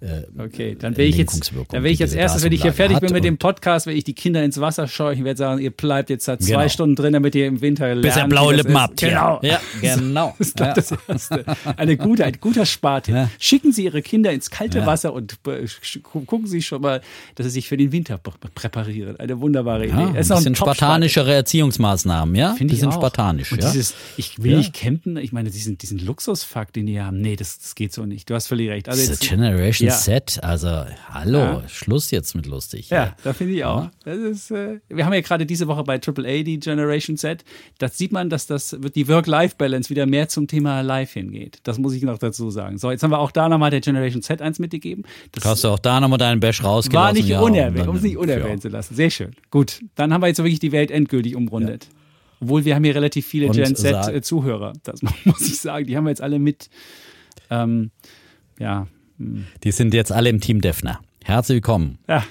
äh, Okay, dann will ich jetzt, dann will ich diese erstes, wenn ich hier fertig bin mit dem Podcast, will ich die Kinder ins Wasser scheuchen, werde sagen, ihr bleibt jetzt da zwei Genau. Stunden drin, damit ihr im Winter lernt. Bis wie blaue Lippen ist. habt. Genau. Ja, genau. Das ist doch das Erste. Eine gute, ein guter Spartipp. Ja. Schicken Sie Ihre Kinder ins kalte Ja. Wasser und äh, gucken Sie schon mal, dass Sie sich für den Winter pr- präparieren. Eine wunderbare Ja, Idee. ein Es ist bisschen spartanischere Erziehungsmaßnahmen, ja? Finde ich auch. spartanisch, Und ja? dieses, ich will Ja. nicht campen, ich meine, diesen, diesen Luxusfakt, den die haben, nee, das, das geht so nicht. Du hast völlig recht. Also jetzt, Generation ja. Set, also hallo, Ja. Schluss jetzt mit lustig. ja, da finde ich auch. Das ist, äh, wir haben ja gerade diese Woche bei AAA die Generation Set. Das sieht man, dass das wird die Work-Life-Balance wieder mehr zum Thema Live hingeht. Das muss ich noch dazu sagen. So, jetzt haben wir auch da nochmal der Generation Set eins mitgegeben. Das Hast du auch da nochmal deinen Bash rausgelassen? war nicht ja, unerwähnt, um es nicht unerwähnt zu lassen. Sehr schön. Gut, dann haben wir jetzt wirklich die Welt endgültig umrundet. Obwohl wir haben hier relativ viele Gen Z-Zuhörer. Das muss ich sagen. Die haben wir jetzt alle mit. Ähm, ja, Die sind jetzt alle im Team Defner. Herzlich willkommen. ja.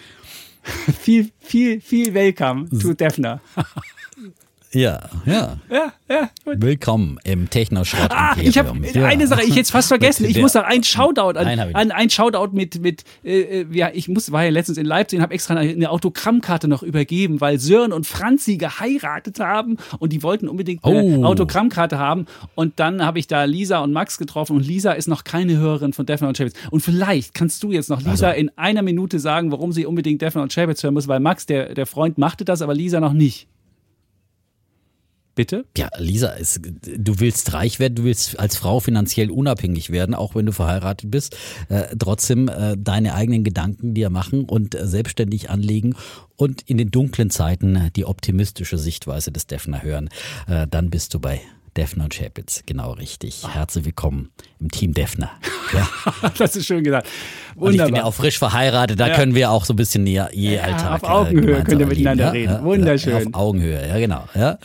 viel, viel, viel Welcome to Defner. Ja, ja. ja, ja, gut. Willkommen im Technoschrott. Ah, ich habe ja. eine Sache, ich jetzt fast vergessen. Ich muss noch ein Shoutout an, Einen an ein Shoutout mit mit äh, äh, ja, ich muss war ja letztens in Leipzig und habe extra eine, Autogrammkarte noch übergeben, weil Sören und Franzi geheiratet haben und die wollten unbedingt eine Oh. Autogrammkarte haben und dann habe ich da Lisa und Max getroffen und Lisa ist noch keine Hörerin von Defner und Chabits und vielleicht kannst du jetzt noch Lisa Also- in einer Minute sagen, warum sie unbedingt Defner und Chabits hören muss, weil Max der der Freund machte das, aber Lisa noch nicht. Bitte? Ja, Lisa, es, du willst reich werden, du willst als Frau finanziell unabhängig werden, auch wenn du verheiratet bist. Äh, trotzdem äh, deine eigenen Gedanken dir machen und äh, selbstständig anlegen und in den dunklen Zeiten äh, die optimistische Sichtweise des Defner hören. Äh, dann bist du bei Defner und Chapitz genau richtig. Herzlich willkommen im Team Defner. Ja. Das ist schön gesagt. Und ich bin Wunderbar. ja auch frisch verheiratet, da Ja. können wir auch so ein bisschen näher je Alltag. auf Augenhöhe gemeinsam könnt ihr erleben, miteinander ja? reden. Ja, Wunderschön. Ja, auf Augenhöhe, ja genau. Ja.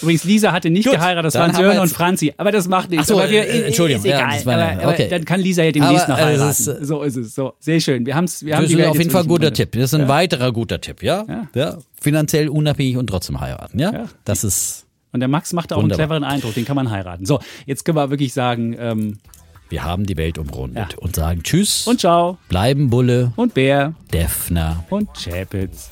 Übrigens, Lisa hatte nicht Gut, geheiratet, das waren wir Sören und Franzi. Aber das macht nichts. So, aber wir, äh, Entschuldigung, Ist ja, egal. das war- aber, aber okay. dann kann Lisa ja demnächst Aber, noch äh, heiraten. das ist, so ist es. So, sehr schön. Wir, haben's, wir haben Das ist auf jeden Fall ein guter Tipp. Das ist ein weiterer guter Tipp, ja? Ja. ja? Finanziell unabhängig und trotzdem heiraten, ja? Ja. Das ist, Und der Max macht auch Wunderbar. einen cleveren Eindruck, den kann man heiraten. So, jetzt können wir wirklich sagen, ähm, wir haben die Welt umrundet Ja. und sagen Tschüss, und ciao, bleiben Bulle, und Bär, Defner. und Chapitz.